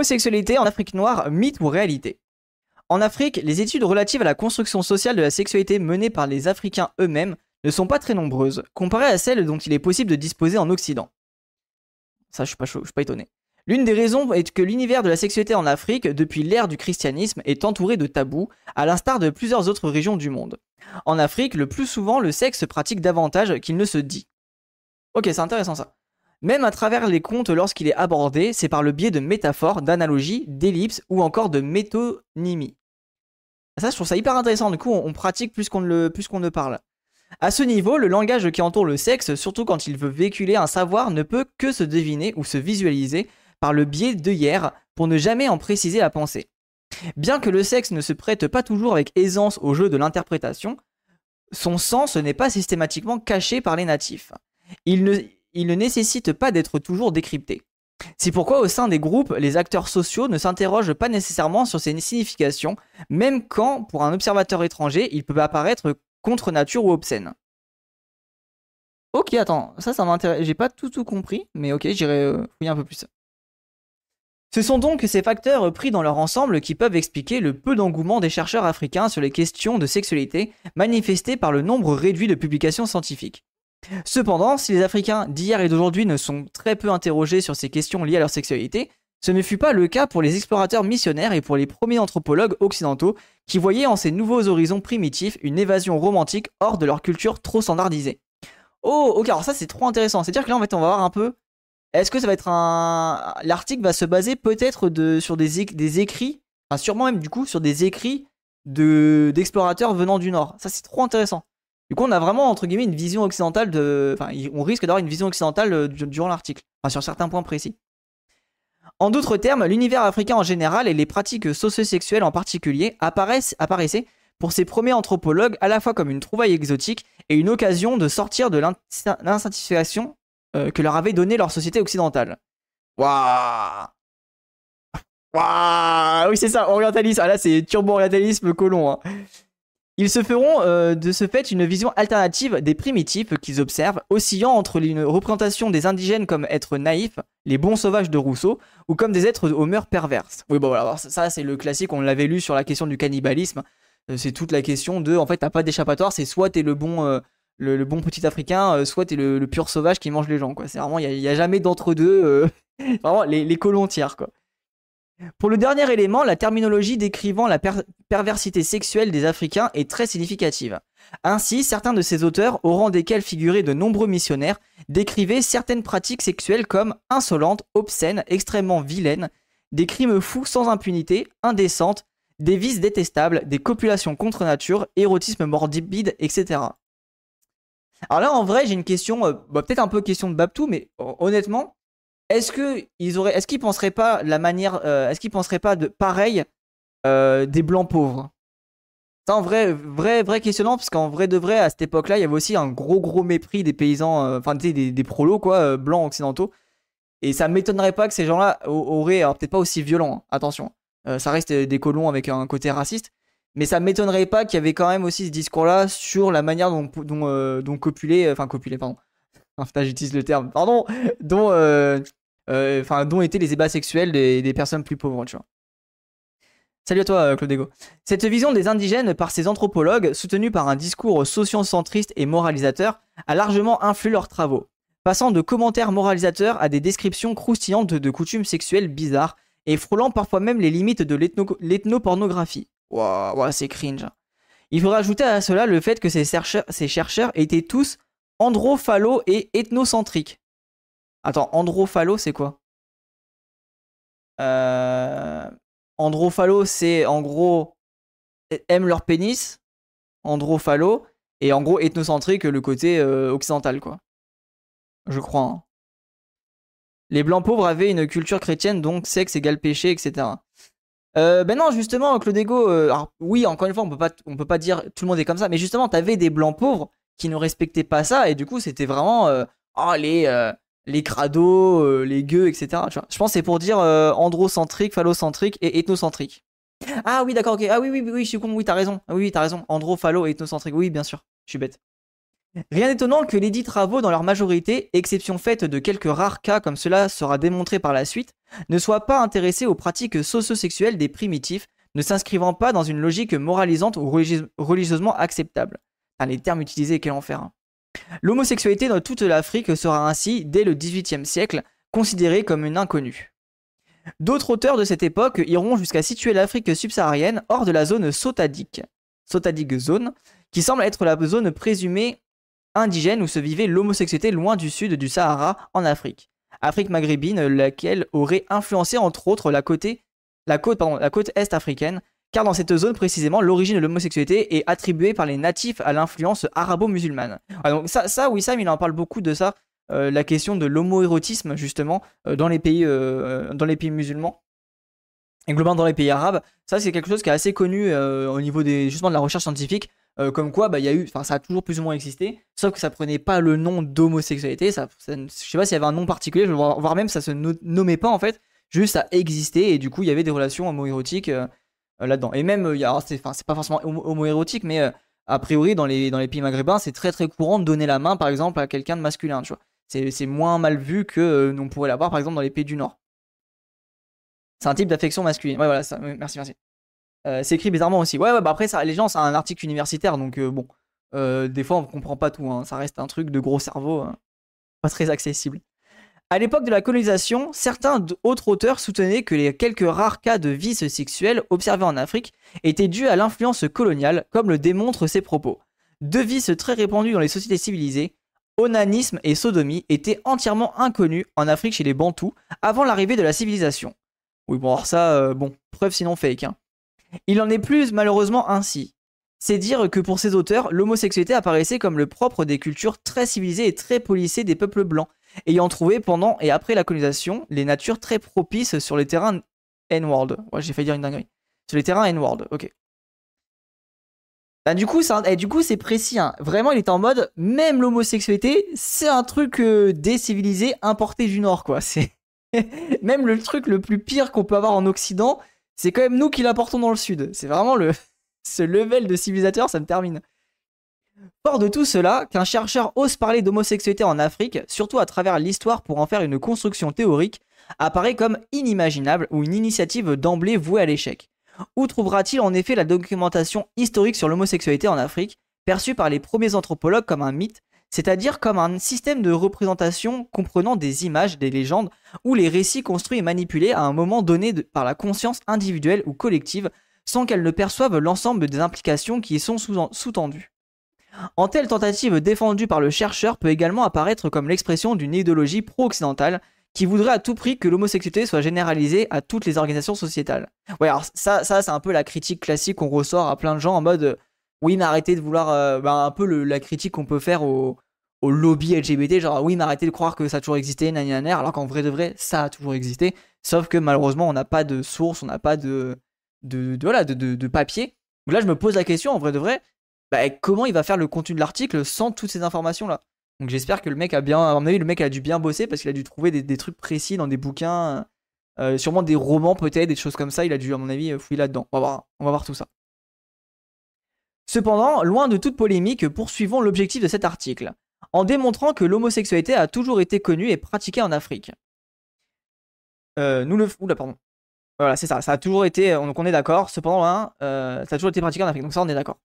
L'homosexualité en Afrique noire, mythe ou réalité? En Afrique, les études relatives à la construction sociale de la sexualité menées par les Africains eux-mêmes ne sont pas très nombreuses, comparées à celles dont il est possible de disposer en Occident. Ça, je suis pas je suis pas étonné. L'une des raisons est que l'univers de la sexualité en Afrique, depuis l'ère du christianisme, est entouré de tabous, à l'instar de plusieurs autres régions du monde. En Afrique, le plus souvent, le sexe se pratique davantage qu'il ne se dit. Ok, c'est intéressant ça. Même à travers les contes lorsqu'il est abordé, c'est par le biais de métaphores, d'analogies, d'ellipses ou encore de métonymie. Ça, je trouve ça hyper intéressant. Du coup, on, pratique plus qu'on ne, ne parle. À ce niveau, le langage qui entoure le sexe, surtout quand il veut véhiculer un savoir, ne peut que se deviner ou se visualiser par le biais hier pour ne jamais en préciser la pensée. Bien que le sexe ne se prête pas toujours avec aisance au jeu de l'interprétation, son sens n'est pas systématiquement caché par les natifs. Il ne, il ne nécessite pas d'être toujours décrypté. C'est pourquoi au sein des groupes, les acteurs sociaux ne s'interrogent pas nécessairement sur ses significations, même quand, pour un observateur étranger, il peut apparaître contre nature ou obscène. Ok, attends, ça, ça m'intéresse. J'ai pas tout compris, mais ok, j'irai euh, fouiller un peu plus. Ce sont donc ces facteurs pris dans leur ensemble qui peuvent expliquer le peu d'engouement des chercheurs africains sur les questions de sexualité manifesté par le nombre réduit de publications scientifiques. Cependant, si les Africains d'hier et d'aujourd'hui ne sont très peu interrogés sur ces questions liées à leur sexualité, ce ne fut pas le cas pour les explorateurs missionnaires et pour les premiers anthropologues occidentaux qui voyaient en ces nouveaux horizons primitifs une évasion romantique hors de leur culture trop standardisée. Oh, ok, alors ça c'est trop intéressant. C'est-à-dire que là en fait on va voir un peu. Est-ce que ça va être un. L'article va se baser peut-être de... sur des, écrits, enfin sûrement même du coup sur des écrits de... d'explorateurs venant du Nord. Ça c'est trop intéressant. Du coup, on a vraiment, entre guillemets, une vision occidentale de. Enfin, on risque d'avoir une vision occidentale euh, durant l'article, enfin, sur certains points précis. En d'autres termes, l'univers africain en général et les pratiques sociosexuelles en particulier apparaissaient pour ces premiers anthropologues à la fois comme une trouvaille exotique et une occasion de sortir de l'insatisfaction euh, que leur avait donnée leur société occidentale. Waouh Waouh Oui, c'est ça, orientalisme. Ah là, c'est turbo-orientalisme colon. Hein. Ils se feront euh, de ce fait une vision alternative des primitifs qu'ils observent, oscillant entre une représentation des indigènes comme êtres naïfs, les bons sauvages de Rousseau, ou comme des êtres aux mœurs perverses. Oui, bon, voilà, ça c'est le classique, on l'avait lu sur la question du cannibalisme. Euh, c'est toute la question de, en fait, t'as pas d'échappatoire, c'est soit t'es le bon, euh, le, bon petit africain, soit t'es le, le pur sauvage qui mange les gens. C'est vraiment, il n'y a, jamais d'entre-deux, vraiment les, les colons tiers, quoi. Pour le dernier élément, la terminologie décrivant la perversité sexuelle des Africains est très significative. Ainsi, certains de ces auteurs, au rang desquels figuraient de nombreux missionnaires, décrivaient certaines pratiques sexuelles comme insolentes, obscènes, extrêmement vilaines, des crimes fous sans impunité, indécentes, des vices détestables, des copulations contre nature, érotisme morbide, etc. Alors là, en vrai, j'ai une question, euh, bah, peut-être un peu question de Babtou, mais honnêtement, est-ce que ils auraient, est-ce qu'ils penseraient pas la manière, euh, est-ce qu'ils penseraient pas de pareil euh, des blancs pauvres? C'est un vrai, vrai, vrai questionnement parce qu'en vrai de vrai, à cette époque-là, il y avait aussi un gros, gros mépris des paysans, euh, enfin des, des prolos quoi, blancs occidentaux. Et ça m'étonnerait pas que ces gens-là auraient, alors peut-être pas aussi violents, hein, attention, ça reste des colons avec un côté raciste, mais ça m'étonnerait pas qu'il y avait quand même aussi ce discours-là sur la manière dont, dont, dont copuler, enfin copuler, pardon. Enfin, j'utilise le terme, pardon, dont enfin, dont étaient les ébats sexuels des, personnes plus pauvres, tu vois. Salut à toi, euh, Claude Ego. Cette vision des indigènes par ces anthropologues, soutenue par un discours sociocentriste et moralisateur, a largement influé leurs travaux, passant de commentaires moralisateurs à des descriptions croustillantes de, coutumes sexuelles bizarres et frôlant parfois même les limites de l'ethnopornographie. Waouh, c'est cringe. Il faut rajouter à cela le fait que ces chercheurs, ces chercheurs étaient tous androphallo et ethnocentriques, Attends, androphallo, c'est quoi? Euh... Androphallo, c'est en gros aiment leur pénis. Androphallo. Et en gros, ethnocentrique, le côté euh, occidental, quoi. Je crois. Hein. Les blancs pauvres avaient une culture chrétienne, donc sexe égale péché, etc. Euh, ben non, justement, Claude Ego, euh, oui, encore une fois, on peut pas, on peut pas dire tout le monde est comme ça, mais justement, t'avais des blancs pauvres qui ne respectaient pas ça, et du coup, c'était vraiment, oh, les, les crados, euh, les gueux, etc. Je pense que c'est pour dire euh, androcentrique, phallocentrique et ethnocentrique. Ah oui, d'accord, ok. Ah oui, oui, oui, je suis con, oui, t'as raison. Ah oui, t'as raison. Andro, phallo et ethnocentrique. Oui, bien sûr. Je suis bête. Rien d'étonnant que les dits travaux, dans leur majorité, exception faite de quelques rares cas comme cela sera démontré par la suite, ne soient pas intéressés aux pratiques socio-sexuelles des primitifs, ne s'inscrivant pas dans une logique moralisante ou religieusement acceptable. les termes utilisés, quel enfer. Hein. L'homosexualité dans toute l'Afrique sera ainsi, dès le XVIIIe siècle, considérée comme une inconnue. D'autres auteurs de cette époque iront jusqu'à situer l'Afrique subsaharienne hors de la zone sotadique, zone, qui semble être la zone présumée indigène où se vivait l'homosexualité loin du sud du Sahara en Afrique. Afrique maghrébine, laquelle aurait influencé entre autres la, la, côte, la côte est africaine, car dans cette zone précisément, l'origine de l'homosexualité est attribuée par les natifs à l'influence arabo-musulmane. donc ça, ça, il en parle beaucoup de ça, euh, la question de l'homoérotisme justement euh, dans, les pays, euh, dans les pays musulmans et globalement dans les pays arabes. Ça, c'est quelque chose qui est assez connu au niveau des, justement de la recherche scientifique. comme quoi, bah, y a eu, ça a toujours plus ou moins existé, sauf que ça prenait pas le nom d'homosexualité. Ça, ça, je sais pas s'il y avait un nom particulier, voire même ça se nommait pas en fait, juste ça existait et du coup il y avait des relations homoérotiques là-dedans. Et même, c'est pas forcément homoérotique, mais a priori dans les, pays maghrébins, c'est très très courant de donner la main par exemple à quelqu'un de masculin, c'est moins mal vu que euh, on pourrait l'avoir par exemple dans les pays du Nord. C'est un type d'affection masculine. Voilà, ça, merci, merci. Euh, c'est écrit bizarrement aussi. Ouais, ouais, bah après, ça, les gens, c'est un article universitaire, donc euh, bon. des fois, on comprend pas tout. Hein. Ça reste un truc de gros cerveau, hein. pas très accessible. À l'époque de la colonisation, certains autres auteurs soutenaient que les quelques rares cas de vices sexuels observés en Afrique étaient dus à l'influence coloniale, comme le démontrent ces propos. Deux vices très répandus dans les sociétés civilisées, onanisme et sodomie étaient entièrement inconnus en Afrique chez les Bantous avant l'arrivée de la civilisation. Oui, bon, alors ça, euh, bon, preuve sinon fake. Hein. Il n'en est plus malheureusement ainsi. C'est dire que pour ces auteurs, l'homosexualité apparaissait comme le propre des cultures très civilisées et très policées des peuples blancs, ayant trouvé pendant et après la colonisation les natures très propices sur les terrains N-World. Ouais, j'ai fait dire une dinguerie. Sur les terrains N-World, ok. Bah, du coup, c'est c'est précis. Hein. Vraiment, il était en mode, même l'homosexualité, c'est un truc euh, décivilisé importé du Nord, quoi. C'est même le truc le plus pire qu'on peut avoir en Occident, c'est quand même nous qui l'apportons dans le Sud. C'est vraiment le ce level de civilisateur, ça me termine. Fort de tout cela, qu'un chercheur ose parler d'homosexualité en Afrique, surtout à travers l'histoire pour en faire une construction théorique, apparaît comme inimaginable ou une initiative d'emblée vouée à l'échec. Où trouvera-t-il en effet la documentation historique sur l'homosexualité en Afrique, perçue par les premiers anthropologues comme un mythe, c'est-à-dire comme un système de représentation comprenant des images, des légendes, ou les récits construits et manipulés à un moment donné par la conscience individuelle ou collective, sans qu'elle ne perçoive l'ensemble des implications qui y sont sous-tendues. En telle tentative défendue par le chercheur peut également apparaître comme l'expression d'une idéologie pro-occidentale qui voudrait à tout prix que l'homosexualité soit généralisée à toutes les organisations sociétales. Ouais, alors ça, ça c'est un peu la critique classique qu'on ressort à plein de gens en mode euh, oui, mais arrêtez de vouloir. Euh, bah, un peu la critique qu'on peut faire au, lobby LGBT, genre oui, mais arrêtez de croire que ça a toujours existé, nanana, alors qu'en vrai de vrai, ça a toujours existé. Sauf que malheureusement, on n'a pas de source, on n'a pas de, de, voilà, de, de, papier. Donc là, je me pose la question, en vrai de vrai, bah, comment il va faire le contenu de l'article sans toutes ces informations-là? Donc j'espère que le mec a bien, à mon avis, le mec a dû bien bosser parce qu'il a dû trouver des, trucs précis dans des bouquins, euh, sûrement des romans peut-être, des choses comme ça. Il a dû, à mon avis, fouiller là-dedans. On va voir, on va voir tout ça. Cependant, loin de toute polémique, poursuivons l'objectif de cet article, en démontrant que l'homosexualité a toujours été connue et pratiquée en Afrique. Euh, nous le, oula, pardon. Voilà, c'est ça. Ça a toujours été, donc on est d'accord. Cependant, hein, euh, ça a toujours été pratiqué en Afrique. Donc ça, on est d'accord.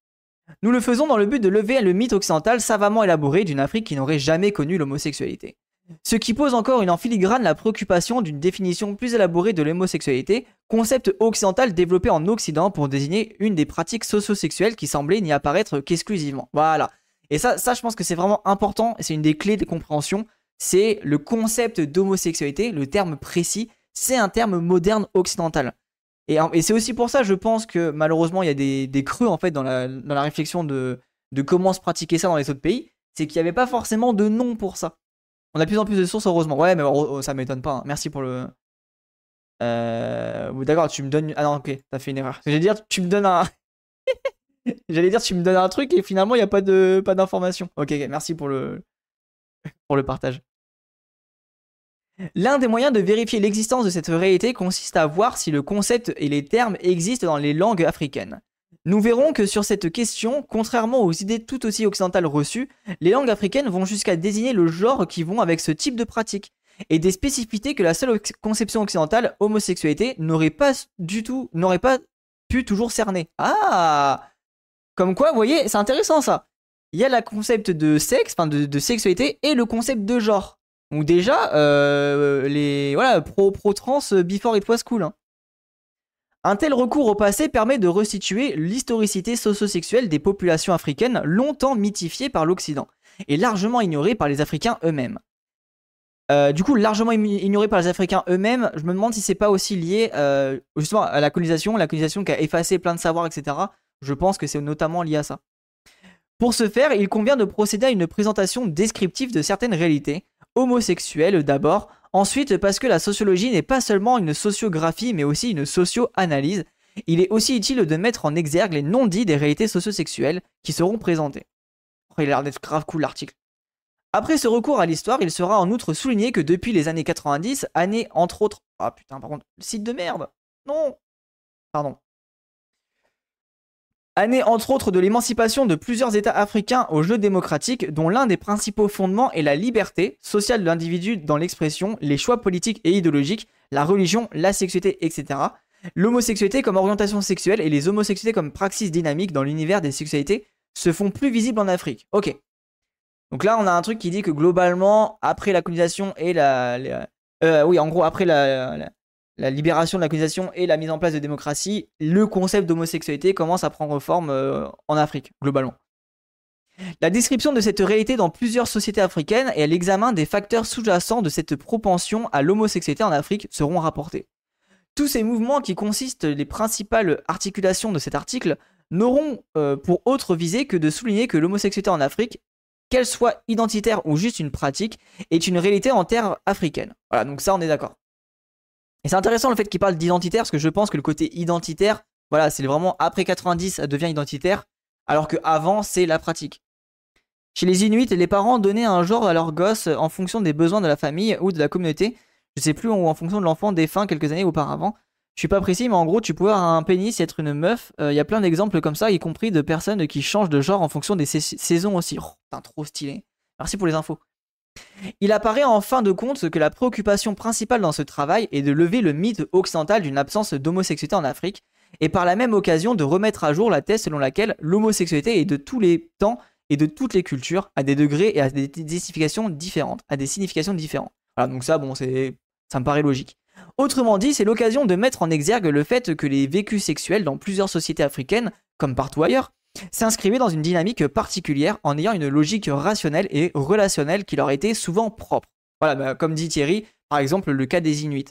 Nous le faisons dans le but de lever le mythe occidental savamment élaboré d'une Afrique qui n'aurait jamais connu l'homosexualité. Ce qui pose encore une en filigrane la préoccupation d'une définition plus élaborée de l'homosexualité, concept occidental développé en Occident pour désigner une des pratiques socio-sexuelles qui semblait n'y apparaître qu'exclusivement. Voilà. Et ça, ça, je pense que c'est vraiment important, et c'est une des clés de compréhension, c'est le concept d'homosexualité, le terme précis, c'est un terme moderne occidental. Et, c'est aussi pour ça, je pense que malheureusement, il y a des, des creux en fait dans la, dans la réflexion de, de, comment se pratiquer ça dans les autres pays. C'est qu'il n'y avait pas forcément de nom pour ça. On a de plus en plus de sources, heureusement. Ouais, mais oh, oh, ça m'étonne pas. Hein. Merci pour le. Euh... D'accord, tu me donnes. Ah non, ok, t'as fait une erreur. J'allais dire, tu me donnes un. J'allais dire, tu me donnes un truc et finalement, il n'y a pas de pas d'information. Ok, ok, merci pour le pour le partage. L'un des moyens de vérifier l'existence de cette réalité consiste à voir si le concept et les termes existent dans les langues africaines. Nous verrons que sur cette question, contrairement aux idées tout aussi occidentales reçues, les langues africaines vont jusqu'à désigner le genre qui vont avec ce type de pratique, et des spécificités que la seule conception occidentale, homosexualité, n'aurait pas du tout, n'aurait pas pu toujours cerner. Ah Comme quoi, vous voyez, c'est intéressant ça. Il y a le concept de sexe, enfin de, sexualité, et le concept de genre. Donc déjà, euh, les voilà, pro, pro trans, before it was cool. Hein. Un tel recours au passé permet de restituer l'historicité socio-sexuelle des populations africaines longtemps mythifiées par l'Occident et largement ignorées par les Africains eux-mêmes. Euh, du coup, largement ignorées par les Africains eux-mêmes, je me demande si c'est pas aussi lié euh, justement à la colonisation, la colonisation qui a effacé plein de savoirs, etc. Je pense que c'est notamment lié à ça. Pour ce faire, il convient de procéder à une présentation descriptive de certaines réalités, homosexuelles d'abord, Ensuite, parce que la sociologie n'est pas seulement une sociographie, mais aussi une socio-analyse, il est aussi utile de mettre en exergue les non-dits des réalités sociosexuelles qui seront présentées. Oh, il a l'air d'être grave cool l'article. Après ce recours à l'histoire, il sera en outre souligné que depuis les années 90, années entre autres. Ah putain, par contre, le site de merde Non Pardon. Année entre autres de l'émancipation de plusieurs États africains au jeu démocratique, dont l'un des principaux fondements est la liberté sociale de l'individu dans l'expression, les choix politiques et idéologiques, la religion, la sexualité, etc. L'homosexualité comme orientation sexuelle et les homosexualités comme praxis dynamique dans l'univers des sexualités se font plus visibles en Afrique. Ok. Donc là, on a un truc qui dit que globalement, après la colonisation et la... euh, oui, en gros, après la, la libération de l'accusation et la mise en place de démocratie, le concept d'homosexualité commence à prendre forme euh, en Afrique, globalement. La description de cette réalité dans plusieurs sociétés africaines et l'examen des facteurs sous-jacents de cette propension à l'homosexualité en Afrique seront rapportés. Tous ces mouvements qui consistent les principales articulations de cet article n'auront euh, pour autre visée que de souligner que l'homosexualité en Afrique, qu'elle soit identitaire ou juste une pratique, est une réalité en terre africaine. Voilà, donc ça on est d'accord. Et c'est intéressant le fait qu'il parle d'identitaire, parce que je pense que le côté identitaire, voilà, c'est vraiment après 90, ça devient identitaire, alors que avant c'est la pratique. Chez les Inuits, les parents donnaient un genre à leur gosse en fonction des besoins de la famille ou de la communauté. Je sais plus, ou en fonction de l'enfant défunt quelques années auparavant. Je suis pas précis, mais en gros, tu peux avoir un pénis et être une meuf. Il euh, y a plein d'exemples comme ça, y compris de personnes qui changent de genre en fonction des saisons aussi. Oh, putain, trop stylé. Merci pour les infos. Il apparaît en fin de compte que la préoccupation principale dans ce travail est de lever le mythe occidental d'une absence d'homosexualité en Afrique, et par la même occasion de remettre à jour la thèse selon laquelle l'homosexualité est de tous les temps et de toutes les cultures, à des degrés et à des significations différentes, à des significations différentes. Voilà, donc ça, bon, c'est, ça me paraît logique. Autrement dit, c'est l'occasion de mettre en exergue le fait que les vécus sexuels dans plusieurs sociétés africaines, comme partout ailleurs, s'inscrivaient dans une dynamique particulière en ayant une logique rationnelle et relationnelle qui leur était souvent propre. Voilà, bah, comme dit Thierry, par exemple le cas des Inuits.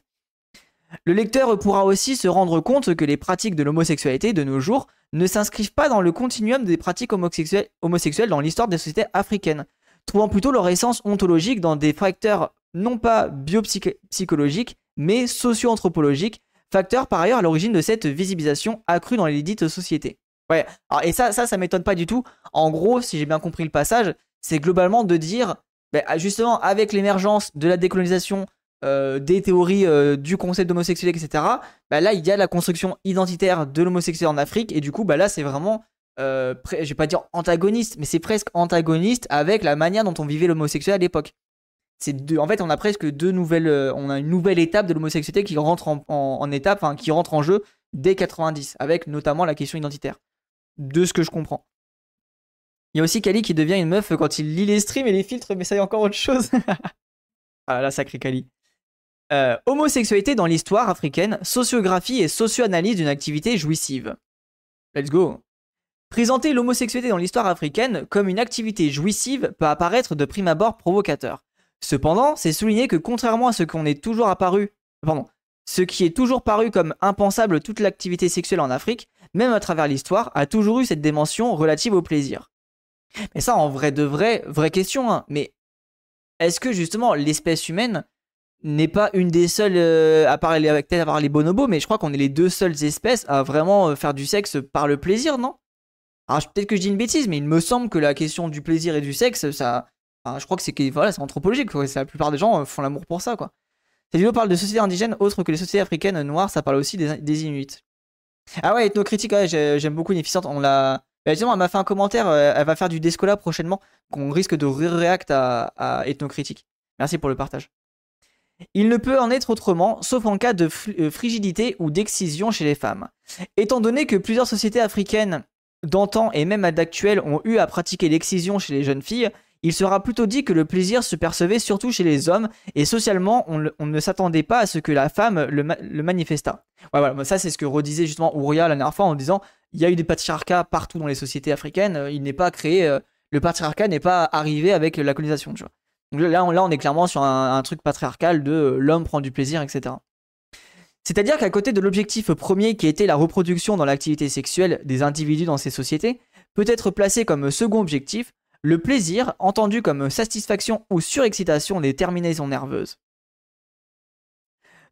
Le lecteur pourra aussi se rendre compte que les pratiques de l'homosexualité de nos jours ne s'inscrivent pas dans le continuum des pratiques homosexuelles, homosexuelles dans l'histoire des sociétés africaines, trouvant plutôt leur essence ontologique dans des facteurs non pas biopsychologiques, mais socio-anthropologiques, facteurs par ailleurs à l'origine de cette visibilisation accrue dans les dites sociétés. Ouais, et ça, ça, ça m'étonne pas du tout. En gros, si j'ai bien compris le passage, c'est globalement de dire, ben, justement, avec l'émergence de la décolonisation, euh, des théories euh, du concept d'homosexualité, etc., ben là, il y a la construction identitaire de l'homosexualité en Afrique, et du coup, ben là, c'est vraiment, euh, je vais pas dire antagoniste, mais c'est presque antagoniste avec la manière dont on vivait l'homosexualité à l'époque. En fait, on a presque deux nouvelles, on a une nouvelle étape de l'homosexualité qui rentre en, étape, qui rentre en jeu dès 90, avec notamment la question identitaire de ce que je comprends. Il y a aussi Kali qui devient une meuf quand il lit les streams et les filtres, mais ça y est encore autre chose. ah la sacrée Kali. Euh, homosexualité dans l'histoire africaine, sociographie et socio-analyse d'une activité jouissive. Let's go. Présenter l'homosexualité dans l'histoire africaine comme une activité jouissive peut apparaître de prime abord provocateur. Cependant, c'est souligner que contrairement à ce qu'on est toujours apparu, ce qui est toujours paru comme impensable toute l'activité sexuelle en Afrique, même à travers l'histoire, a toujours eu cette dimension relative au plaisir. Mais ça, en vrai de vrai, vraie question, hein. mais est-ce que justement l'espèce humaine n'est pas une des seules, euh, à part les, peut-être les bonobos, mais je crois qu'on est les deux seules espèces à vraiment euh, faire du sexe par le plaisir, non? Alors peut-être que je dis une bêtise, mais il me semble que la question du plaisir et du sexe, ça, je crois que c'est voilà, anthropologique. La plupart des gens euh, font l'amour pour ça, quoi. Cette vidéo parle de sociétés indigènes autres que les sociétés africaines noires, ça parle aussi des Inuits. Ah ouais, ethnocritique, ouais, j'aime beaucoup Néficente. On l'a. Bah, elle m'a fait un commentaire, euh, elle va faire du Descola prochainement, qu'on risque de react à, ethnocritique. Merci pour le partage. Il ne peut en être autrement, sauf en cas de euh, frigidité ou d'excision chez les femmes. Étant donné que plusieurs sociétés africaines d'antan et même d'actuelles ont eu à pratiquer l'excision chez les jeunes filles, il sera plutôt dit que le plaisir se percevait surtout chez les hommes et socialement on, ne s'attendait pas à ce que la femme le, manifestât. voilà, ça c'est ce que redisait justement Ouria la dernière fois en disant il y a eu des patriarcats partout dans les sociétés africaines, il n'est pas créé, euh, le patriarcat n'est pas arrivé avec la colonisation. Tu vois. Donc là on, là, on est clairement sur un, truc patriarcal de euh, l'homme prend du plaisir, etc. C'est-à-dire qu'à côté de l'objectif premier qui était la reproduction dans l'activité sexuelle des individus dans ces sociétés, peut être placé comme second objectif le plaisir, entendu comme satisfaction ou surexcitation des terminaisons nerveuses.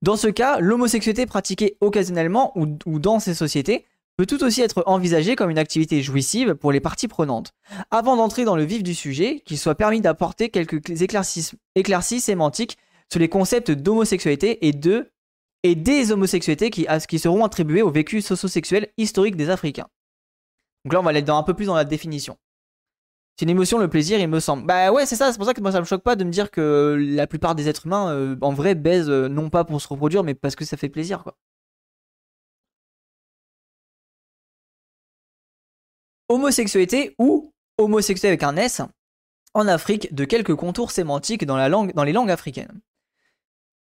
Dans ce cas, l'homosexualité pratiquée occasionnellement ou, dans ces sociétés peut tout aussi être envisagée comme une activité jouissive pour les parties prenantes. Avant d'entrer dans le vif du sujet, qu'il soit permis d'apporter quelques éclaircies, sémantiques sur les concepts d'homosexualité et de et des homosexualités qui, qui seront attribuées au vécu socio-sexuel historique des Africains. Donc là, on va aller dans un peu plus dans la définition. C'est une émotion, le plaisir, il me semble. Bah ouais, c'est ça, c'est pour ça que moi ça me choque pas de me dire que la plupart des êtres humains, euh, en vrai, baisent euh, non pas pour se reproduire, mais parce que ça fait plaisir, quoi. Homosexualité ou homosexualité avec un S en Afrique de quelques contours sémantiques dans, la langue, dans les langues africaines.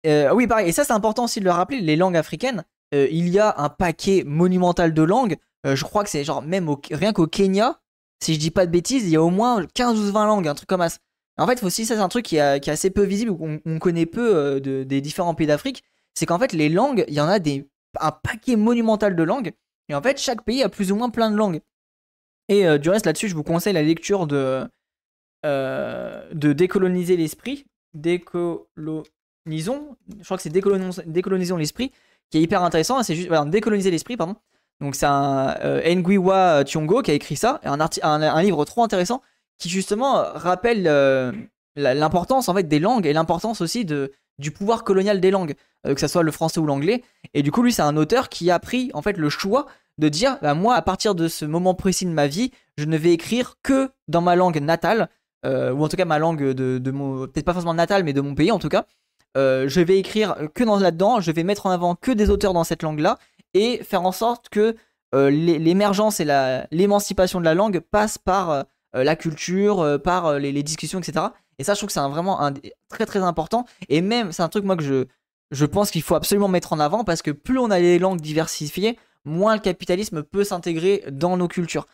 Euh, oui, pareil, et ça c'est important aussi de le rappeler, les langues africaines, il y a un paquet monumental de langues. je crois que c'est genre même rien qu'au Kenya, si je dis pas de bêtises, il y a au moins 15 ou 20 langues, un truc comme ça. En fait, aussi, c'est un truc qui, est assez peu visible, on, on connaît peu euh, des différents pays d'Afrique. C'est qu'en fait, les langues, il y en a des, un paquet monumental de langues. Et en fait, chaque pays a plus ou moins plein de langues. Et euh, du reste, là-dessus, je vous conseille la lecture de, euh, Décoloniser l'esprit. Décolonisons. Je crois que c'est Décolonisons, l'esprit, qui est hyper intéressant. C'est juste. décoloniser l'esprit, pardon. Donc c'est un euh, Nguiwa Tiongo qui a écrit ça, un, un, livre trop intéressant qui justement rappelle euh, l'importance en fait des langues et l'importance aussi du pouvoir colonial des langues, euh, que ce soit le français ou l'anglais. Et du coup lui c'est un auteur qui a pris en fait le choix de dire bah, moi à partir de ce moment précis de ma vie, je ne vais écrire que dans ma langue natale, ou en tout cas ma langue de, de mon peut-être pas forcément natale mais de mon pays en tout cas. je vais écrire que dans là-dedans, je vais mettre en avant que des auteurs dans cette langue-là et faire en sorte que euh, l'émergence et l'émancipation de la langue passent par euh, la culture, euh, par les, discussions, etc. Et ça, je trouve que c'est vraiment très très important. Et même, c'est un truc moi que je, je pense qu'il faut absolument mettre en avant parce que plus on a les langues diversifiées, moins le capitalisme peut s'intégrer dans nos cultures.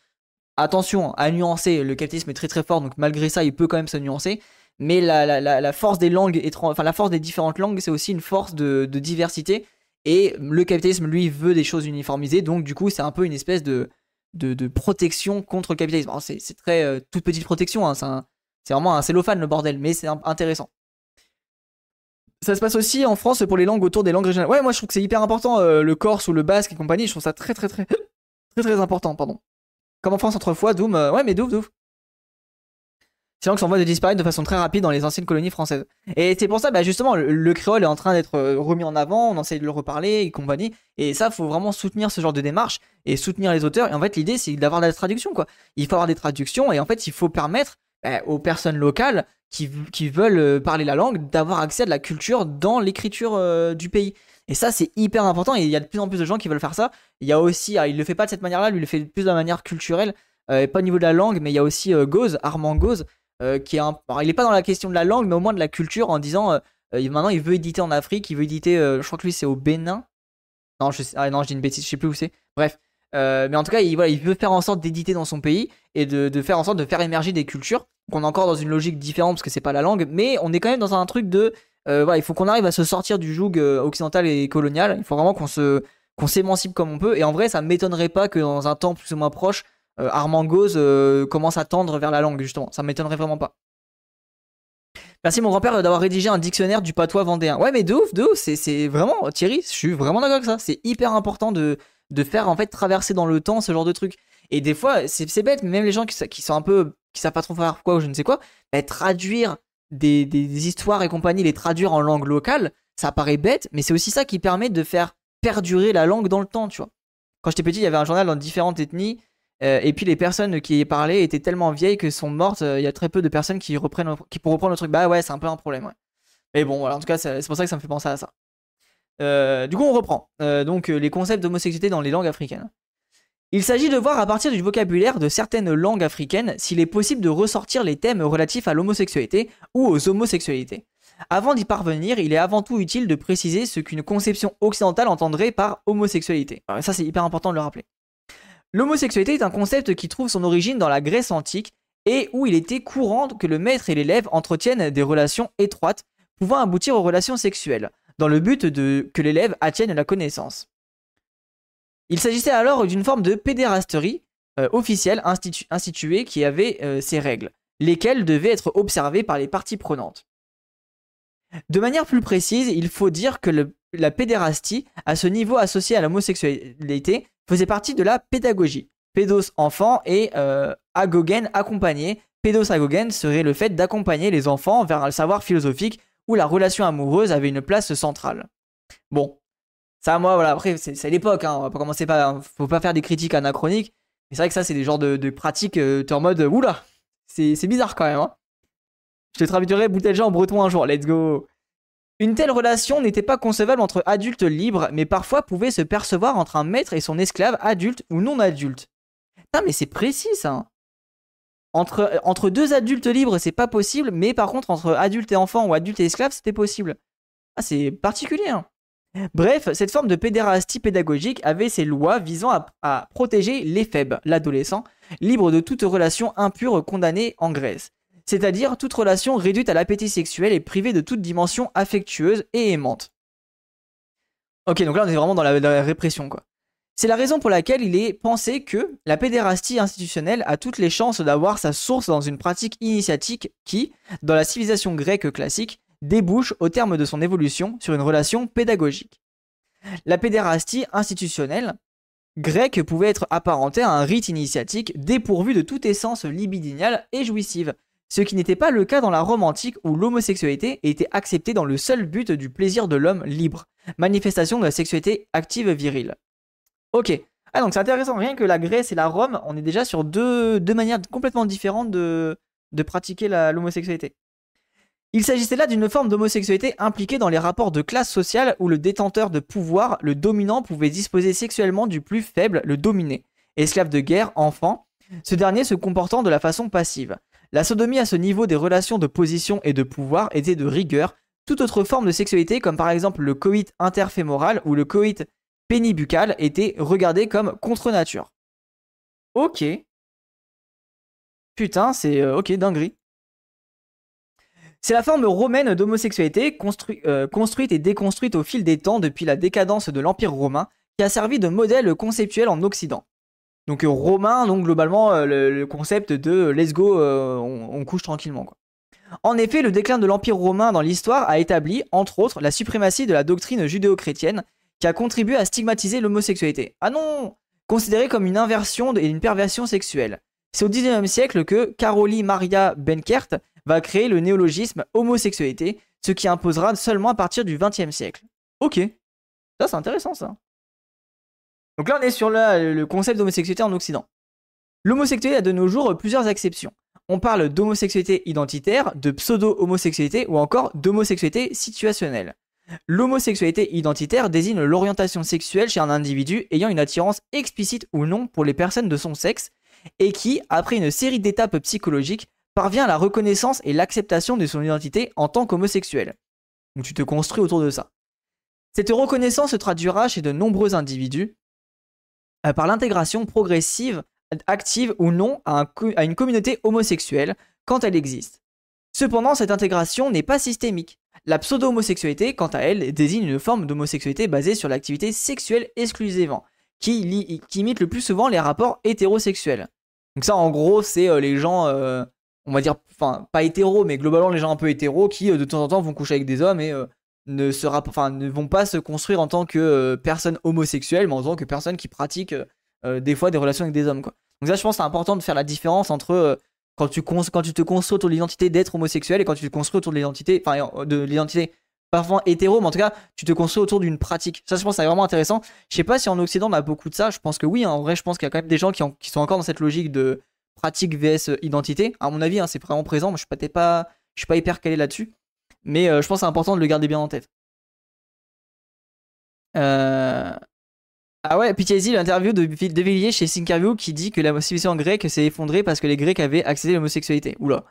Attention à nuancer, le capitalisme est très très fort, donc malgré ça, il peut quand même se nuancer. Mais la, force des langues, enfin la force des différentes langues, c'est aussi une force de diversité et le capitalisme, lui, veut des choses uniformisées. Donc, du coup, c'est un peu une espèce de, de, protection contre le capitalisme. C'est très euh, toute petite protection. Hein, c'est vraiment un cellophane, le bordel. Mais c'est intéressant. Ça se passe aussi en France pour les langues autour des langues régionales. Ouais, moi, je trouve que c'est hyper important. Euh, le corse ou le basque et compagnie, je trouve ça très, très, très, très, très important. Pardon. Comme en France, autrefois, Doom. Euh, ouais, mais Doom, Doom. C'est que son voie de disparaître de façon très rapide dans les anciennes colonies françaises. Et c'est pour ça, bah justement, le, créole est en train d'être euh, remis en avant, on essaie de le reparler et compagnie. Et ça, faut vraiment soutenir ce genre de démarche et soutenir les auteurs. Et en fait, l'idée, c'est d'avoir des traductions, quoi. Il faut avoir des traductions et en fait, il faut permettre bah, aux personnes locales qui, qui veulent euh, parler la langue d'avoir accès à de la culture dans l'écriture euh, du pays. Et ça, c'est hyper important. Et il y a de plus en plus de gens qui veulent faire ça. Il y a aussi, il le fait pas de cette manière-là, lui, il le fait plus de la manière culturelle, pas au niveau de la langue, mais il y a aussi Goz, Armand Goz, euh, qui est un... il n'est pas dans la question de la langue, mais au moins de la culture, en disant euh, euh, maintenant il veut éditer en Afrique, il veut éditer, je crois que lui c'est au Bénin. Non, je, ah, non, dis une bêtise, je sais plus où c'est. Bref. mais en tout cas, il, voilà, il veut faire en sorte d'éditer dans son pays et de, faire en sorte de faire émerger des cultures. qu'on est encore dans une logique différente parce que c'est pas la langue, mais on est quand même dans un truc de. voilà, il faut qu'on arrive à se sortir du joug occidental et colonial. Il faut vraiment qu'on se qu'on s'émancipe comme on peut. Et en vrai, ça m'étonnerait pas que dans un temps plus ou moins proche, Armand Gauze euh, commence à tendre vers la langue, justement. Ça m'étonnerait vraiment pas. Merci mon grand-père d'avoir rédigé un dictionnaire du patois vendéen. Ouais, mais de ouf, de ouf, c'est vraiment, Thierry, je suis vraiment d'accord avec ça. C'est hyper important de, de faire en fait traverser dans le temps ce genre de truc. Et des fois, c'est bête, mais même les gens qui, qui, sont un peu, qui savent pas trop faire quoi ou je ne sais quoi, bah, traduire des, des, histoires et compagnie, les traduire en langue locale, ça paraît bête, mais c'est aussi ça qui permet de faire perdurer la langue dans le temps, tu vois. quand j'étais petit, il y avait un journal dans différentes ethnies. Et puis les personnes qui y parlaient étaient tellement vieilles que sont mortes. Il y a très peu de personnes qui reprennent, pour reprendre le truc. Bah ouais, c'est un peu un problème. Mais bon, voilà, en tout cas, c'est pour ça que ça me fait penser à ça. du coup, on reprend. donc les concepts d'homosexualité dans les langues africaines. Il s'agit de voir à partir du vocabulaire de certaines langues africaines s'il est possible de ressortir les thèmes relatifs à l'homosexualité ou aux homosexualités. Avant d'y parvenir, il est avant tout utile de préciser ce qu'une conception occidentale entendrait par homosexualité. ça c'est hyper important de le rappeler. L'homosexualité est un concept qui trouve son origine dans la Grèce antique et où il était courant que le maître et l'élève entretiennent des relations étroites pouvant aboutir aux relations sexuelles, dans le but que l'élève attienne la connaissance. Il s'agissait alors d'une forme de pédérasterie euh, officielle instituée qui avait euh, ses règles, lesquelles devaient être observées par les parties prenantes. De manière plus précise, il faut dire que la pédérastie, à ce niveau associé à l'homosexualité, faisait partie de la pédagogie. Pédos enfant et euh, agogène accompagné. Pédos agogène serait le fait d'accompagner les enfants vers un savoir philosophique où la relation amoureuse avait une place centrale. Bon, ça, moi, voilà, après, c'est l'époque, hein, on va pas commencer pas. Faut pas faire des critiques anachroniques. Mais c'est vrai que ça, c'est des genres de, pratiques, euh, es en mode, oula, c'est bizarre quand même, hein. Je te traduirai bouteille en breton un jour, let's go. Une telle relation n'était pas concevable entre adultes libres, mais parfois pouvait se percevoir entre un maître et son esclave adulte ou non adulte. Putain, mais c'est précis ça. Hein. Entre, entre deux adultes libres, c'est pas possible, mais par contre, entre adulte et enfant ou adulte et esclave, c'était possible. Ah, c'est particulier. Hein. Bref, cette forme de pédérastie pédagogique avait ses lois visant à, protéger les faibles, l'adolescent, libre de toute relation impure condamnée en Grèce, c'est-à-dire toute relation réduite à l'appétit sexuel et privée de toute dimension affectueuse et aimante. Ok, donc là on est vraiment dans la, répression quoi. C'est la raison pour laquelle il est pensé que la pédérastie institutionnelle a toutes les chances d'avoir sa source dans une pratique initiatique qui, dans la civilisation grecque classique, débouche, au terme de son évolution, sur une relation pédagogique. La pédérastie institutionnelle grecque pouvait être apparentée à un rite initiatique dépourvu de toute essence libidinale et jouissive, ce qui n'était pas le cas dans la Rome antique où l'homosexualité était acceptée dans le seul but du plaisir de l'homme libre, manifestation de la sexualité active virile. Ok, ah donc c'est intéressant, rien que la Grèce et la Rome, on est déjà sur deux, manières complètement différentes de, de pratiquer l'homosexualité. Il s'agissait là d'une forme d'homosexualité impliquée dans les rapports de classe sociale où le détenteur de pouvoir, le dominant, pouvait disposer sexuellement du plus faible, le dominé. Esclave de guerre, enfant, ce dernier se comportant de la façon passive. La sodomie à ce niveau des relations de position et de pouvoir était de rigueur. Toute autre forme de sexualité, comme par exemple le coït interfémoral ou le coït pénibucal, était regardée comme contre nature. Ok. Putain, c'est euh, ok, dinguerie. C'est la forme romaine d'homosexualité, euh, construite et déconstruite au fil des temps depuis la décadence de l'Empire romain, qui a servi de modèle conceptuel en Occident. Donc euh, romain, donc globalement euh, le, concept de let's go, on, couche tranquillement. En effet, le déclin de l'Empire romain dans l'histoire a établi, entre autres, la suprématie de la doctrine judéo-chrétienne, qui a contribué à stigmatiser l'homosexualité. Ah non Considérée comme une inversion et une perversion sexuelle. C'est au XIXe siècle que Caroli Maria Benkert va créer le néologisme homosexualité, ce qui imposera seulement à partir du XXe siècle. Ok, ça c'est intéressant ça. Donc là on est sur le concept d'homosexualité en Occident. L'homosexualité a de nos jours plusieurs exceptions. On parle d'homosexualité identitaire, de pseudo-homosexualité ou encore d'homosexualité situationnelle. L'homosexualité identitaire désigne l'orientation sexuelle chez un individu ayant une attirance explicite ou non pour les personnes de son sexe et qui, après une série d'étapes psychologiques, parvient à la reconnaissance et l'acceptation de son identité en tant qu'homosexuel. Donc tu te construis autour de ça. Cette reconnaissance se traduira chez de nombreux individus par l'intégration progressive, active ou non, à, une communauté homosexuelle quand elle existe. Cependant, cette intégration n'est pas systémique. La pseudo-homosexualité, quant à elle, désigne une forme d'homosexualité basée sur l'activité sexuelle exclusivement, qui, imite le plus souvent les rapports hétérosexuels. Donc ça, en gros, c'est euh, les gens euh, on va dire, enfin, pas hétéro, mais globalement les gens un peu hétéros qui euh, de temps en temps vont coucher avec des hommes et euh, ne, se enfin, ne vont pas se construire en tant que euh, personne homosexuelle, mais en tant que personne qui pratique des fois des relations avec des hommes. Quoi. Donc ça, je pense, c'est important de faire la différence entre quand tu, quand tu te construis autour de l'identité d'être homosexuel et quand tu te construis autour de l'identité, enfin, de l'identité parfois hétéro, mais en tout cas, tu te construis autour d'une pratique. Ça, je pense, c'est vraiment intéressant. Je sais pas si en Occident on a beaucoup de ça. Je pense que oui. Hein. En vrai, je pense qu'il y a quand même des gens qui, sont encore dans cette logique de pratique vs euh, identité. À mon avis, hein, c'est vraiment présent. Moi, je suis je suis pas hyper calé là-dessus, mais euh, je pense que c'est important de le garder bien en tête. Euh... Ah ouais, Pitié l'interview de, de Villiers chez Sinkerview qui dit que la civilisation grecque s'est effondrée parce que les Grecs avaient à l'homosexualité. Oula.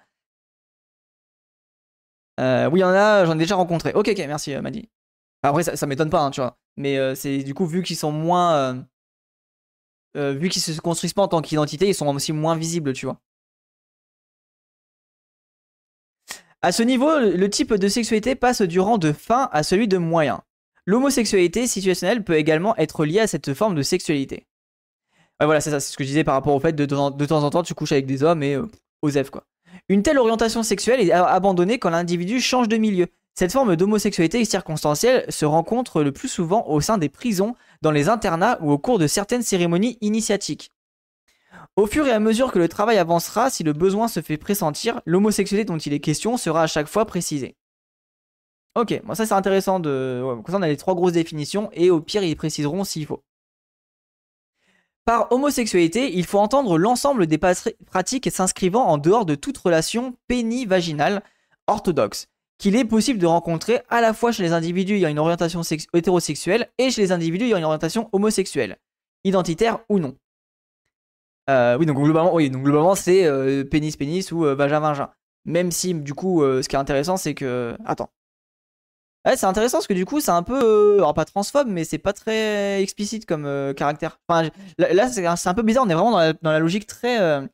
Euh, oui, il y en a, j'en ai déjà rencontré. Ok, ok, merci, Madi. Après, ça, m'étonne pas, hein, tu vois. Mais c'est du coup, vu qu'ils sont moins. vu qu'ils se construisent pas en tant qu'identité, ils sont aussi moins visibles, tu vois. À ce niveau, le type de sexualité passe du rang de fin à celui de moyen. L'homosexualité situationnelle peut également être liée à cette forme de sexualité. voilà, c'est ça, c'est ce que je disais par rapport au fait de, temps en temps tu couches avec des hommes et aux quoi. Une telle orientation sexuelle est abandonnée quand l'individu change de milieu. Cette forme d'homosexualité circonstancielle se rencontre le plus souvent au sein des prisons, dans les internats ou au cours de certaines cérémonies initiatiques. Au fur et à mesure que le travail avancera, si le besoin se fait pressentir, l'homosexualité dont il est question sera à chaque fois précisée. Ok, bon ça c'est intéressant de... ça on a les trois grosses définitions et au pire ils préciseront s'il faut. Par homosexualité, il faut entendre l'ensemble des pratiques s'inscrivant en dehors de toute relation pénivaginale orthodoxe, qu'il est possible de rencontrer à la fois chez les individus ayant une orientation hétérosexuelle et chez les individus ayant une orientation homosexuelle, identitaire ou non. Euh, oui, donc globalement, oui, donc globalement c'est euh, pénis pénis ou euh, vagin vagin. Même si du coup, ce qui est intéressant, c'est que, attends, c'est intéressant parce que du coup, c'est un peu. Euh, alors, pas transphobe, mais c'est pas très explicite comme euh, caractère. Enfin, là, c'est un peu bizarre. On est vraiment dans la, logique très euh,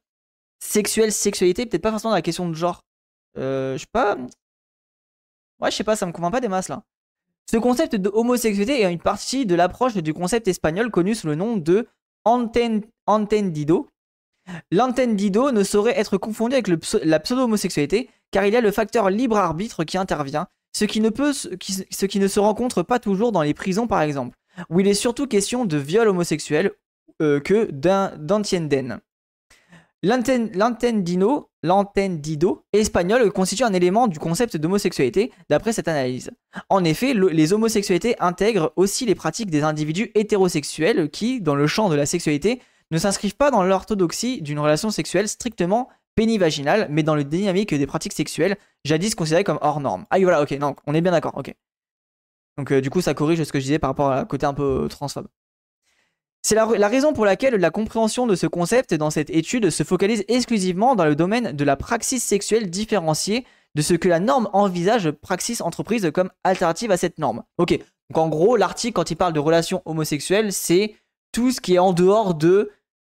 sexuelle, sexualité, peut-être pas forcément dans la question de genre. je sais pas. Ouais, je sais pas, ça me convainc pas des masses là. Ce concept de homosexualité est une partie de l'approche du concept espagnol connu sous le nom de L'entendido ne saurait être confondu avec la pseudo-homosexualité car il y a le facteur libre arbitre qui intervient ce qui ne, se rencontre pas toujours dans les prisons par exemple, où il est surtout question de viol homosexuel euh, que d'antienden. L'entendino, l'entendido espagnol constitue un élément du concept d'homosexualité d'après cette analyse. En effet, les homosexualités intègrent aussi les pratiques des individus hétérosexuels qui, dans le champ de la sexualité, ne s'inscrivent pas dans l'orthodoxie d'une relation sexuelle strictement pénivaginale, mais dans le dynamique des pratiques sexuelles, jadis considérées comme hors normes. Ah voilà, ok, non, on est bien d'accord, ok. Donc euh, du coup, ça corrige ce que je disais par rapport à côté un peu transphobe. C'est la, raison pour laquelle la compréhension de ce concept dans cette étude se focalise exclusivement dans le domaine de la praxis sexuelle différenciée de ce que la norme envisage praxis entreprise comme alternative à cette norme. Ok, donc en gros, l'article, quand il parle de relations homosexuelles, c'est tout ce qui est en dehors de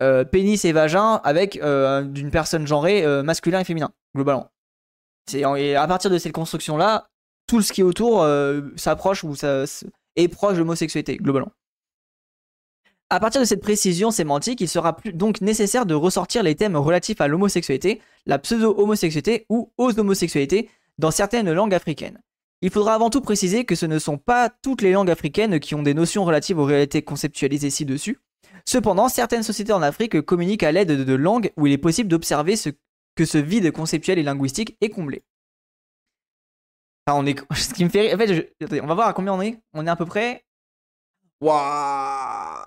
euh, pénis et vagin avec euh, d'une personne genrée euh, masculin et féminin, globalement. Et à partir de cette construction-là, tout ce qui est autour s'approche ou est proche de l'homosexualité, globalement. À partir de cette précision sémantique, il sera donc nécessaire de ressortir les thèmes relatifs à l'homosexualité, la pseudo-homosexualité ou aux homosexualités dans certaines langues africaines. Il faudra avant tout préciser que ce ne sont pas toutes les langues africaines qui ont des notions relatives aux réalités conceptualisées ci-dessus. Cependant, certaines sociétés en Afrique communiquent à l'aide de langues où il est possible d'observer ce, que ce vide conceptuel et linguistique est comblé. on est, ce qui me fait, en fait, on va voir à combien on est. On est à peu près. Waouh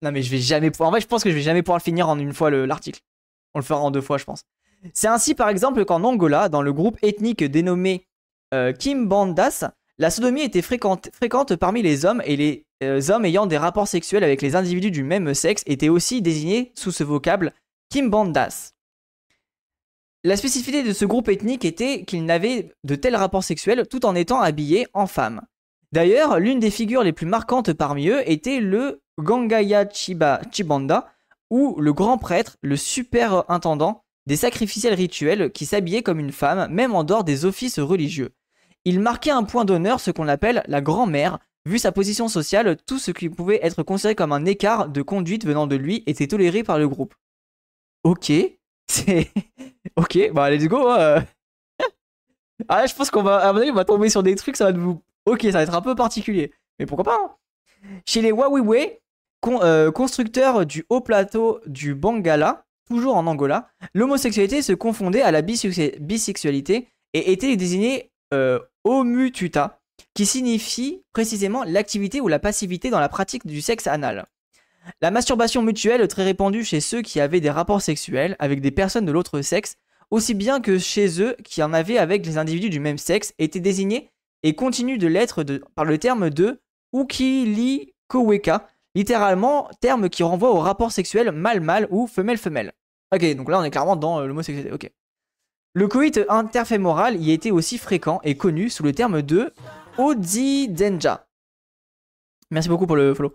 Non mais je vais jamais pouvoir. En fait, je pense que je vais jamais pouvoir le finir en une fois l'article. On le fera en deux fois, je pense. C'est ainsi, par exemple, qu'en Angola, dans le groupe ethnique dénommé euh, Kimbandas, la sodomie était fréquente, parmi les hommes et les euh, hommes ayant des rapports sexuels avec les individus du même sexe étaient aussi désignés sous ce vocable kimbandas. La spécificité de ce groupe ethnique était qu'il n'avait de tels rapports sexuels tout en étant habillés en femme. D'ailleurs, l'une des figures les plus marquantes parmi eux était le Gangaya Chiba Chibanda, ou le grand prêtre, le superintendant des sacrificiels rituels qui s'habillait comme une femme, même en dehors des offices religieux. Il marquait un point d'honneur ce qu'on appelle la grand-mère, Vu sa position sociale, tout ce qui pouvait être considéré comme un écart de conduite venant de lui était toléré par le groupe. Ok, c'est. ok, bah let's go. Hein. ah, je pense qu'on va. À mon avis, on va tomber sur des trucs, ça va vous. Ok, ça va être un peu particulier. Mais pourquoi pas hein. Chez les Wawiwe, euh, constructeurs du haut plateau du Bangala, toujours en Angola, l'homosexualité se confondait à la bisexualité et était désignée euh, Omututa qui signifie précisément l'activité ou la passivité dans la pratique du sexe anal. La masturbation mutuelle très répandue chez ceux qui avaient des rapports sexuels avec des personnes de l'autre sexe, aussi bien que chez eux qui en avaient avec les individus du même sexe, était désignée et continue de l'être par le terme de ukili koweka, littéralement terme qui renvoie au rapport sexuel mâle-mâle ou femelle-femelle. Ok, donc là on est clairement dans euh, l'homosexualité. Ok. Le coït interfémoral y était aussi fréquent et connu sous le terme de Odzidenja. Merci beaucoup pour le follow.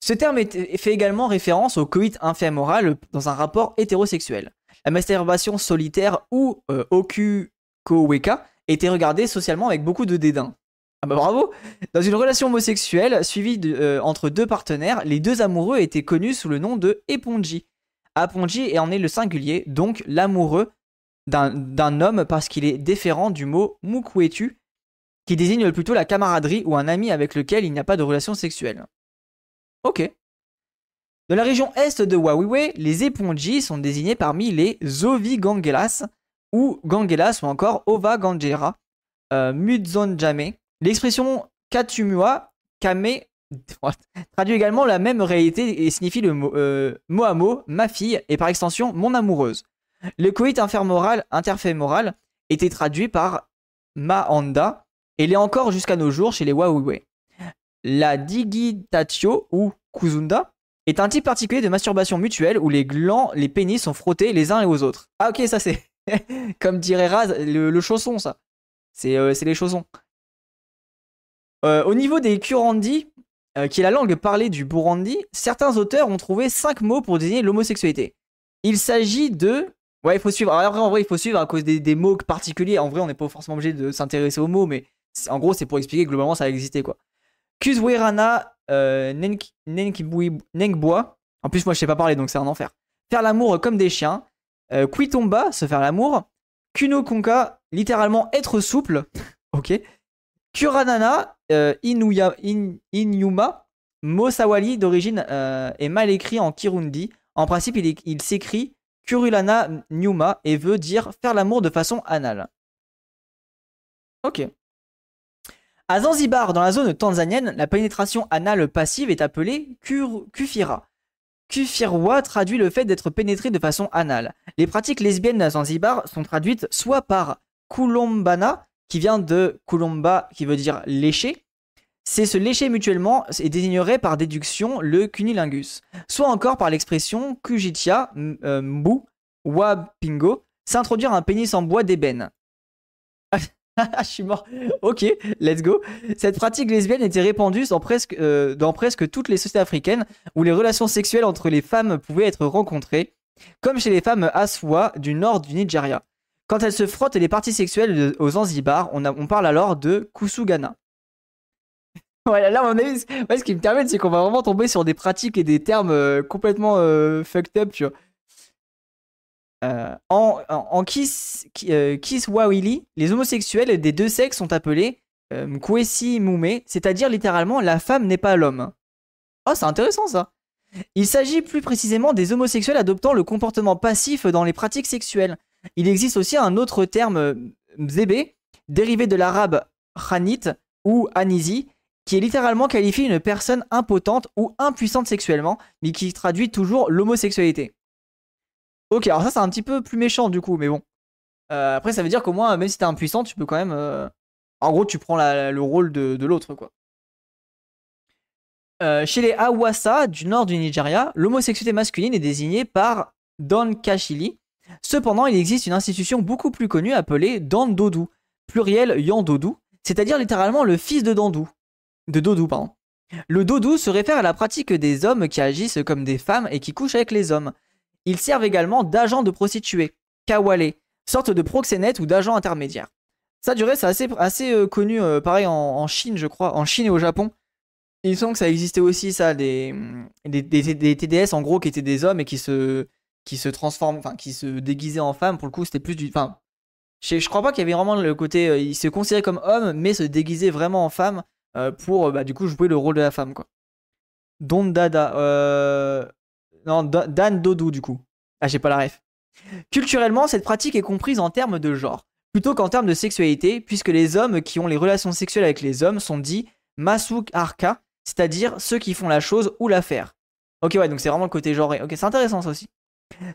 Ce terme fait également référence au coït infémoral dans un rapport hétérosexuel. La masturbation solitaire ou euh, okukoweka était regardée socialement avec beaucoup de dédain. Ah bah bravo Dans une relation homosexuelle suivie euh, entre deux partenaires, les deux amoureux étaient connus sous le nom de Eponji. Aponji en est le singulier, donc l'amoureux d'un homme parce qu'il est différent du mot mukwetu, qui désigne plutôt la camaraderie ou un ami avec lequel il n'y a pas de relation sexuelle. Ok. Dans la région est de Wawiwe, les éponjis sont désignés parmi les Zovigangelas ou Gangelas ou encore Ova Gangera, euh. L'expression Katumua, Kame, traduit également la même réalité et signifie le mot, euh, mot ma fille et par extension mon amoureuse. Le coït interfémoral était traduit par Maanda et l'est encore jusqu'à nos jours chez les Wawiwe. La digitatio ou kuzunda est un type particulier de masturbation mutuelle où les glands, les pénis sont frottés les uns et aux autres. Ah ok, ça c'est comme dirait Raz, le, chausson ça. C'est euh, les chaussons. Euh, au niveau des Kurandi, euh, qui est la langue parlée du Burundi, certains auteurs ont trouvé cinq mots pour désigner l'homosexualité. Il s'agit de Ouais, il faut suivre. Alors, après, en vrai, il faut suivre à cause des, mots particuliers. En vrai, on n'est pas forcément obligé de s'intéresser aux mots, mais en gros, c'est pour expliquer que globalement, ça a existé, quoi. Kuzwerana euh. En plus, moi, je sais pas parler, donc c'est un enfer. Faire l'amour comme des chiens. Euh, Kwitomba, se faire l'amour. Kuno Konka, littéralement être souple. ok. Kuranana, euh, Inuya, in, Inyuma. Mosawali, d'origine, euh, est mal écrit en Kirundi. En principe, il s'écrit Kurulana Nyuma et veut dire faire l'amour de façon anale. Ok. À Zanzibar, dans la zone tanzanienne, la pénétration anale passive est appelée kufira. Kufirwa traduit le fait d'être pénétré de façon anale. Les pratiques lesbiennes à Zanzibar sont traduites soit par kulombana, qui vient de kulomba, qui veut dire lécher, c'est se lécher mutuellement et désignerait par déduction le cunilingus, soit encore par l'expression kujitia euh, mbu wapingo, s'introduire un pénis en bois d'ébène. Je suis mort. Ok, let's go. Cette pratique lesbienne était répandue dans presque, euh, dans presque toutes les sociétés africaines où les relations sexuelles entre les femmes pouvaient être rencontrées, comme chez les femmes Aswa du nord du Nigeria. Quand elles se frottent les parties sexuelles aux Zanzibar, on parle alors de kusugana. Ouais, là, on est... ce qui me permet, c'est qu'on va vraiment tomber sur des pratiques et des termes euh, complètement euh, fucked up, tu vois. Euh, en, en, Kiss, Kiswahili, les homosexuels des deux sexes sont appelés Mkwesi Mume, c'est-à-dire littéralement la femme n'est pas l'homme. Oh, c'est intéressant ça. Il s'agit plus précisément des homosexuels adoptant le comportement passif dans les pratiques sexuelles. Il existe aussi un autre terme, mzebe, dérivé de l'arabe khanit ou anisi, qui est littéralement qualifié une personne impotente ou impuissante sexuellement, mais qui traduit toujours l'homosexualité. Ok, alors ça c'est un petit peu plus méchant du coup, mais bon. Euh, après ça veut dire qu'au moins, même si t'es impuissant, tu peux quand même... Euh, en gros, tu prends le rôle de, l'autre, quoi. Euh, chez les Awasa du nord du Nigeria, l'homosexualité masculine est désignée par Don Kashili. Cependant, il existe une institution beaucoup plus connue appelée Dandodu, pluriel Yandodu, c'est-à-dire littéralement le fils de Dandou de dodou, pardon. Le dodou se réfère à la pratique des hommes qui agissent comme des femmes et qui couchent avec les hommes. Ils servent également d'agents de prostituées, kawale, sorte de proxénètes ou d'agents intermédiaires. Ça, du reste, c'est assez, assez euh, connu, euh, pareil, en, Chine, je crois, en Chine et au Japon. Il semble que ça existait aussi, ça, des, des, des, TDS, en gros, qui étaient des hommes et qui se, qui se transforment, enfin, qui se déguisaient en femmes. Pour le coup, c'était plus du... Enfin, je, je crois pas qu'il y avait vraiment le côté... Euh, ils se considéraient comme hommes, mais se déguisaient vraiment en femmes. Euh, pour bah, du coup jouer le rôle de la femme quoi. Don Dada, euh... non Dan Dodou du coup. Ah j'ai pas la ref. Culturellement, cette pratique est comprise en termes de genre. plutôt qu'en termes de sexualité, puisque les hommes qui ont les relations sexuelles avec les hommes sont dits masuk arka, c'est-à-dire ceux qui font la chose ou l'affaire. Ok, ouais, donc c'est vraiment le côté genré. Ok, c'est intéressant ça aussi.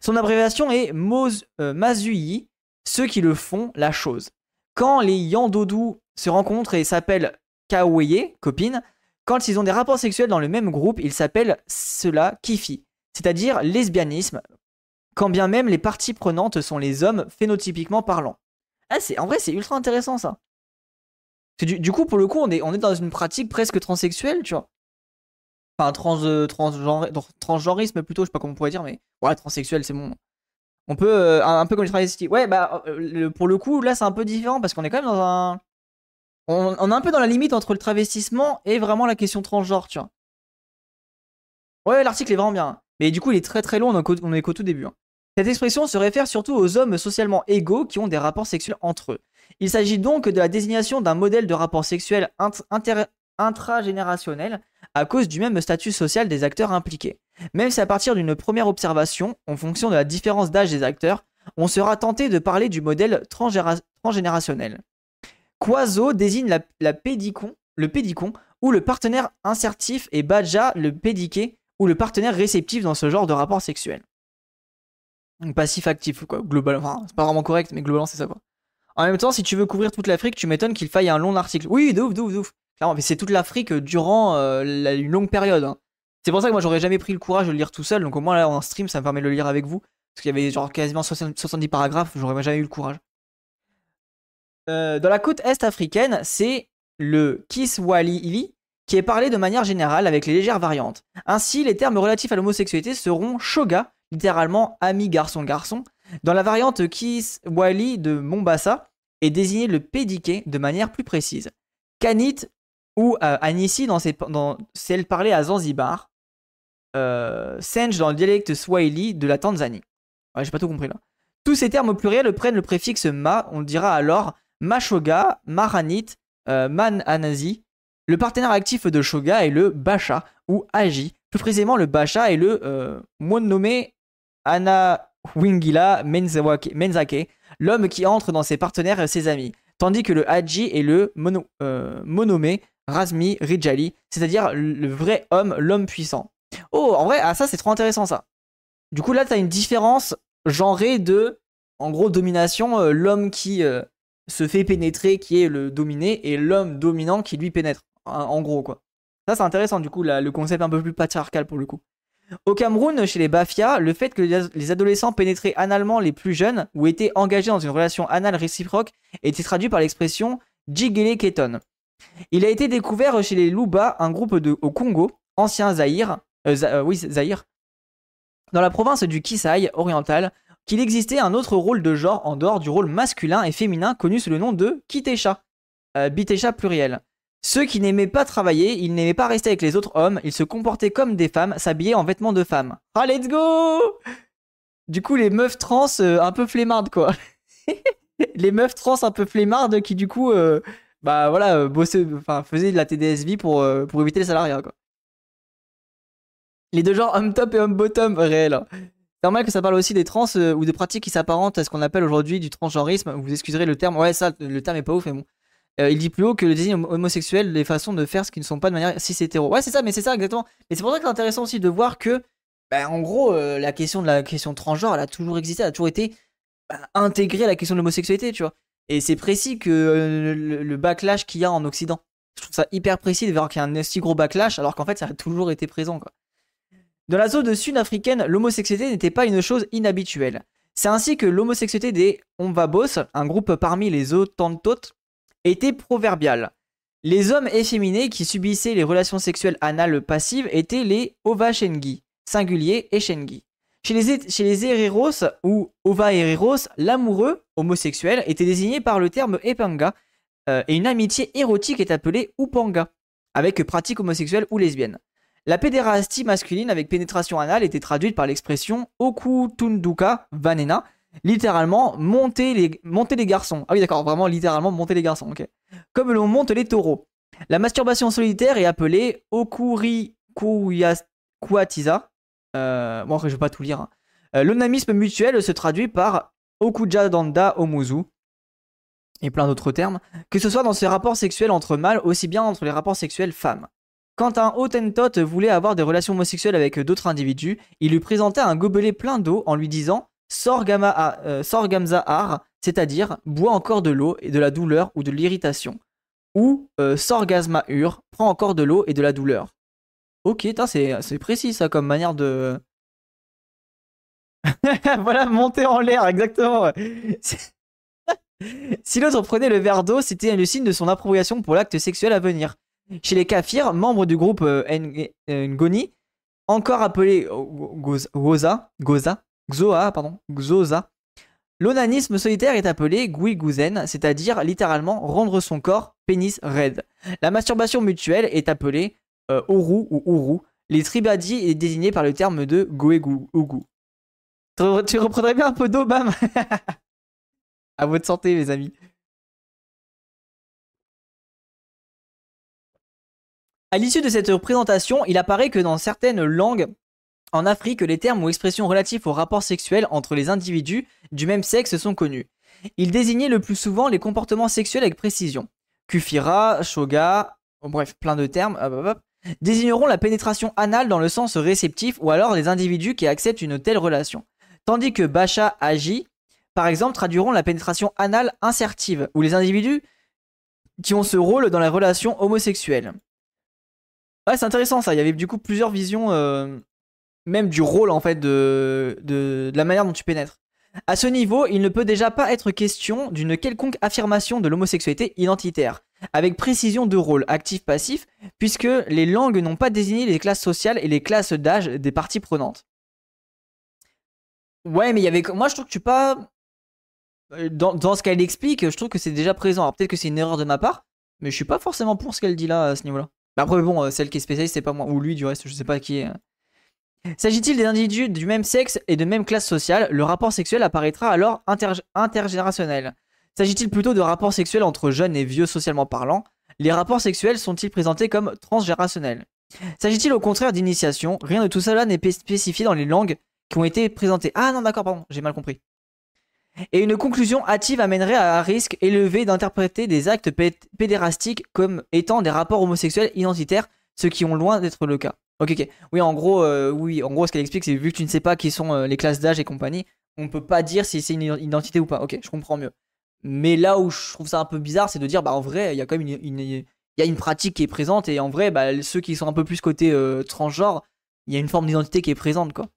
Son abréviation est euh, Mazui, ceux qui le font, la chose. Quand les Yandodou se rencontrent et s'appellent Kaweye, copine, quand ils ont des rapports sexuels dans le même groupe, ils s'appellent cela Kifi, c'est-à-dire lesbianisme, quand bien même les parties prenantes sont les hommes phénotypiquement parlant. Ah, c'est, en vrai, c'est ultra intéressant ça. Du, du, coup, pour le coup, on est, dans une pratique presque transsexuelle, tu vois. Enfin, trans, euh, transgenrisme plutôt, je sais pas comment on pourrait dire, mais ouais, transsexuel, c'est bon. On peut, euh, un, peu comme les travestis. Ouais, bah, euh, pour le coup, là, c'est un peu différent parce qu'on est quand même dans un. On, est un peu dans la limite entre le travestissement et vraiment la question transgenre, tu vois. Ouais, l'article est vraiment bien. Mais du coup, il est très très long, on est qu'au tout début. Hein. Cette expression se réfère surtout aux hommes socialement égaux qui ont des rapports sexuels entre eux. Il s'agit donc de la désignation d'un modèle de rapport sexuel intragénérationnel à cause du même statut social des acteurs impliqués. Même si à partir d'une première observation, en fonction de la différence d'âge des acteurs, on sera tenté de parler du modèle transgénérationnel. Quaso désigne la, pédicon, le pédicon ou le partenaire insertif et Badja le pédiqué ou le partenaire réceptif dans ce genre de rapport sexuel. Passif-actif, quoi, globalement. c'est pas vraiment correct, mais globalement, c'est ça, quoi. En même temps, si tu veux couvrir toute l'Afrique, tu m'étonnes qu'il faille un long article. Oui, de ouf, de ouf, de ouf. Clairement, mais c'est toute l'Afrique durant euh, une longue période. Hein. C'est pour ça que moi, j'aurais jamais pris le courage de le lire tout seul. Donc, au moins, là, en stream, ça me permet de le lire avec vous. Parce qu'il y avait genre quasiment 70 paragraphes, j'aurais jamais eu le courage. Euh, dans la côte est africaine, c'est le Kiswahili qui est parlé de manière générale avec les légères variantes. Ainsi, les termes relatifs à l'homosexualité seront shoga, littéralement ami garçon-garçon. Dans la variante Kiswahili de Mombasa, est désigné le pédiqué de manière plus précise. Kanit ou euh, Anissi dans, dans celle parlée à Zanzibar. Euh, Senj dans le dialecte Swahili de la Tanzanie. Ouais, j'ai pas tout compris là. Tous ces termes au pluriel prennent le préfixe ma, on dira alors Mashoga, Maranit, euh, Mananazi. Le partenaire actif de Shoga est le Basha ou Aji. Plus précisément, le Basha est le euh, nommé Ana Wingila Menzake, l'homme qui entre dans ses partenaires et ses amis. Tandis que le Haji est le euh, monomé Razmi Rijali, c'est-à-dire le vrai homme, l'homme puissant. Oh, en vrai, ah, ça c'est trop intéressant ça. Du coup, là, tu as une différence genrée de, en gros, domination, euh, l'homme qui euh, se fait pénétrer, qui est le dominé, et l'homme dominant qui lui pénètre. En, gros, quoi. Ça, c'est intéressant, du coup, le concept un peu plus patriarcal pour le coup. Au Cameroun, chez les Bafia, le fait que les adolescents pénétraient analement les plus jeunes ou étaient engagés dans une relation anale réciproque était traduit par l'expression Jigele Keton. Il a été découvert chez les Luba, un groupe de, au Congo, ancien Zaïre, euh, euh, Zaïre, dans la province du Kisai oriental, qu'il existait un autre rôle de genre en dehors du rôle masculin et féminin connu sous le nom de Kitesha, euh, pluriel. Ceux qui n'aimaient pas travailler, ils n'aimaient pas rester avec les autres hommes, ils se comportaient comme des femmes, s'habillaient en vêtements de femmes. Ah, let's go Du coup, les meufs trans euh, un peu flemmardes, quoi. les meufs trans un peu flemmardes qui, du coup, euh, bah voilà, euh, bossaient, enfin, faisaient de la TDSV pour, pour éviter les salariats, quoi. Les deux genres homme top et homme bottom, réel. C'est normal que ça parle aussi des trans ou de pratiques qui s'apparentent à ce qu'on appelle aujourd'hui du transgenrisme. Vous excuserez le terme. Ouais, ça, le terme est pas ouf, mais bon. Euh, il dit plus haut que le désigne homosexuel les façons de faire ce qui ne sont pas de manière cis hétéro. Ouais, c'est ça, mais c'est ça exactement. Et c'est pour ça que c'est intéressant aussi de voir que, bah, en gros, euh, la question de la question transgenre, elle a toujours existé, elle a toujours été bah, intégrée à la question de l'homosexualité, tu vois. Et c'est précis que euh, le, backlash qu'il y a en Occident. Je trouve ça hyper précis de voir qu'il y a un si gros backlash, alors qu'en fait, ça a toujours été présent, quoi. Dans la zone sud-africaine, l'homosexualité n'était pas une chose inhabituelle. C'est ainsi que l'homosexualité des Ombabos, un groupe parmi les Otantotes, était proverbial. Les hommes efféminés qui subissaient les relations sexuelles anales passives étaient les Ovashengi, singulier et Shengi. Chez les, chez les Hereros ou Ova Hereros, l'amoureux homosexuel était désigné par le terme Epanga euh, et une amitié érotique est appelée Upanga, avec pratique homosexuelle ou lesbienne. La pédérastie masculine avec pénétration anale était traduite par l'expression Okutunduka Vanena, littéralement monter les, garçons. Ah oui, d'accord, vraiment littéralement monter les garçons, ok. Comme l'on monte les taureaux. La masturbation solitaire est appelée Okuri Kuatiza. Euh, bon, après, je vais pas tout lire. Hein. Euh, l'onamisme mutuel se traduit par Okujadanda Omuzu. et plein d'autres termes, que ce soit dans ces rapports sexuels entre mâles, aussi bien entre les rapports sexuels femmes. Quand un Hottentot voulait avoir des relations homosexuelles avec d'autres individus, il lui présentait un gobelet plein d'eau en lui disant euh, Gamza c'est-à-dire bois encore de l'eau et de la douleur ou de l'irritation. Ou euh, Sors Ur, prends encore de l'eau et de la douleur. Ok, c'est précis ça comme manière de. voilà, monter en l'air, exactement. si l'autre prenait le verre d'eau, c'était le signe de son appropriation pour l'acte sexuel à venir. Chez les kafirs, membres du groupe euh, Ngoni, encore appelé Goza, Goza, Xoa, pardon, Xoza, l'onanisme solitaire est appelé Guiguzen, c'est-à-dire littéralement rendre son corps pénis raide. La masturbation mutuelle est appelée euh, Oru ou Uru. Les tribadis est désigné par le terme de Goegu. Tu reprendrais bien un peu d'eau, bam À votre santé, mes amis. À l'issue de cette représentation, il apparaît que dans certaines langues en Afrique, les termes ou expressions relatifs aux rapports sexuels entre les individus du même sexe sont connus. Ils désignaient le plus souvent les comportements sexuels avec précision. Kufira, Shoga, bref, plein de termes, désigneront la pénétration anale dans le sens réceptif ou alors les individus qui acceptent une telle relation. Tandis que Bacha Agi, par exemple, traduiront la pénétration anale insertive, ou les individus qui ont ce rôle dans les relations homosexuelles. Ouais, c'est intéressant ça. Il y avait du coup plusieurs visions, euh, même du rôle en fait de, de, la manière dont tu pénètres. À ce niveau, il ne peut déjà pas être question d'une quelconque affirmation de l'homosexualité identitaire, avec précision de rôle actif-passif, puisque les langues n'ont pas désigné les classes sociales et les classes d'âge des parties prenantes. Ouais, mais il y avait. Moi, je trouve que tu pas. Euh, dans, dans ce qu'elle explique, je trouve que c'est déjà présent. Alors peut-être que c'est une erreur de ma part, mais je suis pas forcément pour ce qu'elle dit là à ce niveau-là. Bah, après, bon, euh, celle qui est spécialiste, c'est pas moi. Ou lui, du reste, je sais pas qui est. Euh. S'agit-il des individus du même sexe et de même classe sociale Le rapport sexuel apparaîtra alors intergénérationnel. S'agit-il plutôt de rapports sexuels entre jeunes et vieux socialement parlant? Les rapports sexuels sont-ils présentés comme transgénérationnels? S'agit-il au contraire d'initiation? Rien de tout cela n'est spécifié dans les langues qui ont été présentées. Ah non, d'accord, pardon, j'ai mal compris. Et une conclusion hâtive amènerait à un risque élevé d'interpréter des actes pédérastiques comme étant des rapports homosexuels identitaires, ce qui ont loin d'être le cas. Ok, ok. Oui, en gros, euh, oui, en gros, ce qu'elle explique, c'est vu que tu ne sais pas qui sont euh, les classes d'âge et compagnie, on peut pas dire si c'est une identité ou pas. Ok, je comprends mieux. Mais là où je trouve ça un peu bizarre, c'est de dire, bah en vrai, il y a quand même une, y a une pratique qui est présente et en vrai, bah, ceux qui sont un peu plus côté euh, transgenre, il y a une forme d'identité qui est présente, quoi.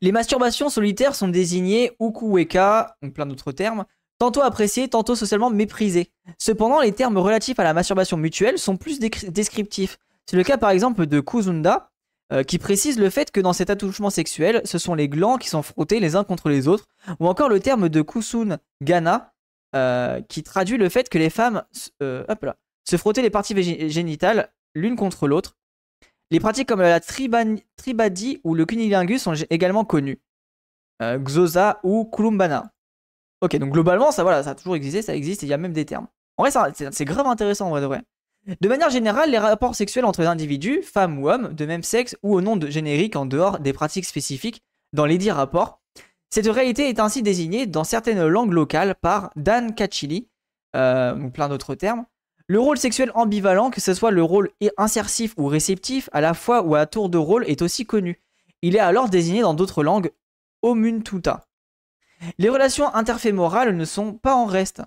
Les masturbations solitaires sont désignées ukuweka, ou plein d'autres termes, tantôt appréciées, tantôt socialement méprisées. Cependant, les termes relatifs à la masturbation mutuelle sont plus descriptifs. C'est le cas par exemple de Kuzunda, euh, qui précise le fait que dans cet attouchement sexuel, ce sont les glands qui sont frottés les uns contre les autres, ou encore le terme de Kusun Gana, euh, qui traduit le fait que les femmes euh, se frottaient les parties génitales l'une contre l'autre, les pratiques comme la tribadie ou le cunilingus sont également connues. Euh, Xosa ou Kulumbana. Ok, donc globalement, ça, voilà, ça a toujours existé, ça existe, et il y a même des termes. En vrai, c'est grave intéressant, en vrai de vrai. De manière générale, les rapports sexuels entre les individus, femmes ou hommes, de même sexe ou au nom de générique en dehors des pratiques spécifiques dans les dix rapports, cette réalité est ainsi désignée dans certaines langues locales par Dan Kachili, euh, ou plein d'autres termes, le rôle sexuel ambivalent, que ce soit le rôle insersif ou réceptif, à la fois ou à tour de rôle, est aussi connu. Il est alors désigné dans d'autres langues omuntuta. Les relations interfémorales ne sont pas en reste.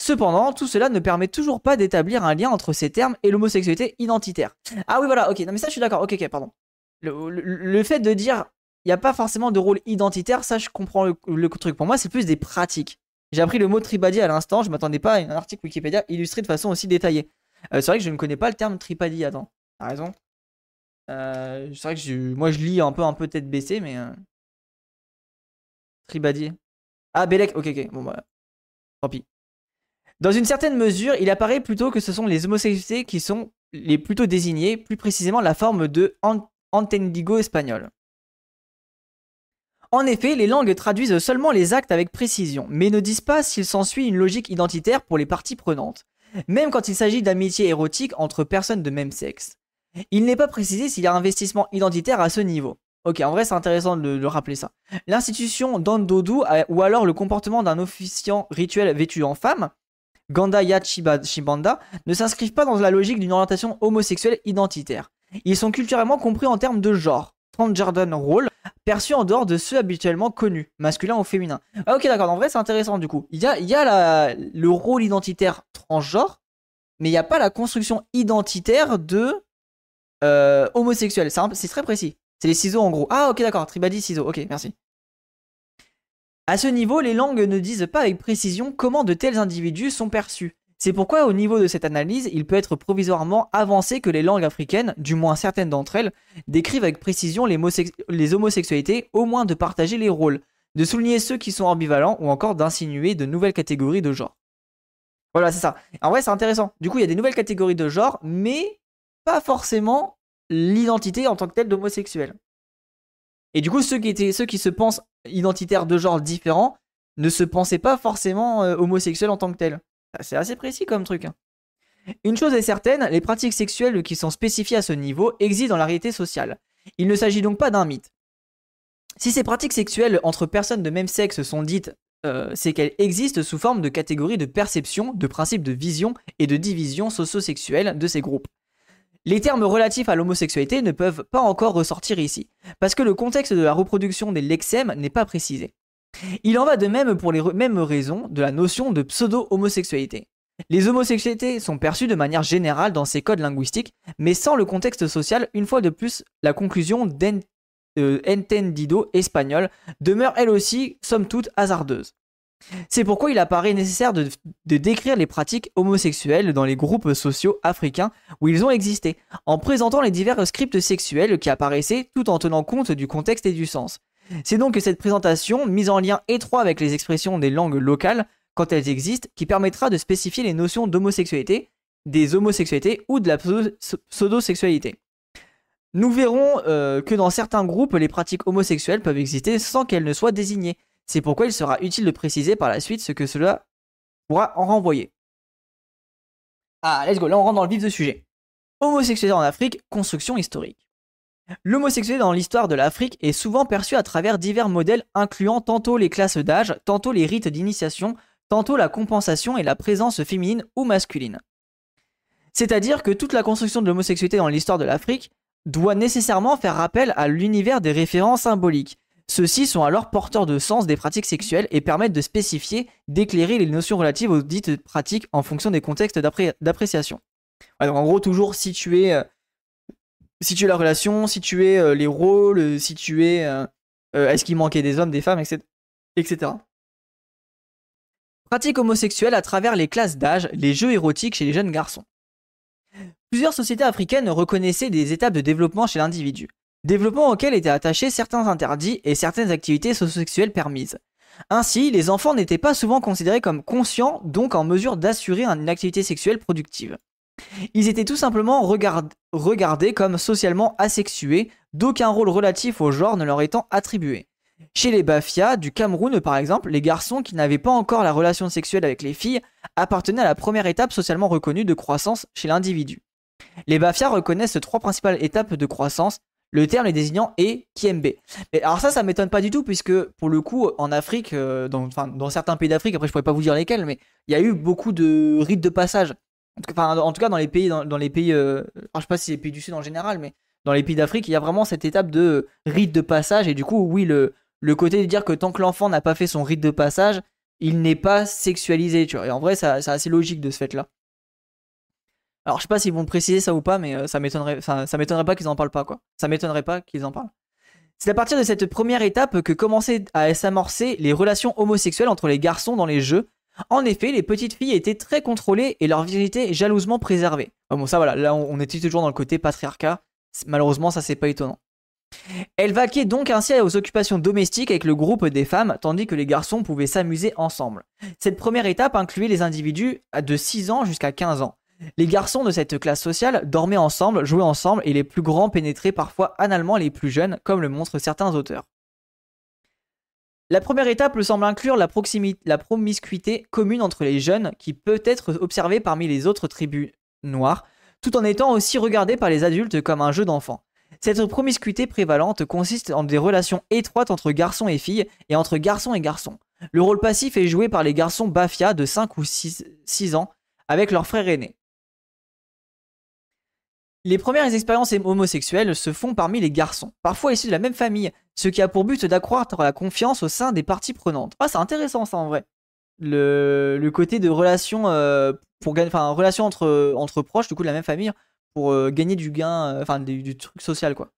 Cependant, tout cela ne permet toujours pas d'établir un lien entre ces termes et l'homosexualité identitaire. Ah oui, voilà, ok, non mais ça je suis d'accord, ok, ok, pardon. Le, fait de dire il n'y a pas forcément de rôle identitaire, ça je comprends le truc. Pour moi, c'est plus des pratiques. J'ai appris le mot tribadie à l'instant, je m'attendais pas à un article Wikipédia illustré de façon aussi détaillée. Euh, c'est vrai que je ne connais pas le terme tripadi, attends. T'as raison. Euh, c'est vrai que moi je lis un peu un peu tête baissée, mais. Euh... Tribadi. Ah, Belek, ok, ok. Bon, bah. Tant pis. Dans une certaine mesure, il apparaît plutôt que ce sont les homosexualités qui sont les plutôt désignés, plus précisément la forme de entendigo espagnol. En effet, les langues traduisent seulement les actes avec précision, mais ne disent pas s'il s'ensuit une logique identitaire pour les parties prenantes, même quand il s'agit d'amitié érotique entre personnes de même sexe. Il n'est pas précisé s'il y a un investissement identitaire à ce niveau. Ok, en vrai, c'est intéressant de le rappeler ça. L'institution d'Andodu, ou alors le comportement d'un officiant rituel vêtu en femme, Gandaya Shibanda, ne s'inscrivent pas dans la logique d'une orientation homosexuelle identitaire. Ils sont culturellement compris en termes de genre. Perçu en dehors de ceux habituellement connus, masculin ou féminin. Ah, ok, d'accord, en vrai, c'est intéressant du coup. Il y a, il y a le rôle identitaire transgenre, mais il n'y a pas la construction identitaire de euh, homosexuel. C'est très précis. C'est les ciseaux en gros. Ah, ok, d'accord. Tribadi, ciseaux. Ok, merci. À ce niveau, les langues ne disent pas avec précision comment de tels individus sont perçus. C'est pourquoi au niveau de cette analyse, il peut être provisoirement avancé que les langues africaines, du moins certaines d'entre elles, décrivent avec précision les, homosexualités, au moins de partager les rôles, de souligner ceux qui sont ambivalents ou encore d'insinuer de nouvelles catégories de genre. Voilà, c'est ça. En vrai, c'est intéressant. Du coup, il y a des nouvelles catégories de genre, mais pas forcément l'identité en tant que telle d'homosexuel. Et du coup, ceux qui, étaient, ceux qui se pensent identitaires de genre différents ne se pensaient pas forcément euh, homosexuels en tant que tels. C'est assez précis comme truc. Hein. Une chose est certaine, les pratiques sexuelles qui sont spécifiées à ce niveau existent dans la réalité sociale. Il ne s'agit donc pas d'un mythe. Si ces pratiques sexuelles entre personnes de même sexe sont dites, euh, c'est qu'elles existent sous forme de catégories de perception, de principes de vision et de division socio-sexuelle de ces groupes. Les termes relatifs à l'homosexualité ne peuvent pas encore ressortir ici, parce que le contexte de la reproduction des lexèmes n'est pas précisé. Il en va de même pour les mêmes raisons de la notion de pseudo-homosexualité. Les homosexualités sont perçues de manière générale dans ces codes linguistiques, mais sans le contexte social, une fois de plus, la conclusion d'entendido euh, espagnol demeure elle aussi, somme toute, hasardeuse. C'est pourquoi il apparaît nécessaire de, décrire les pratiques homosexuelles dans les groupes sociaux africains où ils ont existé, en présentant les divers scripts sexuels qui apparaissaient tout en tenant compte du contexte et du sens. C'est donc cette présentation, mise en lien étroit avec les expressions des langues locales, quand elles existent, qui permettra de spécifier les notions d'homosexualité, des homosexualités ou de la pseudo-sexualité. Nous verrons euh, que dans certains groupes, les pratiques homosexuelles peuvent exister sans qu'elles ne soient désignées, c'est pourquoi il sera utile de préciser par la suite ce que cela pourra en renvoyer. Ah, let's go, là on rentre dans le vif du sujet. Homosexualité en Afrique, construction historique. L'homosexualité dans l'histoire de l'Afrique est souvent perçue à travers divers modèles incluant tantôt les classes d'âge, tantôt les rites d'initiation, tantôt la compensation et la présence féminine ou masculine. C'est-à-dire que toute la construction de l'homosexualité dans l'histoire de l'Afrique doit nécessairement faire appel à l'univers des références symboliques, ceux-ci sont alors porteurs de sens des pratiques sexuelles et permettent de spécifier, d'éclairer les notions relatives aux dites pratiques en fonction des contextes d'appréciation. en gros, toujours situer, euh, situer la relation, situer euh, les rôles, situer euh, est-ce qu'il manquait des hommes, des femmes, etc. etc. Pratique homosexuelle à travers les classes d'âge, les jeux érotiques chez les jeunes garçons. Plusieurs sociétés africaines reconnaissaient des étapes de développement chez l'individu développement auquel étaient attachés certains interdits et certaines activités sociosexuelles permises. Ainsi, les enfants n'étaient pas souvent considérés comme conscients, donc en mesure d'assurer une activité sexuelle productive. Ils étaient tout simplement regardés comme socialement asexués, d'aucun rôle relatif au genre ne leur étant attribué. Chez les Bafia du Cameroun par exemple, les garçons qui n'avaient pas encore la relation sexuelle avec les filles appartenaient à la première étape socialement reconnue de croissance chez l'individu. Les Bafia reconnaissent trois principales étapes de croissance, le terme les désignant est Kiembe. Mais alors ça, ça m'étonne pas du tout, puisque pour le coup, en Afrique, euh, dans, dans certains pays d'Afrique, après je pourrais pas vous dire lesquels, mais il y a eu beaucoup de rites de passage. En tout cas, dans les pays, dans, les pays, euh, je sais pas si les pays du Sud en général, mais dans les pays d'Afrique, il y a vraiment cette étape de rite de passage, et du coup, oui, le, côté de dire que tant que l'enfant n'a pas fait son rite de passage, il n'est pas sexualisé. Et en vrai, c'est assez logique de ce fait-là. Alors je sais pas s'ils vont préciser ça ou pas, mais euh, ça m'étonnerait, ça, m'étonnerait pas qu'ils en parlent pas quoi. Ça m'étonnerait pas qu'ils en parlent. C'est à partir de cette première étape que commençaient à s'amorcer les relations homosexuelles entre les garçons dans les jeux. En effet, les petites filles étaient très contrôlées et leur virginité jalousement préservée. bon, ça voilà, là on, était toujours dans le côté patriarcat. Malheureusement, ça c'est pas étonnant. Elles vaquaient donc ainsi aux occupations domestiques avec le groupe des femmes, tandis que les garçons pouvaient s'amuser ensemble. Cette première étape incluait les individus de 6 ans jusqu'à 15 ans. Les garçons de cette classe sociale dormaient ensemble, jouaient ensemble et les plus grands pénétraient parfois analement les plus jeunes, comme le montrent certains auteurs. La première étape semble inclure la, promiscuité commune entre les jeunes qui peut être observée parmi les autres tribus noires, tout en étant aussi regardée par les adultes comme un jeu d'enfant. Cette promiscuité prévalente consiste en des relations étroites entre garçons et filles et entre garçons et garçons. Le rôle passif est joué par les garçons Bafia de 5 ou 6, 6 ans avec leur frère aîné. Les premières expériences homosexuelles se font parmi les garçons, parfois issus de la même famille, ce qui a pour but d'accroître la confiance au sein des parties prenantes. Ah, c'est intéressant ça en vrai. Le, côté de relation, euh, pour enfin, relation entre, proches, du coup, de la même famille, pour euh, gagner du gain, euh, enfin, du, truc social, quoi.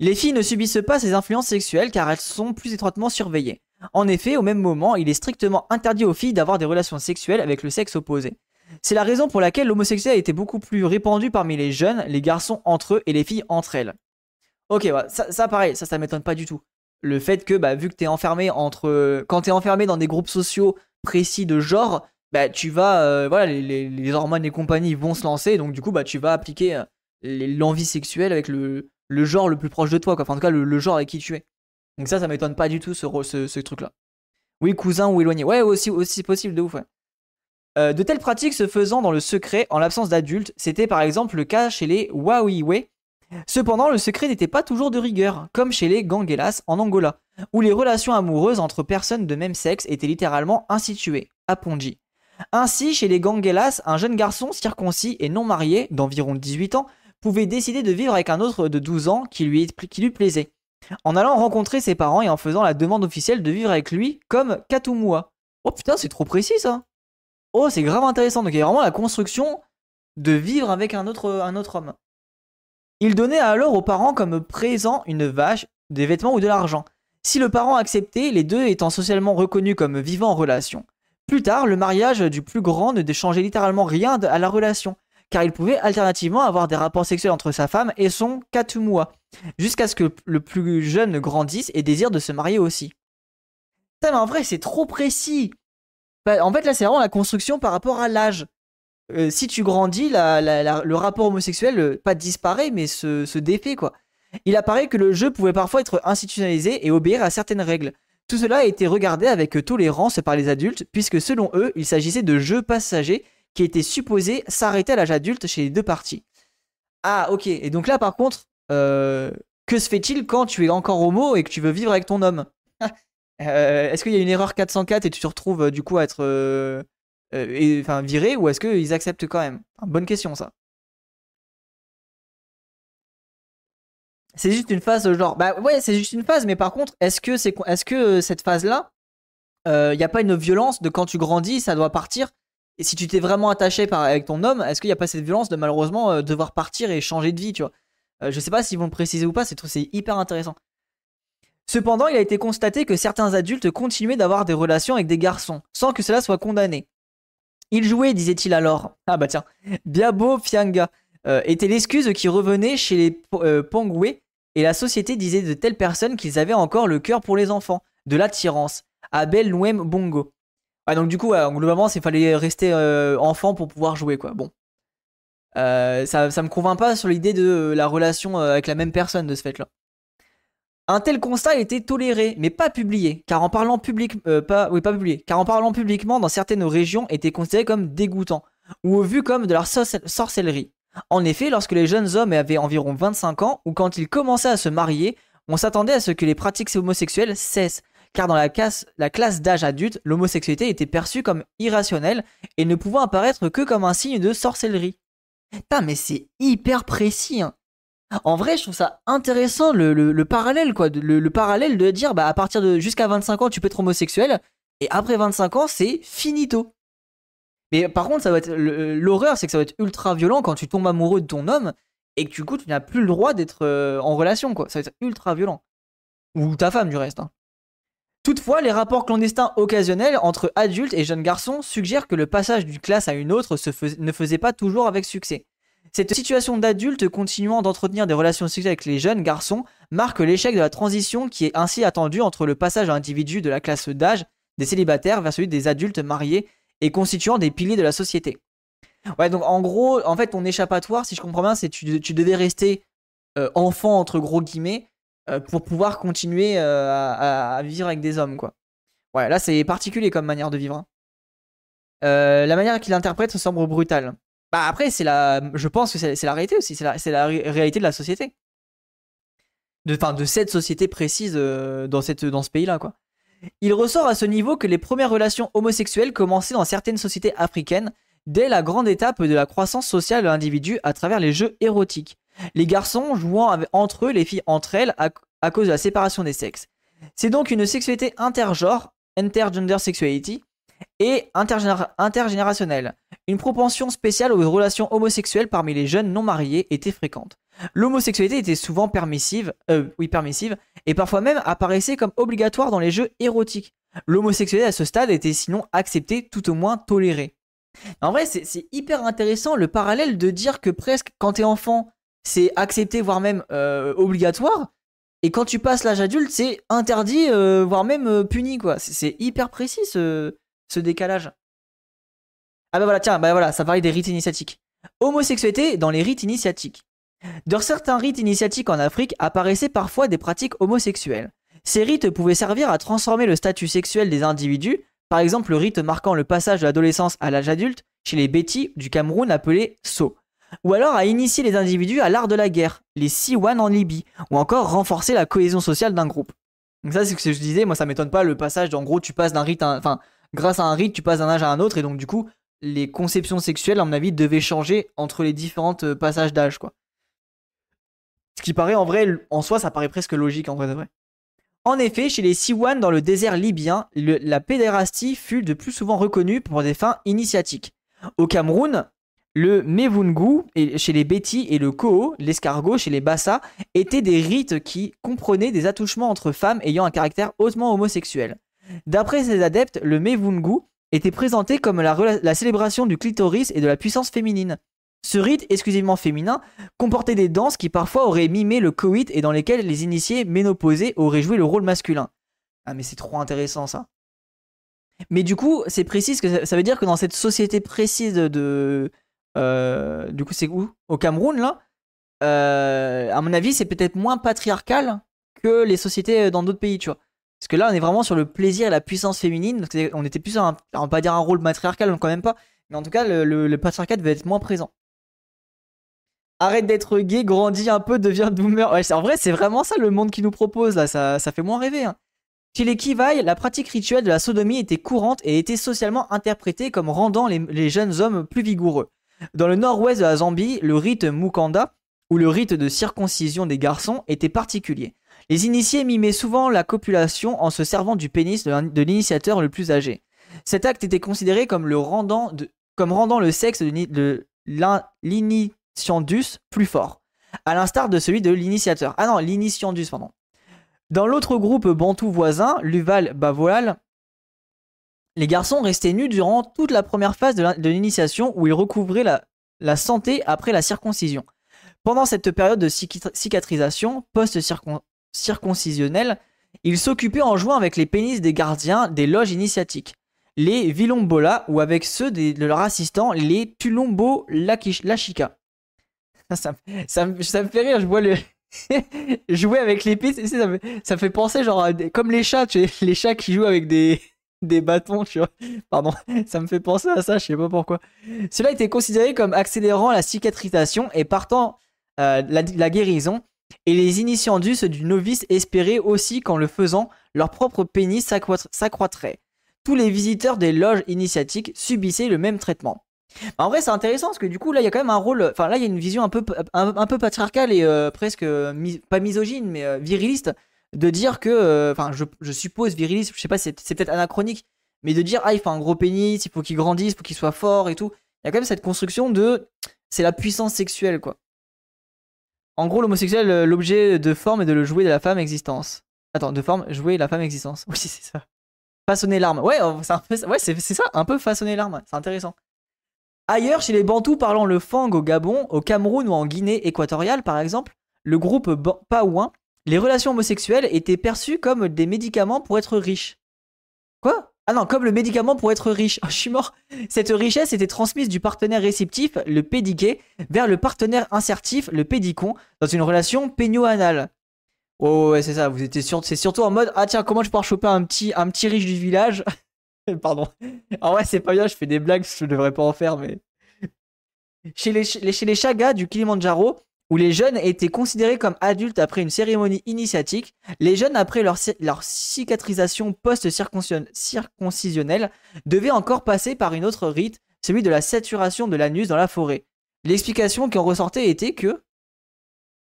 Les filles ne subissent pas ces influences sexuelles car elles sont plus étroitement surveillées. En effet, au même moment, il est strictement interdit aux filles d'avoir des relations sexuelles avec le sexe opposé. C'est la raison pour laquelle l'homosexualité a été beaucoup plus répandue parmi les jeunes, les garçons entre eux et les filles entre elles. Ok, ça, ça pareil, ça, ça m'étonne pas du tout. Le fait que, bah, vu que t'es enfermé entre. Quand t'es enfermé dans des groupes sociaux précis de genre, bah, tu vas. Euh, voilà, les, hormones et compagnie vont se lancer, donc du coup, bah, tu vas appliquer euh, l'envie sexuelle avec le, genre le plus proche de toi, quoi. Enfin, en tout cas, le, genre avec qui tu es. Donc ça, ça m'étonne pas du tout, ce, truc-là. Oui, cousin ou éloigné. Ouais, aussi, aussi possible de ouf, euh, de telles pratiques se faisant dans le secret en l'absence d'adultes, c'était par exemple le cas chez les Wawiwe. Cependant, le secret n'était pas toujours de rigueur, comme chez les Gangelas en Angola, où les relations amoureuses entre personnes de même sexe étaient littéralement instituées, à Ponji. Ainsi, chez les Gangelas, un jeune garçon circoncis et non marié, d'environ 18 ans, pouvait décider de vivre avec un autre de 12 ans qui lui, qui lui plaisait, en allant rencontrer ses parents et en faisant la demande officielle de vivre avec lui comme Katumua. Oh putain, c'est trop précis ça Oh, c'est grave intéressant. Donc il y a vraiment la construction de vivre avec un autre, un autre homme. Il donnait alors aux parents comme présent une vache, des vêtements ou de l'argent. Si le parent acceptait, les deux étant socialement reconnus comme vivant en relation. Plus tard, le mariage du plus grand ne changeait littéralement rien à la relation, car il pouvait alternativement avoir des rapports sexuels entre sa femme et son katumua, jusqu'à ce que le plus jeune grandisse et désire de se marier aussi. Putain, mais vrai, c'est trop précis. Bah, en fait, là, c'est vraiment la construction par rapport à l'âge. Euh, si tu grandis, le rapport homosexuel, euh, pas disparaît, mais se, défait, quoi. Il apparaît que le jeu pouvait parfois être institutionnalisé et obéir à certaines règles. Tout cela a été regardé avec tolérance par les adultes, puisque selon eux, il s'agissait de jeux passagers qui étaient supposés s'arrêter à l'âge adulte chez les deux parties. Ah, ok. Et donc là, par contre, euh, que se fait-il quand tu es encore homo et que tu veux vivre avec ton homme? Euh, est-ce qu'il y a une erreur 404 et tu te retrouves euh, du coup à être euh, viré ou est-ce qu'ils acceptent quand même? Bonne question ça. C'est juste une phase genre. Bah ouais, c'est juste une phase, mais par contre, est-ce que, c'est, est-ce que cette phase-là, il n'y a pas une violence de quand tu grandis, ça doit partir? Et si tu t'es vraiment attaché par, avec ton homme, est-ce qu'il n'y a pas cette violence de malheureusement devoir partir et changer de vie, tu vois? Je sais pas s'ils vont le préciser ou pas, c'est hyper intéressant. Cependant, il a été constaté que certains adultes continuaient d'avoir des relations avec des garçons, sans que cela soit condamné. Il jouait, disait-il alors. Ah bah tiens, Biabo Fianga euh, était l'excuse qui revenait chez les euh, et la société disait de telles personnes qu'ils avaient encore le cœur pour les enfants, de l'attirance. Abel Nouem Bongo. Ah donc du coup, globalement, il fallait rester euh, enfant pour pouvoir jouer, quoi. Bon. Euh, ça, ça me convainc pas sur l'idée de la relation avec la même personne de ce fait-là. Un tel constat était toléré, mais pas publié, car en parlant public, euh, pas, publié, car en parlant publiquement dans certaines régions était considéré comme dégoûtant, ou vu comme de la sorcellerie. En effet, lorsque les jeunes hommes avaient environ 25 ans, ou quand ils commençaient à se marier, on s'attendait à ce que les pratiques homosexuelles cessent, car dans la, la classe d'âge adulte, l'homosexualité était perçue comme irrationnelle et ne pouvant apparaître que comme un signe de sorcellerie. Putain, mais c'est hyper précis, hein. En vrai, je trouve ça intéressant le, parallèle, quoi. Le, parallèle de dire, bah, à partir de jusqu'à 25 ans, tu peux être homosexuel, et après 25 ans, c'est finito. Mais par contre, ça va être l'horreur, c'est que ça va être ultra violent quand tu tombes amoureux de ton homme et que du coup, tu n'as plus le droit d'être euh, en relation, quoi. Ça va être ultra violent. Ou ta femme, du reste. Hein. Toutefois, les rapports clandestins occasionnels entre adultes et jeunes garçons suggèrent que le passage d'une classe à une autre ne faisait pas toujours avec succès. Cette situation d'adulte continuant d'entretenir des relations sexuelles avec les jeunes garçons marque l'échec de la transition qui est ainsi attendue entre le passage à individu de la classe d'âge des célibataires vers celui des adultes mariés et constituant des piliers de la société. Ouais, donc en gros, en fait, ton échappatoire, si je comprends bien, c'est tu, tu devais rester euh, enfant entre gros guillemets euh, pour pouvoir continuer euh, à, vivre avec des hommes, quoi. Ouais, là c'est particulier comme manière de vivre. Hein. la manière qu'il interprète semble brutale. Bah après, c'est la, je pense que c'est la réalité aussi, c'est la, réalité de la société. de, enfin, de cette société précise euh, dans, ce pays-là, quoi. Il ressort à ce niveau que les premières relations homosexuelles commençaient dans certaines sociétés africaines dès la grande étape de la croissance sociale de l'individu à travers les jeux érotiques. Les garçons jouant entre eux, les filles entre elles à, cause de la séparation des sexes. C'est donc une sexualité intergenre, intergender sexuality, et intergénérationnelle. Une propension spéciale aux relations homosexuelles parmi les jeunes non mariés était fréquente. L'homosexualité était souvent permissive, euh, permissive, et parfois même apparaissait comme obligatoire dans les jeux érotiques. L'homosexualité à ce stade était sinon acceptée, tout au moins tolérée. En vrai, c'est hyper intéressant le parallèle de dire que presque quand t'es enfant, c'est accepté, voire même euh, obligatoire, et quand tu passes l'âge adulte, c'est interdit, euh, voire même puni, quoi. C'est hyper précis ce décalage. Ah bah voilà, tiens, bah voilà, ça parlait des rites initiatiques. Homosexualité dans les rites initiatiques. Dans certains rites initiatiques en Afrique apparaissaient parfois des pratiques homosexuelles. Ces rites pouvaient servir à transformer le statut sexuel des individus, par exemple le rite marquant le passage de l'adolescence à l'âge adulte chez les Bétis du Cameroun appelé So, ou alors à initier les individus à l'art de la guerre, les Siwan en Libye, ou encore renforcer la cohésion sociale d'un groupe. Donc ça c'est ce que je disais, moi ça m'étonne pas le passage, en gros tu passes d'un rite, enfin grâce à un rite tu passes d'un âge à un autre et donc du coup les conceptions sexuelles à mon avis devaient changer entre les différents euh, passages d'âge quoi. Ce qui paraît en vrai, en soi, ça paraît presque logique en vrai. En effet, chez les Siwan dans le désert libyen, la pédérastie fut de plus souvent reconnue pour des fins initiatiques. Au Cameroun, le Mevungu chez les Bétis et le Koo, l'escargot chez les Bassa, étaient des rites qui comprenaient des attouchements entre femmes ayant un caractère hautement homosexuel. D'après ces adeptes, le Mevungu était présenté comme la célébration du clitoris et de la puissance féminine. Ce rite exclusivement féminin comportait des danses qui parfois auraient mimé le coït et dans lesquelles les initiés ménopausés auraient joué le rôle masculin. Ah mais c'est trop intéressant ça. Mais du coup, c'est précis que ça, veut dire que dans cette société précise de... Euh, du coup, c'est où? Au Cameroun, là? Euh, À mon avis, c'est peut-être moins patriarcal que les sociétés dans d'autres pays, tu vois. Parce que là, on est vraiment sur le plaisir et la puissance féminine. on était plus, un, on va pas dire un rôle matriarcal, quand même pas. Mais en tout cas, le, patriarcat devait être moins présent. Arrête d'être gay, grandis un peu, deviens boomer. Ouais, en vrai, c'est vraiment ça le monde qui nous propose là, ça, ça fait moins rêver. Hein. Chez les Kivaï, la pratique rituelle de la sodomie était courante et était socialement interprétée comme rendant les, jeunes hommes plus vigoureux. Dans le nord-ouest de la Zambie, le rite Mukanda, ou le rite de circoncision des garçons, était particulier. Les initiés mimaient souvent la copulation en se servant du pénis de l'initiateur le plus âgé. Cet acte était considéré comme, rendant, le sexe de l'initiateur plus fort, à l'instar de celui de l'initiateur. Ah non, l'initiandus, pardon. Dans l'autre groupe bantou voisin, Luval Bavoal, les garçons restaient nus durant toute la première phase de l'initiation où ils recouvraient la, santé après la circoncision. Pendant cette période de cicatrisation post-circoncisionnelle, ils s'occupaient en jouant avec les pénis des gardiens des loges initiatiques, les Vilombola ou avec ceux de leurs assistants, les Tulombo Lachika. ça, ça, me fait rire, je vois le. jouer avec l'épée, ça, me, ça fait penser genre comme les chats, les chats qui jouent avec des, des bâtons, tu vois. Pardon, ça me fait penser à ça, je sais pas pourquoi. Cela était considéré comme accélérant la cicatrisation et partant euh, la, guérison. Et les initiandus du novice espéraient aussi qu'en le faisant, leur propre pénis s'accroîtrait. Tous les visiteurs des loges initiatiques subissaient le même traitement. Bah, en vrai, c'est intéressant parce que du coup, là, il y a quand même un rôle. Enfin, là, il y a une vision un peu, un, peu patriarcale et euh, presque pas misogyne, mais euh, viriliste de dire que. Euh, enfin, je, suppose viriliste, je sais pas, c'est peut-être anachronique, mais de dire, ah, il faut un gros pénis, il faut qu'il grandisse, il faut qu'il soit fort et tout. Il y a quand même cette construction de. C'est la puissance sexuelle, quoi. En gros, l'homosexuel, l'objet de forme est de le jouer de la femme existence. Attends, de forme, jouer la femme existence. Oui, c'est ça. Façonner l'arme. Ouais, ouais c'est ça, un peu façonner l'arme. C'est intéressant. Ailleurs, chez les Bantous parlant le Fang au Gabon, au Cameroun ou en Guinée équatoriale par exemple, le groupe Paouin, les relations homosexuelles étaient perçues comme des médicaments pour être riches. Quoi? Ah non, comme le médicament pour être riche. Oh, je suis mort. Cette richesse était transmise du partenaire réceptif, le pédiqué, vers le partenaire insertif, le pédicon, dans une relation peigno-anale. Oh ouais, c'est ça, vous étiez sûr, c'est surtout en mode, ah tiens, comment je peux choper un petit, riche du village? Pardon. En vrai, c'est pas bien, je fais des blagues, je devrais pas en faire, mais. Chez les, chez les Chagas du Kilimanjaro, où les jeunes étaient considérés comme adultes après une cérémonie initiatique, les jeunes après leur, cicatrisation post-circoncisionnelle devaient encore passer par une autre rite, celui de la saturation de l'anus dans la forêt. L'explication qui en ressortait était que...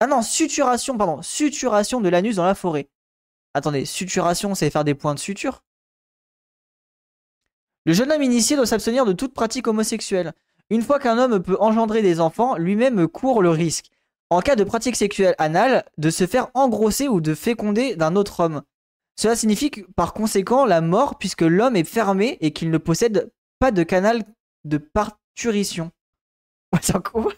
Ah non, suturation, pardon, suturation de l'anus dans la forêt. Attendez, suturation, c'est faire des points de suture? Le jeune homme initié doit s'abstenir de toute pratique homosexuelle. Une fois qu'un homme peut engendrer des enfants, lui-même court le risque, en cas de pratique sexuelle anale, de se faire engrosser ou de féconder d'un autre homme. Cela signifie par conséquent la mort puisque l'homme est fermé et qu'il ne possède pas de canal de parturition. quoi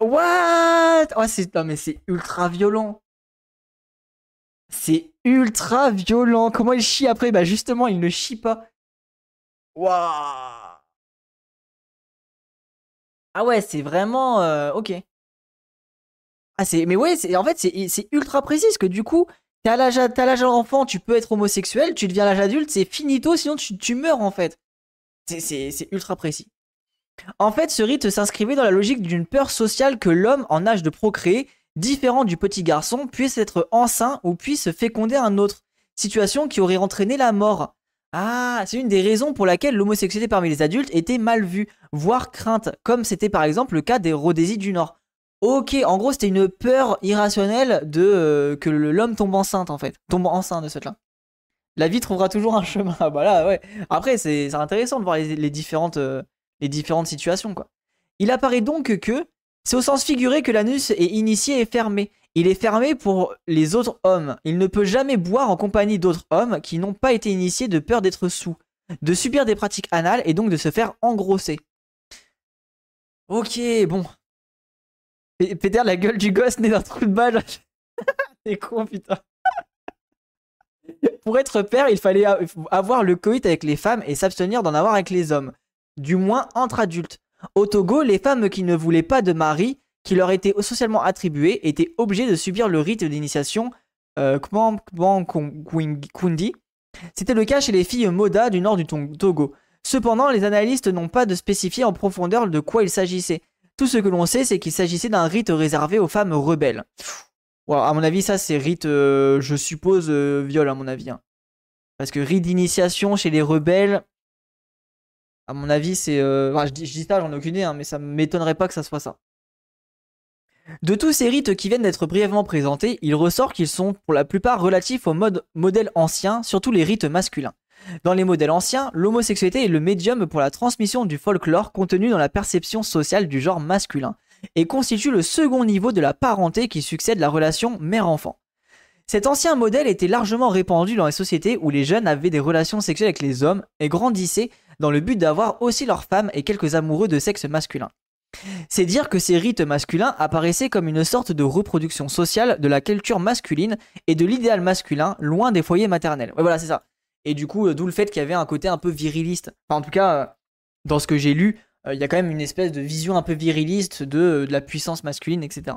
What? Oh, c'est... Non mais c'est ultra violent. C'est ultra violent. Comment il chie après? Bah justement, il ne chie pas. Waouh ah ouais, c'est vraiment. Euh, ok. Ah, c'est. Mais ouais, c'est... en fait, c'est ultra précis parce que du coup, t'as l'âge l'âge enfant, tu peux être homosexuel, tu deviens l'âge adulte, c'est finito, sinon tu, tu meurs en fait. C'est ultra précis. En fait, ce rite s'inscrivait dans la logique d'une peur sociale que l'homme en âge de procréer, différent du petit garçon, puisse être enceint ou puisse féconder un autre, situation qui aurait entraîné la mort. Ah, c'est une des raisons pour laquelle l'homosexualité parmi les adultes était mal vue, voire crainte, comme c'était par exemple le cas des Rhodésies du Nord. Ok, en gros, c'était une peur irrationnelle de euh, que l'homme tombe enceinte en fait, tombe enceinte de ce là. La vie trouvera toujours un chemin. voilà, ouais. Après, c'est intéressant de voir les, différentes, euh, les différentes situations quoi. Il apparaît donc que c'est au sens figuré que l'anus est initié et fermé. Il est fermé pour les autres hommes. Il ne peut jamais boire en compagnie d'autres hommes qui n'ont pas été initiés de peur d'être sous, de subir des pratiques anales et donc de se faire engrosser. Ok, bon. Péter la gueule du gosse né d'un trou de balle. C'est con, putain. Pour être père, il fallait avoir le coït avec les femmes et s'abstenir d'en avoir avec les hommes. Du moins entre adultes. Au Togo, les femmes qui ne voulaient pas de mari qui leur était socialement attribué étaient obligés de subir le rite d'initiation euh. C'était le cas chez les filles Moda du nord du Togo. Cependant, les analystes n'ont pas de spécifier en profondeur de quoi il s'agissait. Tout ce que l'on sait, c'est qu'il s'agissait d'un rite réservé aux femmes rebelles. à mon avis, ça, c'est rite, euh, je suppose, euh, viol, à mon avis. Hein. Parce que rite d'initiation chez les rebelles, à mon avis, c'est. Euh, je, dis, ça, j'en ai aucune idée, hein, mais ça m'étonnerait pas que ça soit ça. De tous ces rites qui viennent d'être brièvement présentés, il ressort qu'ils sont pour la plupart relatifs aux mode, modèles anciens, surtout les rites masculins. Dans les modèles anciens, l'homosexualité est le médium pour la transmission du folklore contenu dans la perception sociale du genre masculin, et constitue le second niveau de la parenté qui succède la relation mère-enfant. Cet ancien modèle était largement répandu dans les sociétés où les jeunes avaient des relations sexuelles avec les hommes et grandissaient dans le but d'avoir aussi leurs femmes et quelques amoureux de sexe masculin. C'est dire que ces rites masculins apparaissaient comme une sorte de reproduction sociale de la culture masculine et de l'idéal masculin loin des foyers maternels. voilà, c'est ça. Et du coup, euh, d'où le fait qu'il y avait un côté un peu viriliste. en tout cas, euh, dans ce que j'ai lu, euh, il y a quand même une espèce de vision un peu viriliste de, de la puissance masculine, etc.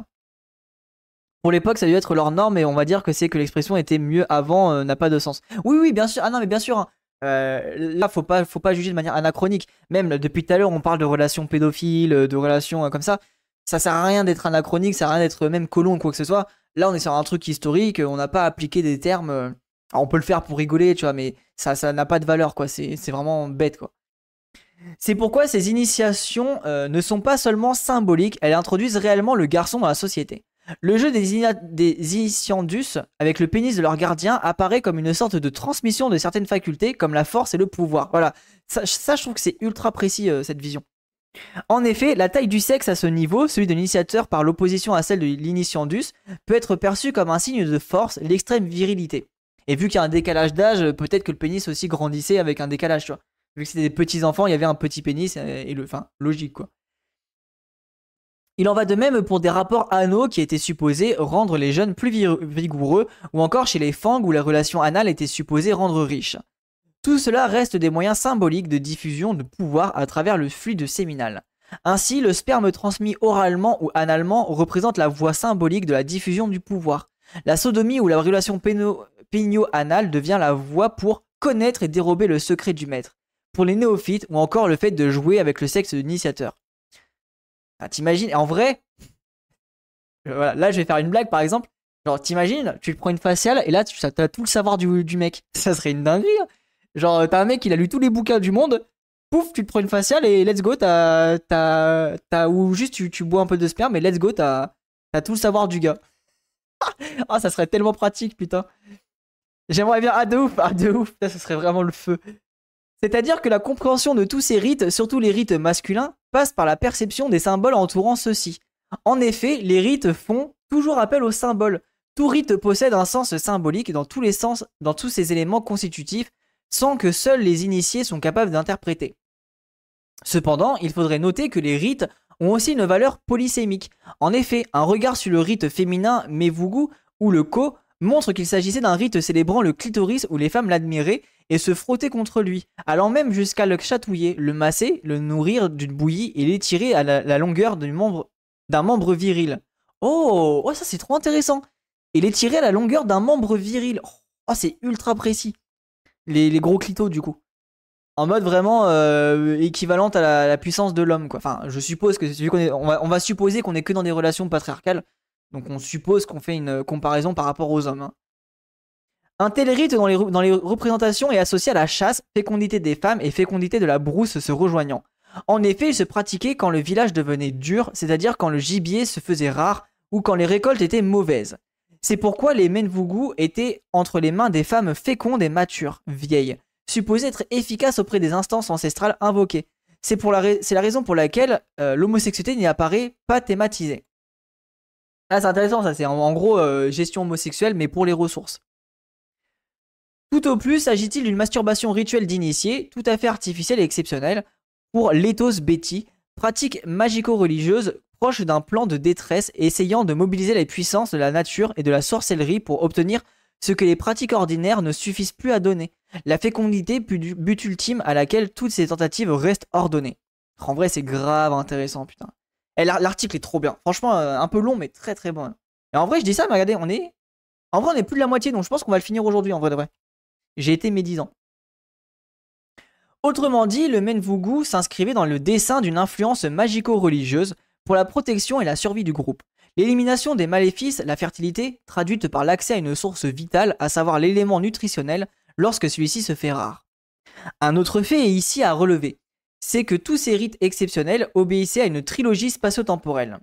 Pour l'époque, ça a dû être leur norme, et on va dire que c'est que l'expression était mieux avant n'a pas de sens. Oui, oui, bien sûr. Ah non, mais bien sûr. Hein. Euh, là, faut pas, faut pas juger de manière anachronique. Même depuis tout à l'heure, on parle de relations pédophiles, de relations euh, comme ça. Ça sert à rien d'être anachronique, ça sert à rien d'être même colon ou quoi que ce soit. Là, on est sur un truc historique, on n'a pas appliqué des termes. Euh, on peut le faire pour rigoler, tu vois, mais ça, ça n'a pas de valeur, quoi. C'est vraiment bête, quoi. C'est pourquoi ces initiations ne sont pas seulement symboliques, elles introduisent réellement le garçon dans la société. Le jeu des, Initiandus avec le pénis de leur gardien apparaît comme une sorte de transmission de certaines facultés comme la force et le pouvoir. Voilà, ça, je trouve que c'est ultra précis euh, cette vision. En effet, la taille du sexe à ce niveau, celui de l'initiateur par l'opposition à celle de l'initiandus, peut être perçue comme un signe de force, l'extrême virilité. Et vu qu'il y a un décalage d'âge, peut-être que le pénis aussi grandissait avec un décalage, tu vois. Vu que c'était des petits enfants, il y avait un petit pénis, et le, enfin, logique quoi. Il en va de même pour des rapports anneaux qui étaient supposés rendre les jeunes plus vigoureux, ou encore chez les fangs où les relations anales étaient supposées rendre riches. Tout cela reste des moyens symboliques de diffusion de pouvoir à travers le fluide séminal. Ainsi, le sperme transmis oralement ou analement représente la voie symbolique de la diffusion du pouvoir. La sodomie ou la relation pénio-anale devient la voie pour connaître et dérober le secret du maître. Pour les néophytes, ou encore le fait de jouer avec le sexe de l'initiateur. T'imagines, en vrai, voilà, là je vais faire une blague par exemple. Genre, t'imagines, tu prends une faciale et là tu as tout le savoir du, mec. Ça serait une dinguerie. Hein. Genre, t'as un mec, il a lu tous les bouquins du monde. Pouf, tu te prends une faciale et let's go, t'as. t'as, ou juste tu, bois un peu de sperme et let's go, t'as, t'as tout le savoir du gars. Ah, ça serait tellement pratique, putain. J'aimerais bien. Ah, de ouf, ah, de ouf, ça serait vraiment le feu. C'est-à-dire que la compréhension de tous ces rites, surtout les rites masculins, passe par la perception des symboles entourant ceux-ci. En effet, les rites font toujours appel aux symboles. Tout rite possède un sens symbolique dans tous les sens, dans tous ces éléments constitutifs, sans que seuls les initiés sont capables d'interpréter. Cependant, il faudrait noter que les rites ont aussi une valeur polysémique. En effet, un regard sur le rite féminin Mevugu ou le Ko montre qu'il s'agissait d'un rite célébrant le clitoris où les femmes l'admiraient et se frottaient contre lui, allant même jusqu'à le chatouiller, le masser, le nourrir d'une bouillie et l'étirer à la, longueur d'un membre, viril. Oh, oh ça c'est trop intéressant. Et l'étirer à la longueur d'un membre viril. Oh, c'est ultra précis. Les, gros clitos du coup. En mode vraiment euh, équivalente à la, puissance de l'homme quoi. Enfin, je suppose que qu'on on va, supposer qu'on est que dans des relations patriarcales. Donc on suppose qu'on fait une comparaison par rapport aux hommes. Hein. Un tel rite dans les, représentations est associé à la chasse, fécondité des femmes et fécondité de la brousse se rejoignant. En effet, il se pratiquait quand le village devenait dur, c'est-à-dire quand le gibier se faisait rare ou quand les récoltes étaient mauvaises. C'est pourquoi les menvugu étaient entre les mains des femmes fécondes et matures, vieilles, supposées être efficaces auprès des instances ancestrales invoquées. C'est la, la, raison pour laquelle euh, l'homosexualité n'y apparaît pas thématisée. Ah, c'est intéressant, ça, c'est en, gros euh, gestion homosexuelle, mais pour les ressources. Tout au plus s'agit-il d'une masturbation rituelle d'initié, tout à fait artificielle et exceptionnelle, pour l'éthos Betty, pratique magico-religieuse proche d'un plan de détresse et essayant de mobiliser les puissances de la nature et de la sorcellerie pour obtenir ce que les pratiques ordinaires ne suffisent plus à donner, la fécondité but ultime à laquelle toutes ces tentatives restent ordonnées. En vrai, c'est grave intéressant, putain. Eh, l'article est trop bien. Franchement, euh, un peu long, mais très très bon. Et en vrai, je dis ça, mais regardez, on est. En vrai, on est plus de la moitié, donc je pense qu'on va le finir aujourd'hui, en vrai de vrai. J'ai été médisant. Autrement dit, le Menvugu s'inscrivait dans le dessin d'une influence magico-religieuse pour la protection et la survie du groupe. L'élimination des maléfices, la fertilité, traduite par l'accès à une source vitale, à savoir l'élément nutritionnel, lorsque celui-ci se fait rare. Un autre fait est ici à relever c'est que tous ces rites exceptionnels obéissaient à une trilogie spatio-temporelle.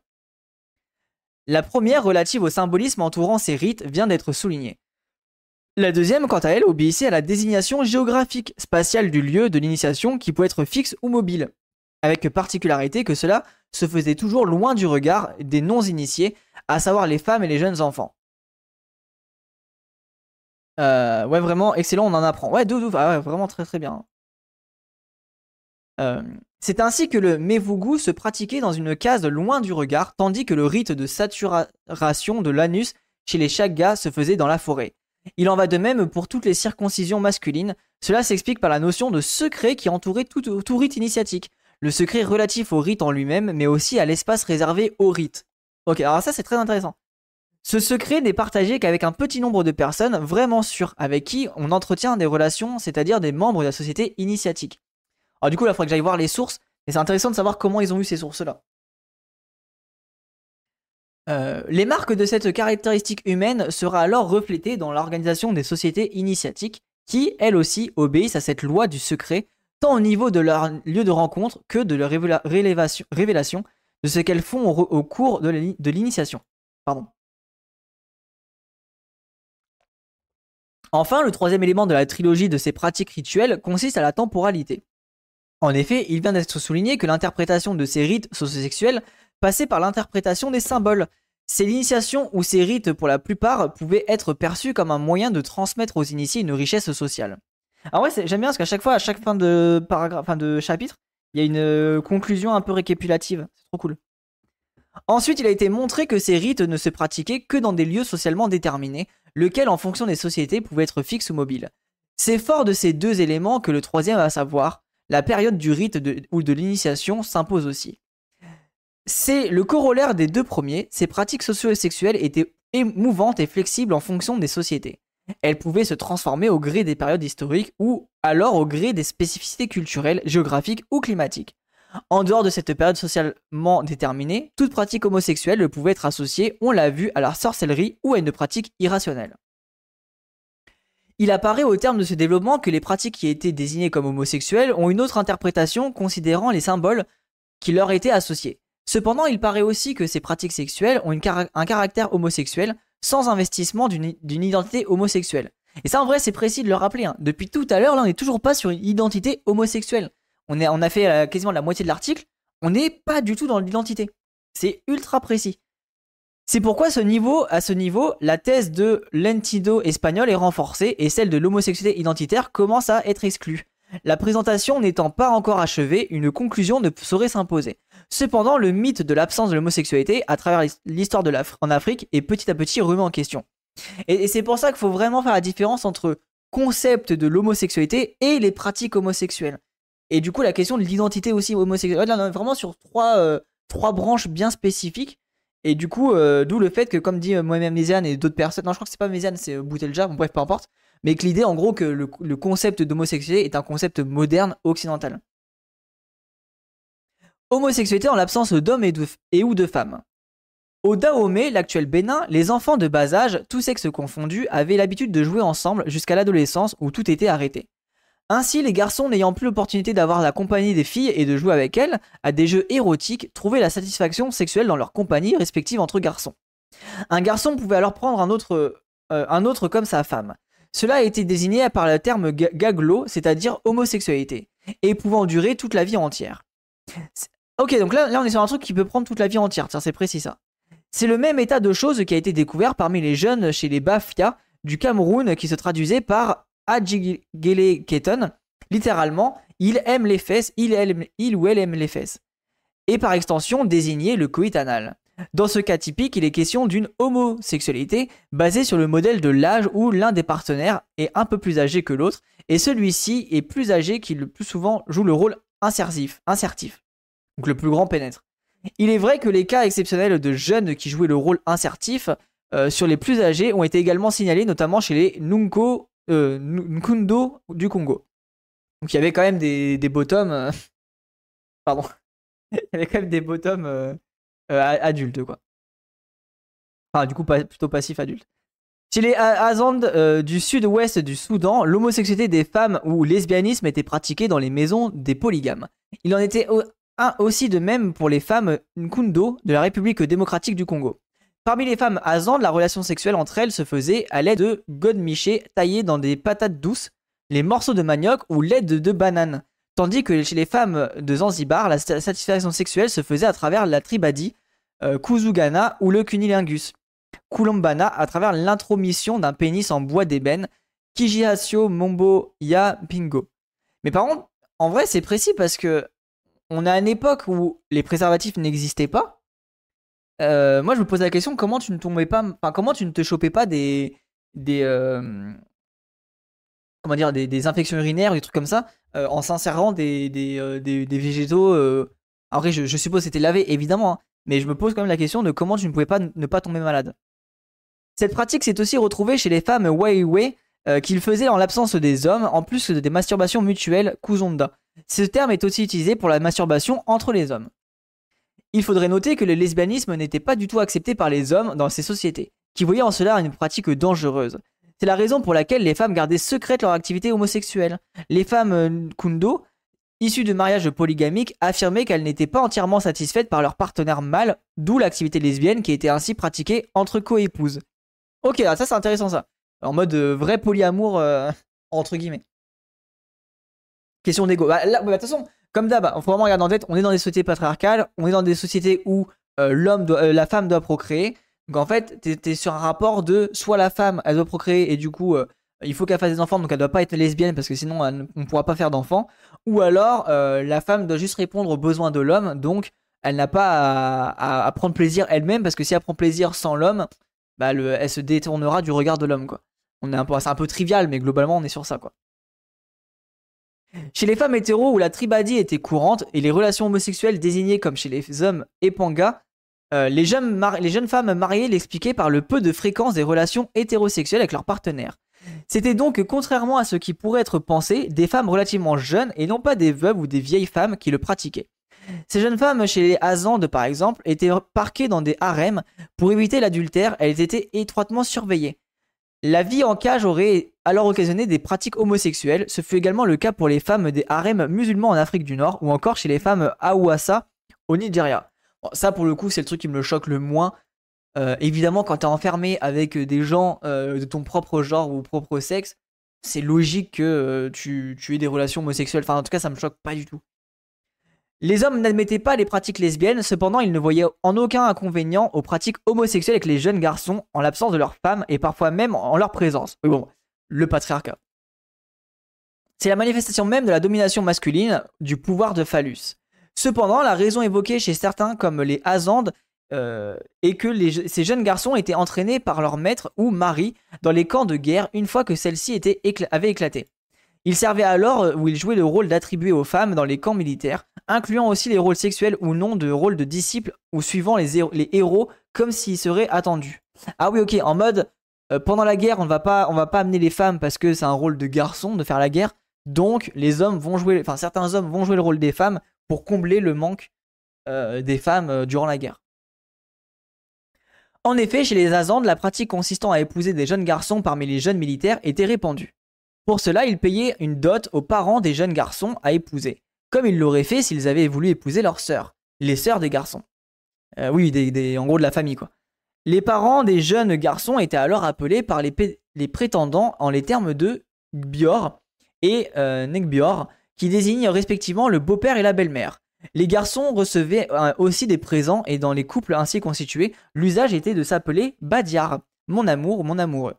La première, relative au symbolisme entourant ces rites, vient d'être soulignée. La deuxième, quant à elle, obéissait à la désignation géographique spatiale du lieu de l'initiation qui pouvait être fixe ou mobile, avec particularité que cela se faisait toujours loin du regard des non-initiés, à savoir les femmes et les jeunes enfants. Euh, ouais, vraiment, excellent, on en apprend. Ouais, ah vraiment très très bien. Euh, c'est ainsi que le Mevugu se pratiquait dans une case loin du regard, tandis que le rite de saturation de l'anus chez les Chagas se faisait dans la forêt. Il en va de même pour toutes les circoncisions masculines. Cela s'explique par la notion de secret qui entourait tout, tout, rite initiatique. Le secret relatif au rite en lui-même, mais aussi à l'espace réservé au rite. Ok, alors ça c'est très intéressant. Ce secret n'est partagé qu'avec un petit nombre de personnes vraiment sûres, avec qui on entretient des relations, c'est-à-dire des membres de la société initiatique. Alors du coup, là, il faudrait que j'aille voir les sources. Et c'est intéressant de savoir comment ils ont eu ces sources-là. Euh, les marques de cette caractéristique humaine sera alors reflétées dans l'organisation des sociétés initiatiques qui, elles aussi, obéissent à cette loi du secret, tant au niveau de leur lieu de rencontre que de leur révélation, de ce qu'elles font au, cours de l'initiation. Enfin, le troisième élément de la trilogie de ces pratiques rituelles consiste à la temporalité. En effet, il vient d'être souligné que l'interprétation de ces rites sociosexuels passait par l'interprétation des symboles. Ces initiations ou ces rites, pour la plupart, pouvaient être perçus comme un moyen de transmettre aux initiés une richesse sociale. Alors ouais, j'aime bien parce qu'à chaque fois, à chaque fin de paragraphe, chapitre, il y a une euh, conclusion un peu récapitulative. C'est trop cool. Ensuite, il a été montré que ces rites ne se pratiquaient que dans des lieux socialement déterminés, lequel, en fonction des sociétés, pouvait être fixe ou mobile. C'est fort de ces deux éléments que le troisième, à savoir la période du rite ou de l'initiation s'impose aussi. C'est le corollaire des deux premiers, ces pratiques socio-sexuelles étaient émouvantes et flexibles en fonction des sociétés. Elles pouvaient se transformer au gré des périodes historiques ou alors au gré des spécificités culturelles, géographiques ou climatiques. En dehors de cette période socialement déterminée, toute pratique homosexuelle pouvait être associée, on l'a vu, à la sorcellerie ou à une pratique irrationnelle. Il apparaît au terme de ce développement que les pratiques qui étaient désignées comme homosexuelles ont une autre interprétation considérant les symboles qui leur étaient associés. Cependant, il paraît aussi que ces pratiques sexuelles ont un caractère homosexuel sans investissement d'une identité homosexuelle. Et ça, en vrai, c'est précis de le rappeler. Hein. Depuis tout à l'heure, là, on n'est toujours pas sur une identité homosexuelle. On, a fait euh, quasiment la moitié de l'article. On n'est pas du tout dans l'identité. C'est ultra précis. C'est pourquoi à ce niveau, la thèse de l'entido espagnol est renforcée et celle de l'homosexualité identitaire commence à être exclue. La présentation n'étant pas encore achevée, une conclusion ne saurait s'imposer. Cependant, le mythe de l'absence de l'homosexualité à travers l'histoire de l'Afrique en Afrique est petit à petit remis en question. Et, c'est pour ça qu'il faut vraiment faire la différence entre concept de l'homosexualité et les pratiques homosexuelles. Et du coup, la question de l'identité aussi homosexuelle, là, on est vraiment sur trois, euh, trois branches bien spécifiques. Et du coup, euh, d'où le fait que, comme dit euh, moi-même Méziane et d'autres personnes, non, je crois que c'est pas Méziane, c'est Boutelja, bon, bref, peu importe, mais que l'idée, en gros, que le, concept d'homosexualité est un concept moderne occidental. Homosexualité en l'absence d'hommes et, ou de femmes. Au Dahomey, l'actuel Bénin, les enfants de bas âge, tous sexes confondus, avaient l'habitude de jouer ensemble jusqu'à l'adolescence où tout était arrêté. Ainsi, les garçons n'ayant plus l'opportunité d'avoir la compagnie des filles et de jouer avec elles à des jeux érotiques, trouvaient la satisfaction sexuelle dans leur compagnie respective entre garçons. Un garçon pouvait alors prendre un autre, euh, un autre comme sa femme. Cela a été désigné par le terme gaglo, c'est-à-dire homosexualité, et pouvant durer toute la vie entière. Ok, donc là, on est sur un truc qui peut prendre toute la vie entière, tiens c'est précis ça. C'est le même état de choses qui a été découvert parmi les jeunes chez les Bafia du Cameroun qui se traduisait par Adjigele Keton, littéralement, il aime les fesses, il, aime, il ou elle aime les fesses. Et par extension, désigner le coït anal. Dans ce cas typique, il est question d'une homosexualité basée sur le modèle de l'âge où l'un des partenaires est un peu plus âgé que l'autre, et celui-ci est plus âgé qui le plus souvent joue le rôle insertif. Donc le plus grand pénètre. Il est vrai que les cas exceptionnels de jeunes qui jouaient le rôle insertif euh, sur les plus âgés ont été également signalés, notamment chez les Nunko euh, Nkundo du Congo. Donc il y avait quand même des, des bottoms. Euh, pardon. il y avait quand même des bottoms euh, adultes, quoi. Enfin, du coup, plutôt passif adulte. Chez les Azandes du sud-ouest du Soudan, l'homosexualité des femmes ou lesbianisme était pratiqué dans les maisons des polygames. Il en était un aussi de même pour les femmes Nkundo de la République démocratique du Congo. Parmi les femmes azandes, la relation sexuelle entre elles se faisait à l'aide de godemichés taillés dans des patates douces, les morceaux de manioc ou l'aide de bananes. Tandis que chez les femmes de Zanzibar, la satisfaction sexuelle se faisait à travers la tribadie, euh, kuzugana ou le cunilingus. Kulumbana à travers l'intromission d'un pénis en bois d'ébène, Kijiasio Mombo Ya Pingo. Mais par contre, en vrai, c'est précis parce que on a une époque où les préservatifs n'existaient pas, euh, moi, je me pose la question comment tu ne tombais pas, comment tu ne te chopais pas des, des, euh, comment dire, des, infections urinaires, des trucs comme ça, euh, en s'insérant des, des, des, végétaux. Après, je, je suppose c'était lavé, évidemment, hein, mais je me pose quand même la question de comment tu ne pouvais pas ne pas tomber malade. Cette pratique s'est aussi retrouvée chez les femmes Weiwei qu'ils faisaient en l'absence des hommes, en plus de des masturbations mutuelles Kuzonda. Ce terme est aussi utilisé pour la masturbation entre les hommes. Il faudrait noter que le lesbianisme n'était pas du tout accepté par les hommes dans ces sociétés, qui voyaient en cela une pratique dangereuse. C'est la raison pour laquelle les femmes gardaient secrète leur activité homosexuelle. Les femmes euh, kundo, issues de mariages polygamiques, affirmaient qu'elles n'étaient pas entièrement satisfaites par leur partenaire mâle, d'où l'activité lesbienne qui était ainsi pratiquée entre co-épouses. Ok, ça c'est intéressant ça. En mode euh, vrai polyamour, euh, entre guillemets. Question d'ego. Bah, bah, de toute façon, comme d'hab, il faut vraiment regarder en tête, on est dans des sociétés patriarcales, on est dans des sociétés où l'homme la femme doit procréer. Donc en fait, tu es, sur un rapport de soit la femme, elle doit procréer et du coup, euh, il faut qu'elle fasse des enfants, donc elle doit pas être lesbienne parce que sinon on ne pourra pas faire d'enfants. Ou alors, la femme doit juste répondre aux besoins de l'homme, donc elle n'a pas à, prendre plaisir elle-même parce que si elle prend plaisir sans l'homme, bah, elle se détournera du regard de l'homme c'est un peu trivial, mais globalement on est sur ça quoi. Chez les femmes hétéros où la tribadie était courante et les relations homosexuelles désignées comme chez les hommes épanga, euh, les, jeunes femmes mariées l'expliquaient par le peu de fréquence des relations hétérosexuelles avec leurs partenaires. C'était donc, contrairement à ce qui pourrait être pensé, des femmes relativement jeunes et non pas des veuves ou des vieilles femmes qui le pratiquaient. Ces jeunes femmes chez les Azandes, par exemple, étaient parquées dans des harems pour éviter l'adultère, elles étaient étroitement surveillées. La vie en cage aurait alors occasionné des pratiques homosexuelles, ce fut également le cas pour les femmes des harems musulmans en Afrique du Nord ou encore chez les femmes Awasa au Nigeria. Ça pour le coup c'est le truc qui me choque le moins. Euh, évidemment quand t'es enfermé avec des gens euh, de ton propre genre ou propre sexe, c'est logique que euh, tu, tu aies des relations homosexuelles. Enfin en tout cas ça me choque pas du tout. Les hommes n'admettaient pas les pratiques lesbiennes, cependant ils ne voyaient en aucun inconvénient aux pratiques homosexuelles avec les jeunes garçons en l'absence de leurs femmes et parfois même en leur présence. Oui bon, le patriarcat. C'est la manifestation même de la domination masculine du pouvoir de phallus. Cependant, la raison évoquée chez certains comme les Azandes euh, est que ces jeunes garçons étaient entraînés par leur maître ou mari dans les camps de guerre une fois que celle-ci avait éclaté. Ils servaient alors euh, où ils jouaient le rôle d'attribuer aux femmes dans les camps militaires, incluant aussi les rôles sexuels ou non de rôle de disciples ou suivant les, héros comme s'ils seraient attendus. Ah oui, ok, en mode euh, pendant la guerre, on va pas, on va pas amener les femmes parce que c'est un rôle de garçon de faire la guerre. Donc les hommes vont jouer, enfin certains hommes vont jouer le rôle des femmes pour combler le manque euh, des femmes durant la guerre. En effet, chez les Azandes, la pratique consistant à épouser des jeunes garçons parmi les jeunes militaires était répandue. Pour cela, ils payaient une dot aux parents des jeunes garçons à épouser, comme ils l'auraient fait s'ils avaient voulu épouser leurs sœurs, les sœurs des garçons. Euh, oui, des, en gros de la famille, quoi. Les parents des jeunes garçons étaient alors appelés par les, prétendants en les termes de Gbior et euh, qui désignent respectivement le beau-père et la belle-mère. Les garçons recevaient euh, aussi des présents et dans les couples ainsi constitués, l'usage était de s'appeler Badiar, mon amour, mon amoureux.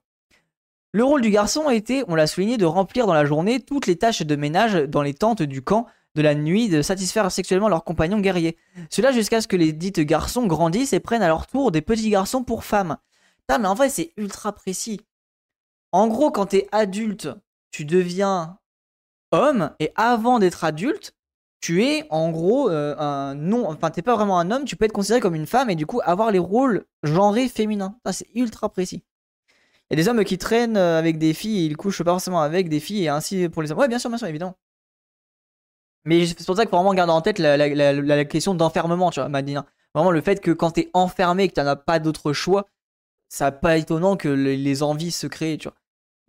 Le rôle du garçon était, on l'a souligné, de remplir dans la journée toutes les tâches de ménage dans les tentes du camp de la nuit, de satisfaire sexuellement leurs compagnons guerriers. Cela jusqu'à ce que les dites garçons grandissent et prennent à leur tour des petits garçons pour femmes. Putain, mais en vrai, c'est ultra précis. En gros, quand t'es adulte, tu deviens homme, et avant d'être adulte, tu es en gros euh, un non, enfin t'es pas vraiment un homme, tu peux être considéré comme une femme et du coup avoir les rôles genrés féminins. C'est ultra précis. Il y a des hommes qui traînent euh, avec des filles ils couchent pas forcément avec des filles et ainsi pour les hommes. Ouais, bien sûr, bien sûr, évidemment. Mais c'est pour ça qu'il faut vraiment garder en tête la, question d'enfermement, tu vois, Madina. Vraiment, le fait que quand t'es enfermé et que t'en as pas d'autre choix, ça pas étonnant que les envies se créent, tu vois.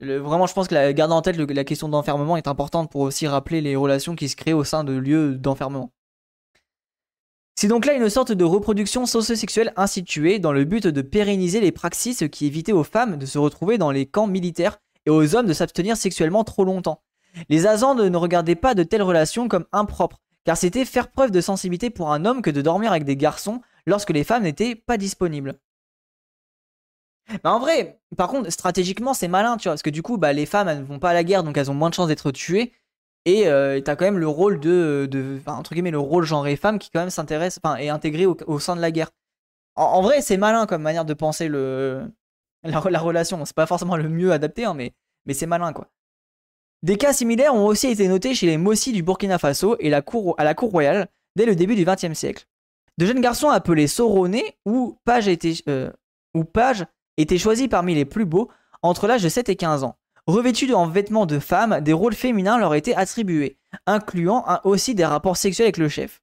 Vraiment, je pense que la, garder en tête la question d'enfermement est importante pour aussi rappeler les relations qui se créent au sein de lieux d'enfermement. C'est donc là une sorte de reproduction socio-sexuelle instituée dans le but de pérenniser les praxis qui évitaient aux femmes de se retrouver dans les camps militaires et aux hommes de s'abstenir sexuellement trop longtemps. Les Azandes ne regardaient pas de telles relations comme impropres, car c'était faire preuve de sensibilité pour un homme que de dormir avec des garçons lorsque les femmes n'étaient pas disponibles. En vrai, par contre, stratégiquement, c'est malin, tu vois, parce que du coup, bah, les femmes, elles ne vont pas à la guerre, donc elles ont moins de chances d'être tuées, et euh, t'as quand même le rôle de, de entre guillemets, le rôle genre et femme qui quand même s'intéresse, enfin, est intégré au, sein de la guerre. En, vrai, c'est malin comme manière de penser le, la, relation. C'est pas forcément le mieux adapté, hein, mais, mais c'est malin quoi. Des cas similaires ont aussi été notés chez les Mossi du Burkina Faso et la cour, à la cour royale dès le début du XXe siècle. De jeunes garçons appelés Soronés ou pages étaient, euh, ou pages étaient choisis parmi les plus beaux entre l'âge de 7 et 15 ans. Revêtus en vêtements de femmes, des rôles féminins leur étaient attribués, incluant aussi des rapports sexuels avec le chef.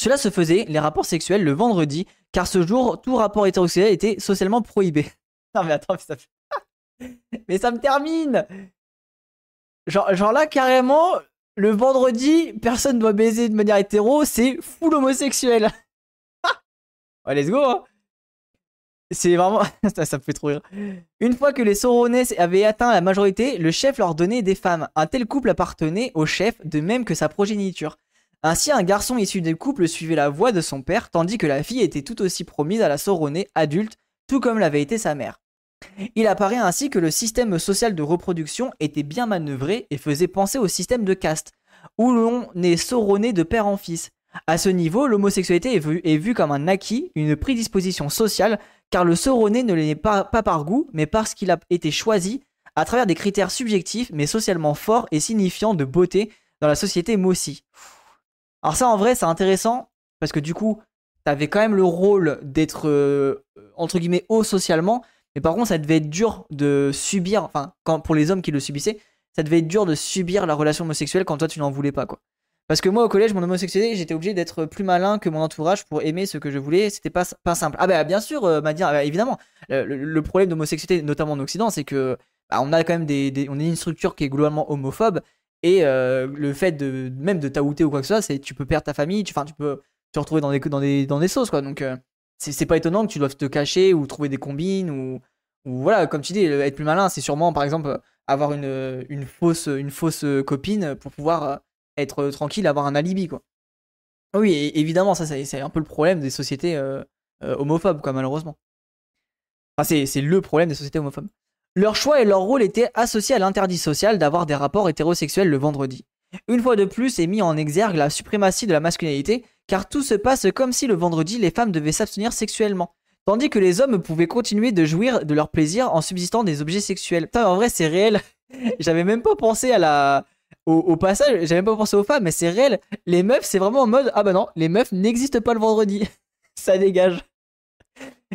Cela se faisait, les rapports sexuels, le vendredi, car ce jour, tout rapport hétérosexuel était socialement prohibé. Non mais attends, ça mais ça me termine genre, genre là, carrément, le vendredi, personne doit baiser de manière hétéro, c'est full homosexuel. ouais, let's go hein c'est vraiment. ça, me fait trop rire. Une fois que les Soronais avaient atteint la majorité, le chef leur donnait des femmes. Un tel couple appartenait au chef, de même que sa progéniture. Ainsi, un garçon issu du couple suivait la voie de son père, tandis que la fille était tout aussi promise à la Soronée adulte, tout comme l'avait été sa mère. Il apparaît ainsi que le système social de reproduction était bien manœuvré et faisait penser au système de caste, où l'on est Soroné de père en fils. À ce niveau, l'homosexualité est vue, comme un acquis, une prédisposition sociale car le Sauronné ne l'est pas, pas par goût, mais parce qu'il a été choisi à travers des critères subjectifs, mais socialement forts et signifiants de beauté dans la société Mossi. Alors ça, en vrai, c'est intéressant, parce que du coup, t'avais quand même le rôle d'être, euh, entre guillemets, haut socialement, mais par contre, ça devait être dur de subir, enfin, quand, pour les hommes qui le subissaient, ça devait être dur de subir la relation homosexuelle quand toi, tu n'en voulais pas, quoi. Parce que moi, au collège, mon homosexualité, j'étais obligé d'être plus malin que mon entourage pour aimer ce que je voulais. C'était pas, pas simple. Ah, bah, bien sûr, euh, m'a dit, ah, bah, évidemment. Le, problème d'homosexualité, notamment en Occident, c'est que bah, on a quand même des, On est une structure qui est globalement homophobe. Et euh, le fait de même de t'outer ou quoi que ce soit, c'est tu peux perdre ta famille, tu, tu peux te retrouver dans des, dans des, dans des sauces, quoi. Donc, euh, c'est pas étonnant que tu doives te cacher ou trouver des combines ou, ou voilà, comme tu dis, être plus malin, c'est sûrement, par exemple, avoir une, une, fausse, une fausse copine pour pouvoir être tranquille, avoir un alibi, quoi. Oui, évidemment, ça, c'est un peu le problème des sociétés euh, euh, homophobes, quoi, malheureusement. Enfin, c'est le problème des sociétés homophobes. Leur choix et leur rôle étaient associés à l'interdit social d'avoir des rapports hétérosexuels le vendredi. Une fois de plus est mis en exergue la suprématie de la masculinité, car tout se passe comme si le vendredi les femmes devaient s'abstenir sexuellement, tandis que les hommes pouvaient continuer de jouir de leur plaisir en subsistant des objets sexuels. En vrai, c'est réel. J'avais même pas pensé à la, au, passage, j'avais pas pensé aux femmes, mais c'est réel. Les meufs, c'est vraiment en mode Ah bah non, les meufs n'existent pas le vendredi. Ça dégage.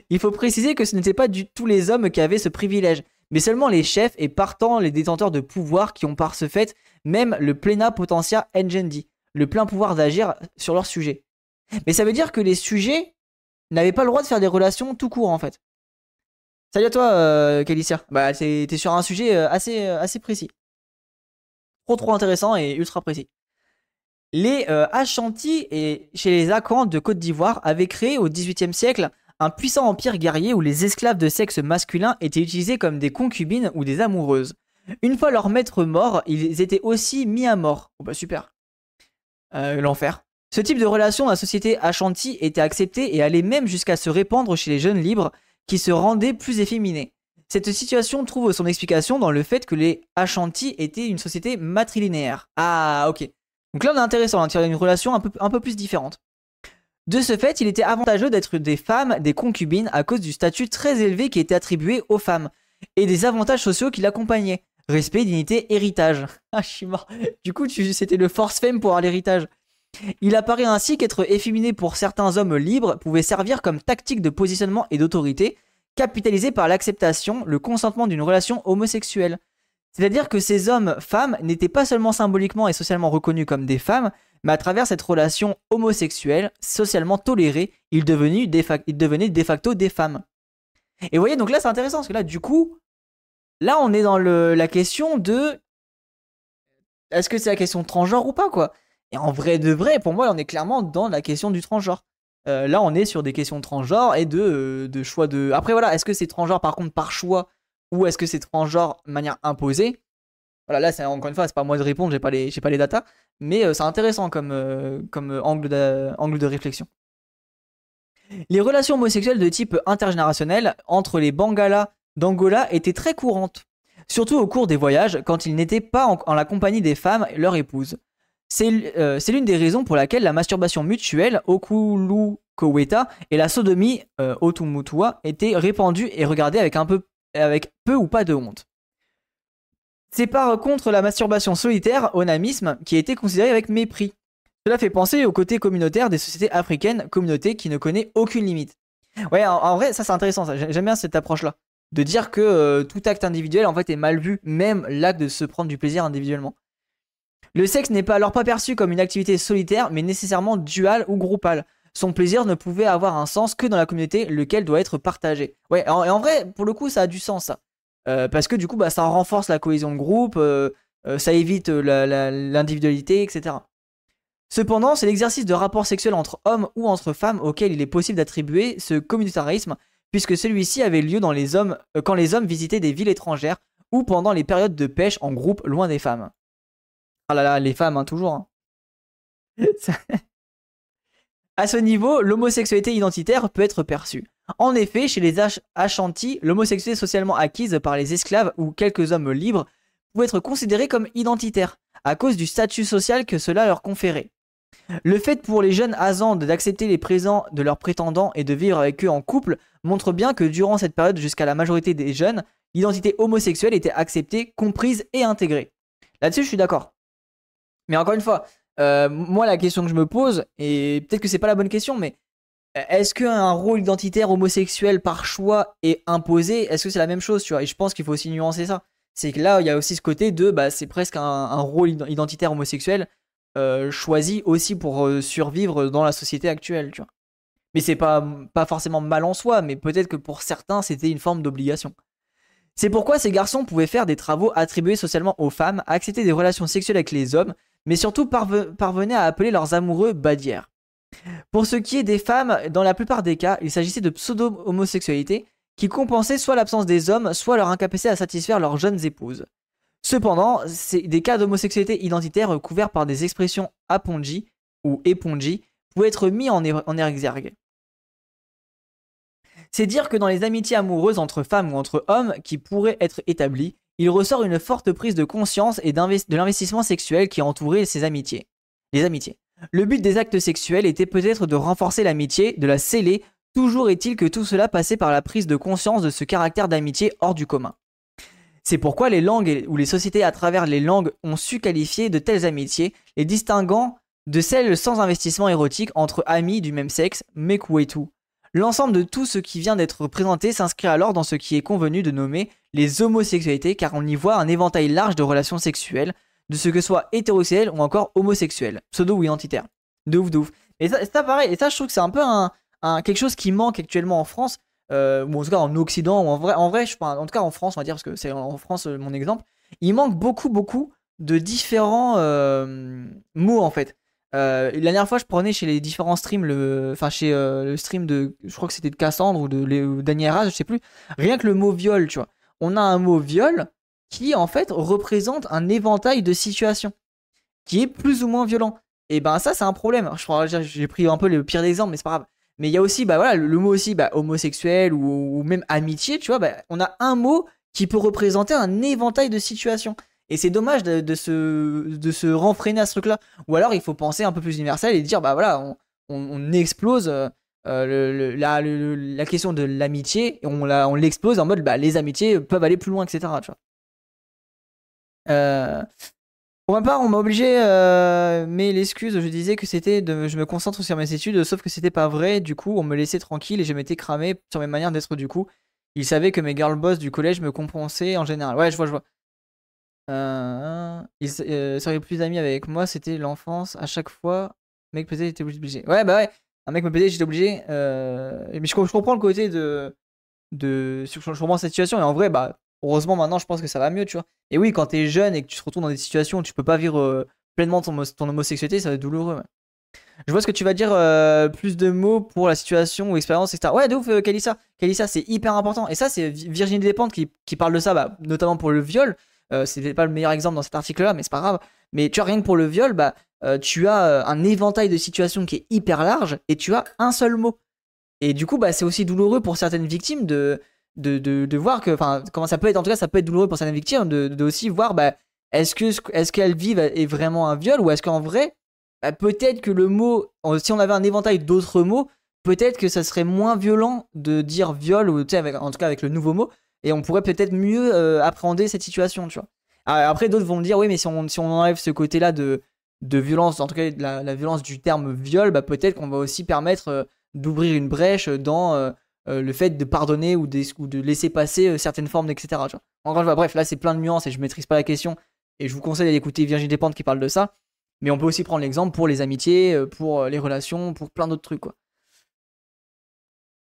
Il faut préciser que ce n'était pas du tout les hommes qui avaient ce privilège, mais seulement les chefs et partant les détenteurs de pouvoir qui ont par ce fait même le plena potentia engendi, le plein pouvoir d'agir sur leur sujet. Mais ça veut dire que les sujets n'avaient pas le droit de faire des relations tout court en fait. Salut à toi, euh, Calicia. Bah, t'es sur un sujet euh, assez, euh, assez précis. Trop trop intéressant et ultra précis. Les euh, Ashanti et chez les Akans de Côte d'Ivoire avaient créé au XVIIIe siècle un puissant empire guerrier où les esclaves de sexe masculin étaient utilisés comme des concubines ou des amoureuses. Une fois leur maître mort, ils étaient aussi mis à mort. Oh bah super. Euh, l'enfer. Ce type de relation dans la société Ashanti était accepté et allait même jusqu'à se répandre chez les jeunes libres qui se rendaient plus efféminés. Cette situation trouve son explication dans le fait que les Ashanti étaient une société matrilinéaire. Ah, ok. Donc là, on est intéressant, on a une relation un peu, un peu plus différente. De ce fait, il était avantageux d'être des femmes, des concubines, à cause du statut très élevé qui était attribué aux femmes, et des avantages sociaux qui l'accompagnaient. Respect, dignité, héritage. Ah, je suis mort. Du coup, c'était le force femme pour avoir l'héritage. Il apparaît ainsi qu'être efféminé pour certains hommes libres pouvait servir comme tactique de positionnement et d'autorité, capitalisé par l'acceptation, le consentement d'une relation homosexuelle. C'est-à-dire que ces hommes-femmes n'étaient pas seulement symboliquement et socialement reconnus comme des femmes, mais à travers cette relation homosexuelle, socialement tolérée, ils devenaient de, facto des femmes. Et vous voyez, donc là c'est intéressant, parce que là, du coup, là on est dans la question de... Est-ce que c'est la question transgenre ou pas, quoi? Et en vrai de vrai, pour moi, on est clairement dans la question du transgenre. Euh, là, on est sur des questions de transgenre et de, euh, choix de. Après, voilà, est-ce que c'est transgenre par contre par choix ou est-ce que c'est transgenre de manière imposée? Voilà, là, c'est encore une fois, c'est pas moi de répondre, j'ai pas les, pas les datas, mais euh, c'est intéressant comme, comme angle, de, de réflexion. Les relations homosexuelles de type intergénérationnel entre les Bangalas d'Angola étaient très courantes, surtout au cours des voyages quand ils n'étaient pas en, en la compagnie des femmes leurs épouses. Euh, c'est l'une des raisons pour laquelle la masturbation mutuelle, Okulu Koweta, et la sodomie, euh, Otumutua, étaient répandues et regardées avec, un peu, avec peu ou pas de honte. C'est par contre la masturbation solitaire, onamisme, qui a été considérée avec mépris. Cela fait penser au côté communautaire des sociétés africaines, communauté qui ne connaît aucune limite. Ouais, en, vrai, ça c'est intéressant, j'aime bien cette approche-là. De dire que euh, tout acte individuel en fait est mal vu, même l'acte de se prendre du plaisir individuellement. Le sexe n'est pas alors pas perçu comme une activité solitaire, mais nécessairement duale ou groupale. Son plaisir ne pouvait avoir un sens que dans la communauté, lequel doit être partagé. Ouais, et en vrai, pour le coup, ça a du sens, ça. Euh, parce que du coup, bah, ça renforce la cohésion de groupe, euh, euh, ça évite l'individualité, etc. Cependant, c'est l'exercice de rapports sexuels entre hommes ou entre femmes auquel il est possible d'attribuer ce communautarisme, puisque celui-ci avait lieu dans les hommes, quand les hommes visitaient des villes étrangères ou pendant les périodes de pêche en groupe loin des femmes. Ah là là, les femmes, hein, toujours. Hein. à ce niveau, l'homosexualité identitaire peut être perçue. En effet, chez les Ashanti, l'homosexualité socialement acquise par les esclaves ou quelques hommes libres pouvait être considérée comme identitaire, à cause du statut social que cela leur conférait. Le fait pour les jeunes Azandes d'accepter les présents de leurs prétendants et de vivre avec eux en couple montre bien que durant cette période jusqu'à la majorité des jeunes, l'identité homosexuelle était acceptée, comprise et intégrée. Là-dessus, je suis d'accord. Mais encore une fois, euh, moi, la question que je me pose, et peut-être que c'est pas la bonne question, mais euh, est-ce qu'un rôle identitaire homosexuel par choix est imposé? Est-ce que c'est la même chose tu vois? Et je pense qu'il faut aussi nuancer ça. C'est que là, il y a aussi ce côté de, bah, c'est presque un, rôle identitaire homosexuel euh, choisi aussi pour survivre dans la société actuelle, tu vois? Mais c'est pas, pas forcément mal en soi, mais peut-être que pour certains, c'était une forme d'obligation. C'est pourquoi ces garçons pouvaient faire des travaux attribués socialement aux femmes, accepter des relations sexuelles avec les hommes, mais surtout parvenaient à appeler leurs amoureux badières. Pour ce qui est des femmes, dans la plupart des cas, il s'agissait de pseudo-homosexualité qui compensait soit l'absence des hommes, soit leur incapacité à satisfaire leurs jeunes épouses. Cependant, des cas d'homosexualité identitaire couverts par des expressions aponji ou eponji pouvaient être mis en, er-, en exergue. C'est dire que dans les amitiés amoureuses entre femmes ou entre hommes qui pourraient être établies, il ressort une forte prise de conscience et de l'investissement sexuel qui entourait ces amitiés. Les amitiés. Le but des actes sexuels était peut-être de renforcer l'amitié, de la sceller, toujours est-il que tout cela passait par la prise de conscience de ce caractère d'amitié hors du commun. C'est pourquoi les langues ou les sociétés à travers les langues ont su qualifier de telles amitiés, les distinguant de celles sans investissement érotique entre amis du même sexe, mekuetu. L'ensemble de tout ce qui vient d'être présenté s'inscrit alors dans ce qui est convenu de nommer les homosexualités car on y voit un éventail large de relations sexuelles, de ce que soit hétérosexuel ou encore homosexuel, pseudo ou identitaire. De ouf, de ouf. Et ça, pareil, et ça je trouve que c'est un peu quelque chose qui manque actuellement en France, euh, ou en tout cas en Occident, ou en vrai, en vrai je, en tout cas en France, on va dire, parce que c'est en France euh, mon exemple, il manque beaucoup, beaucoup de différents euh, mots en fait. La dernière fois, je prenais chez les différents streams, le, enfin chez le stream de, je crois que c'était de Cassandre ou de, Daniel Raz, je sais plus. Rien que le mot viol, tu vois. On a un mot viol qui en fait représente un éventail de situations qui est plus ou moins violent. Et ben ça c'est un problème. Je j'ai pris un peu le pire exemple, mais c'est pas grave. Mais il y a aussi bah voilà le, mot aussi bah, homosexuel ou, même amitié, tu vois. Bah, on a un mot qui peut représenter un éventail de situations. Et c'est dommage de, se, de se renfreiner à ce truc-là. Ou alors il faut penser un peu plus universel et dire bah voilà on, explose euh, le, la, la, question de l'amitié et on, on l'explose en mode bah les amitiés peuvent aller plus loin etc. Euh, pour ma part, on m'a obligé, euh, mais l'excuse, je disais que c'était de, je me concentre sur mes études, sauf que c'était pas vrai. Du coup, on me laissait tranquille et je m'étais cramé sur mes manières d'être. Du coup, il savait que mes girl boss du collège me compensaient en général. Ouais, je vois, je vois. Euh, il serait plus amis avec moi, c'était l'enfance. À chaque fois, mec peut-être était obligé. Ouais, bah ouais, un mec me plaisait, j'étais obligé. mais je, comprends le côté de, de, je comprends cette situation et en vrai, bah Heureusement, maintenant, je pense que ça va mieux, tu vois. Et oui, quand t'es jeune et que tu te retrouves dans des situations où tu peux pas vivre euh, pleinement ton, homosexualité, ça va être douloureux. Je vois ce que tu vas dire, euh, plus de mots pour la situation ou expérience, etc. Ouais, de ouf, euh, Kalissa. Kalissa, c'est hyper important. Et ça, c'est Virginie Despentes qui, qui, parle de ça, bah, notamment pour le viol. C'était pas le meilleur exemple dans cet article-là, mais c'est pas grave. Mais tu vois, rien que pour le viol, bah, tu as un éventail de situations qui est hyper large et tu as un seul mot. Et du coup, bah, c'est aussi douloureux pour certaines victimes de, de, de, voir que, enfin, comment ça peut être, en tout cas, ça peut être douloureux pour certaines victimes, de, de aussi voir, bah, est-ce que est-ce qu'elles vivent est vraiment un viol ou est-ce qu'en vrai, bah, peut-être que le mot, si on avait un éventail d'autres mots, peut-être que ça serait moins violent de dire viol ou en tout cas avec le nouveau mot, et on pourrait peut-être mieux euh, appréhender cette situation, tu vois. Ah, après, d'autres vont dire, oui, mais si on, enlève ce côté-là de, violence, en tout cas la, violence du terme viol, bah, peut-être qu'on va aussi permettre euh, d'ouvrir une brèche dans euh, le fait de pardonner ou, de laisser passer certaines formes, etc. En bref, là c'est plein de nuances et je maîtrise pas la question. Et je vous conseille d'aller écouter Virginie Despentes qui parle de ça. Mais on peut aussi prendre l'exemple pour les amitiés, pour les relations, pour plein d'autres trucs. Quoi.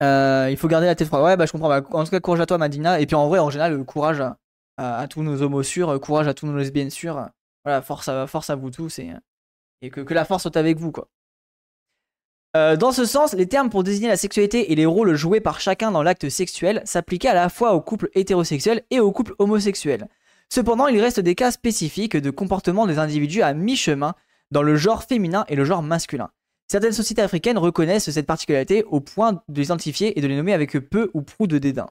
Il faut garder la tête froide. Ouais, bah je comprends. Bah, en tout cas, courage à toi, Madina. Et puis en vrai, en général, courage à, tous nos homos sûrs, courage à tous nos lesbiennes sûres. Voilà, force à, force à vous tous et, et que, que la force soit avec vous, quoi. Euh, dans ce sens, les termes pour désigner la sexualité et les rôles joués par chacun dans l'acte sexuel s'appliquaient à la fois aux couples hétérosexuels et aux couples homosexuels. Cependant, il reste des cas spécifiques de comportement des individus à mi-chemin dans le genre féminin et le genre masculin. Certaines sociétés africaines reconnaissent cette particularité au point de les identifier et de les nommer avec peu ou prou de dédain.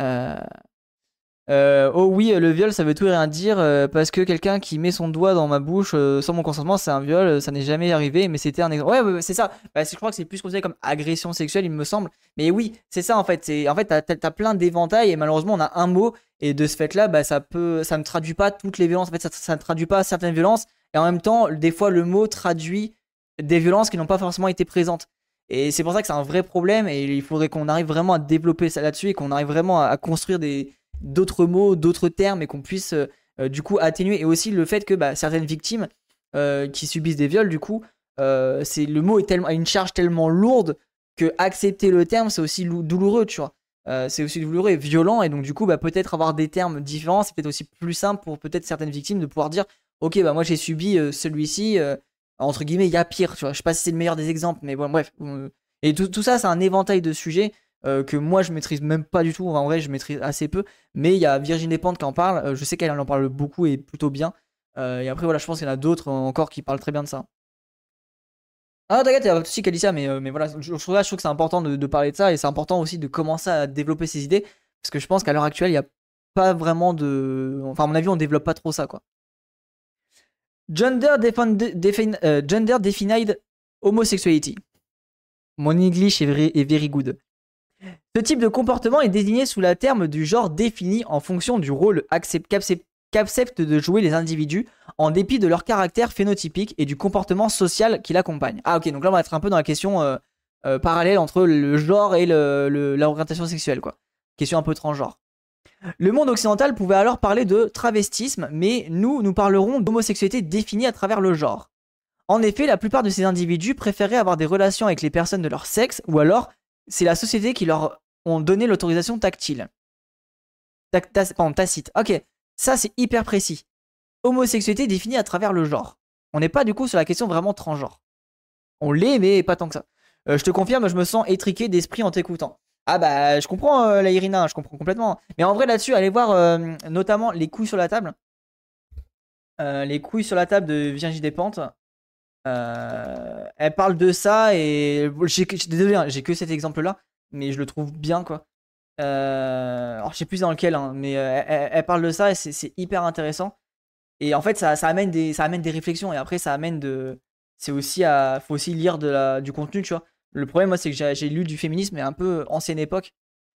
Euh, euh, oh oui, le viol, ça veut tout et rien dire euh, parce que quelqu'un qui met son doigt dans ma bouche sans mon consentement, c'est un viol. Ça n'est jamais arrivé, mais c'était un exemple. Ouais, c'est ça. Bah, je crois que c'est plus considéré comme agression sexuelle, il me semble. Mais oui, c'est ça en fait. En fait, t'as as, plein d'éventails et malheureusement, on a un mot et de ce fait-là, bah, ça peut, ça ne traduit pas toutes les violences. En fait, ça ne traduit pas certaines violences et en même temps, des fois, le mot traduit des violences qui n'ont pas forcément été présentes. Et c'est pour ça que c'est un vrai problème et il faudrait qu'on arrive vraiment à développer ça là-dessus et qu'on arrive vraiment à construire des d'autres mots, d'autres termes et qu'on puisse euh, du coup atténuer et aussi le fait que bah, certaines victimes qui subissent des viols, du coup, le mot est tellement, a une charge tellement lourde que accepter le terme, c'est aussi douloureux, tu vois. c'est aussi douloureux et violent, et donc du coup, bah, peut-être avoir des termes différents, c'est peut-être aussi plus simple pour peut-être certaines victimes de pouvoir dire, ok, bah moi j'ai subi celui-ci, entre guillemets, il y a pire, tu vois. Je sais pas si c'est le meilleur des exemples, mais bon, bref. Et tout, ça, c'est un éventail de sujets euh, que moi je maîtrise même pas du tout. en vrai, je maîtrise assez peu. Mais il y a Virginie Pente qui en parle. Euh, je sais qu'elle en parle beaucoup et plutôt bien. Euh, et après, voilà, je pense qu'il y en a d'autres encore qui parlent très bien de ça. Ah, t'inquiète, il y a dit ça, mais, mais voilà, je, je, trouve, que c'est important de, parler de ça et c'est important aussi de commencer à développer ses idées parce que je pense qu'à l'heure actuelle, il n'y a pas vraiment de. Enfin, à mon avis, on développe pas trop ça, quoi. Gender, gender defined homosexuality. Mon English est very good. Ce type de comportement est désigné sous la terme du genre défini en fonction du rôle qu'acceptent de jouer les individus en dépit de leur caractère phénotypique et du comportement social qui l'accompagne. Ah ok, donc là on va être un peu dans la question euh, euh, parallèle entre le genre et l'orientation sexuelle, quoi. Question un peu transgenre. Le monde occidental pouvait alors parler de travestisme, mais nous, nous parlerons d'homosexualité définie à travers le genre. En effet, la plupart de ces individus préféraient avoir des relations avec les personnes de leur sexe, ou alors c'est la société qui leur ont donné l'autorisation tactile. tacite. Ok, ça c'est hyper précis. Homosexualité définie à travers le genre. On n'est pas du coup sur la question vraiment transgenre. On l'est, mais pas tant que ça. Euh, je te confirme, je me sens étriqué d'esprit en t'écoutant. Ah bah, je comprends euh, la Irina, je comprends complètement. Mais en vrai, là-dessus, allez voir euh, notamment les couilles sur la table. les couilles sur la table de Virginie Despentes. Euh, elle parle de ça et j'ai, désolé, hein, j'ai que cet exemple-là, mais je le trouve bien quoi. Euh, alors je sais plus dans lequel, hein, mais euh, elle, parle de ça et c'est, hyper intéressant. Et en fait, ça, amène des, ça amène des réflexions et après ça amène de, c'est aussi à, faut aussi lire de la, du contenu, tu vois. Le problème, moi, c'est que j'ai, lu du féminisme mais un peu ancienne époque,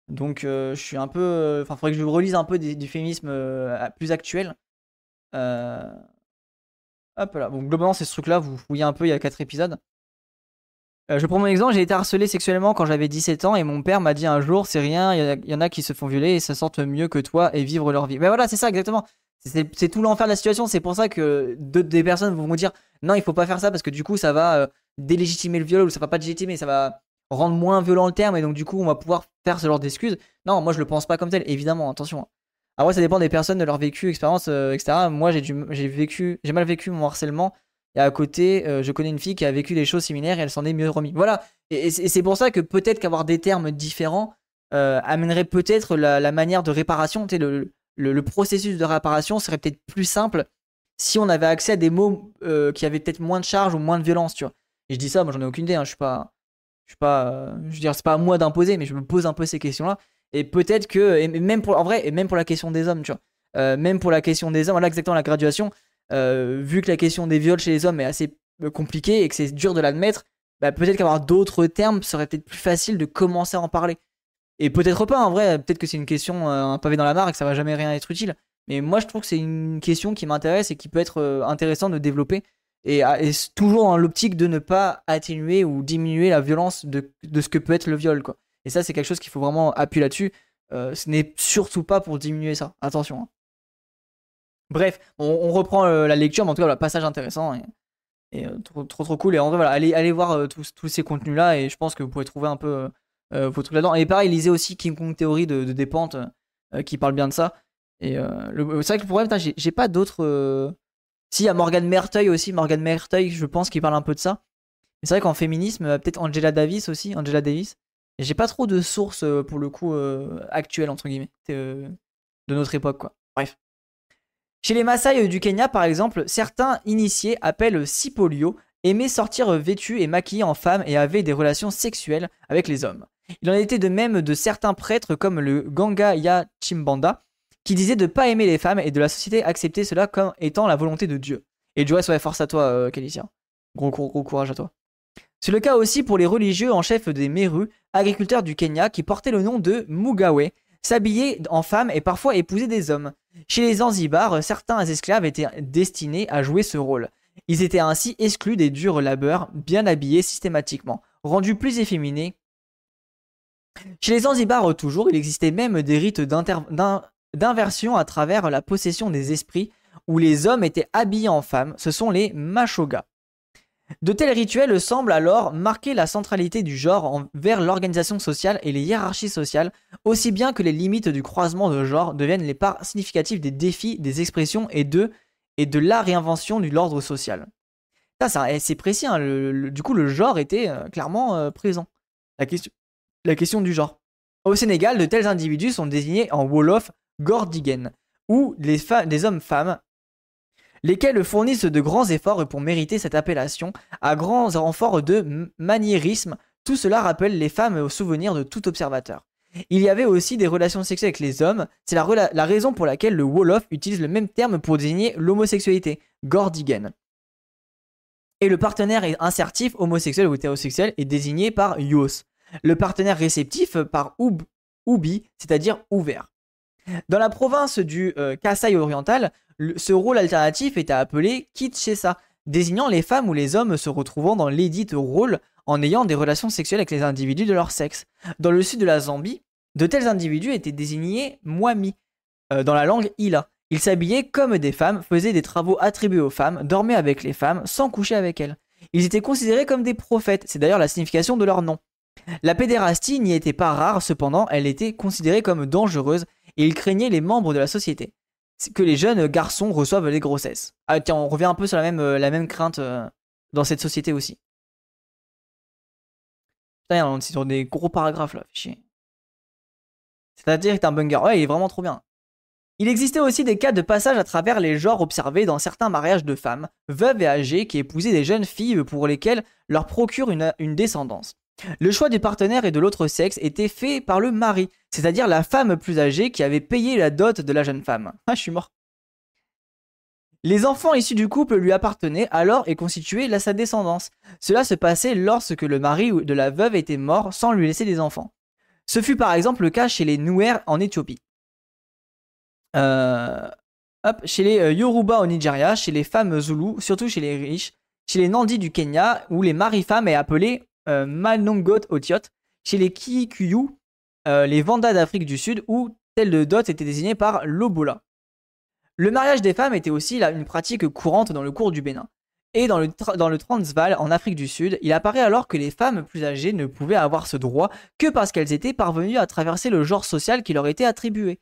donc je suis un peu, enfin, faudrait que je relise un peu du féminisme plus actuel. Euh, Hop là. Bon, globalement, c'est ce truc-là. Vous fouillez un peu, il y a 4 épisodes. Euh, je prends mon exemple, j'ai été harcelé sexuellement quand j'avais 17 ans et mon père m'a dit un jour, c'est rien, il y, en a qui se font violer et se sentent mieux que toi et vivre leur vie. Mais voilà, c'est ça exactement. C'est tout l'enfer de la situation. C'est pour ça que des personnes vont vous dire, non, il faut pas faire ça parce que du coup, ça va euh, délégitimer le viol ou ça va pas délégitimer, ça va rendre moins violent le terme et donc du coup, on va pouvoir faire ce genre d'excuses. Non, moi je le pense pas comme tel, évidemment, attention. Après, ça dépend des personnes, de leur vécu, expérience, euh, etc. Moi, j'ai vécu, j'ai mal vécu mon harcèlement. Et à côté, euh, je connais une fille qui a vécu des choses similaires et elle s'en est mieux remis. Voilà. Et, c'est pour ça que peut-être qu'avoir des termes différents euh, amènerait peut-être la, manière de réparation. Le, le, le, processus de réparation serait peut-être plus simple si on avait accès à des mots qui avaient peut-être moins de charge ou moins de violence, tu vois. Et je dis ça, moi j'en ai aucune idée. Hein. Je suis pas, je suis pas, je veux dire, c'est pas à moi d'imposer, mais je me pose un peu ces questions-là. Et peut-être que, et même pour, en vrai, et même pour la question des hommes, tu vois. Euh, même pour la question des hommes, là exactement la graduation, euh, vu que la question des viols chez les hommes est assez euh, compliquée et que c'est dur de l'admettre, bah, peut-être qu'avoir d'autres termes serait peut-être plus facile de commencer à en parler. Et peut-être pas, en vrai, peut-être que c'est une question un pavé dans la mare et que ça va jamais rien être utile. Mais moi, je trouve que c'est une question qui m'intéresse et qui peut être intéressante de développer. Et, et toujours dans l'optique de ne pas atténuer ou diminuer la violence de, de ce que peut être le viol, quoi. Et ça, c'est quelque chose qu'il faut vraiment appuyer là-dessus. Euh, ce n'est surtout pas pour diminuer ça. Attention. Hein. Bref, on, reprend euh, la lecture, mais en tout cas, le passage intéressant et, euh, trop, trop, cool. Et en vrai, voilà, allez, allez voir tous, ces contenus-là et je pense que vous pouvez trouver un peu vos trucs là-dedans. Et pareil, lisez aussi King Kong Theory de, Despentes qui parle bien de ça. Et c'est vrai que le problème, j'ai pas d'autres. Si, il y a Morgan Merteuil aussi. Morgan Merteuil, je pense qu'il parle un peu de ça. Mais c'est vrai qu'en féminisme, peut-être Angela Davis aussi. Angela Davis. J'ai pas trop de sources euh, pour le coup euh, actuelles entre guillemets euh, de notre époque quoi. Bref. Chez les Maasai du Kenya par exemple, certains initiés appellent Sipolio aimaient sortir vêtus et maquillés en femmes et avaient des relations sexuelles avec les hommes. Il en était de même de certains prêtres comme le Ganga Ya Chimbanda qui disaient de ne pas aimer les femmes et de la société accepter cela comme étant la volonté de Dieu. Et Joyce, ouais, force à toi, Kélicia. Gros, gros, courage à toi. C'est le cas aussi pour les religieux en chef des Meru, agriculteurs du Kenya qui portaient le nom de Mugawe, s'habillaient en femmes et parfois épousaient des hommes. Chez les Zanzibar, certains esclaves étaient destinés à jouer ce rôle. Ils étaient ainsi exclus des durs labeurs, bien habillés systématiquement, rendus plus efféminés. Chez les Zanzibar toujours, il existait même des rites d'inversion à travers la possession des esprits, où les hommes étaient habillés en femmes, ce sont les Mashoga. De tels rituels semblent alors marquer la centralité du genre vers l'organisation sociale et les hiérarchies sociales, aussi bien que les limites du croisement de genre deviennent les parts significatives des défis, des expressions et de, et de la réinvention de l'ordre social. Ça, eh, c'est précis, hein, du coup le genre était euh, clairement euh, présent. La question du genre. Au Sénégal, de tels individus sont désignés en Wolof Gordigen, ou des hommes-femmes lesquels fournissent de grands efforts pour mériter cette appellation, à grands renforts de maniérisme. Tout cela rappelle les femmes au souvenir de tout observateur. Il y avait aussi des relations sexuelles avec les hommes, c'est la, la, raison pour laquelle le Wolof utilise le même terme pour désigner l'homosexualité, Gordigen. Et le partenaire insertif, homosexuel ou hétérosexuel, est désigné par Yos. Le partenaire réceptif par Ubi, c'est-à-dire ouvert. Dans la province du euh, Kasaï oriental, ce rôle alternatif était appelé kitchesa, désignant les femmes ou les hommes se retrouvant dans l'édite rôle en ayant des relations sexuelles avec les individus de leur sexe. Dans le sud de la Zambie, de tels individus étaient désignés mwami, euh, dans la langue ila. Ils s'habillaient comme des femmes, faisaient des travaux attribués aux femmes, dormaient avec les femmes sans coucher avec elles. Ils étaient considérés comme des prophètes, c'est d'ailleurs la signification de leur nom. La pédérastie n'y était pas rare, cependant, elle était considérée comme dangereuse et ils craignaient les membres de la société que les jeunes garçons reçoivent les grossesses. Ah tiens, on revient un peu sur la même, euh, crainte euh, dans cette société aussi. Putain, on des gros paragraphes là, chier. C'est-à-dire que t'es un banger. Ouais, il est vraiment trop bien. Il existait aussi des cas de passage à travers les genres observés dans certains mariages de femmes, veuves et âgées, qui épousaient des jeunes filles pour lesquelles leur procure une descendance. Le choix du partenaire et de l'autre sexe était fait par le mari, c'est-à-dire la femme plus âgée qui avait payé la dot de la jeune femme. Ah, je suis mort. Les enfants issus du couple lui appartenaient alors et constituaient sa descendance. Cela se passait lorsque le mari de la veuve était mort sans lui laisser des enfants. Ce fut par exemple le cas chez les Nouer en Éthiopie. Euh, chez les euh, Yoruba au Nigeria, chez les femmes Zoulous, surtout chez les riches, chez les Nandi du Kenya, où les mari-femmes est appelé euh, Manongot Otiot, chez les Kikuyu, euh, les Vanda d'Afrique du Sud, où tel de dot était désigné par l'Obola. Le mariage des femmes était aussi une pratique courante dans le cours du Bénin. Et dans le, dans le Transvaal, en Afrique du Sud, il apparaît alors que les femmes plus âgées ne pouvaient avoir ce droit que parce qu'elles étaient parvenues à traverser le genre social qui leur était attribué.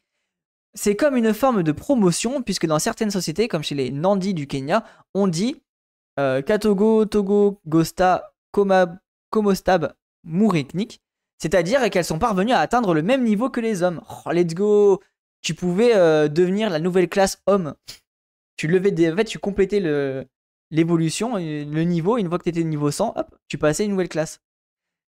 C'est comme une forme de promotion, puisque dans certaines sociétés, comme chez les Nandi du Kenya, on dit euh, Katogo, Togo, Gosta, Koma, Komostab Mouriknik, c'est-à-dire qu'elles sont parvenues à atteindre le même niveau que les hommes. Oh, let's go Tu pouvais euh, devenir la nouvelle classe homme. Tu levais des... En fait, tu complétais le... l'évolution, euh, le niveau, une fois que tu étais niveau 100, hop, tu passais une nouvelle classe.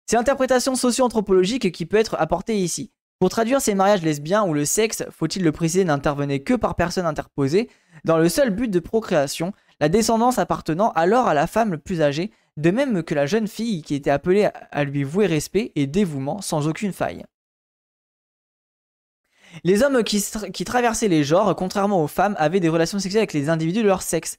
C'est l'interprétation socio-anthropologique qui peut être apportée ici. Pour traduire ces mariages lesbiens où le sexe, faut-il le préciser, n'intervenait que par personne interposée, dans le seul but de procréation, la descendance appartenant alors à la femme le plus âgée, de même que la jeune fille qui était appelée à lui vouer respect et dévouement sans aucune faille. Les hommes qui, traversaient les genres, contrairement aux femmes, avaient des relations sexuelles avec les individus de leur sexe.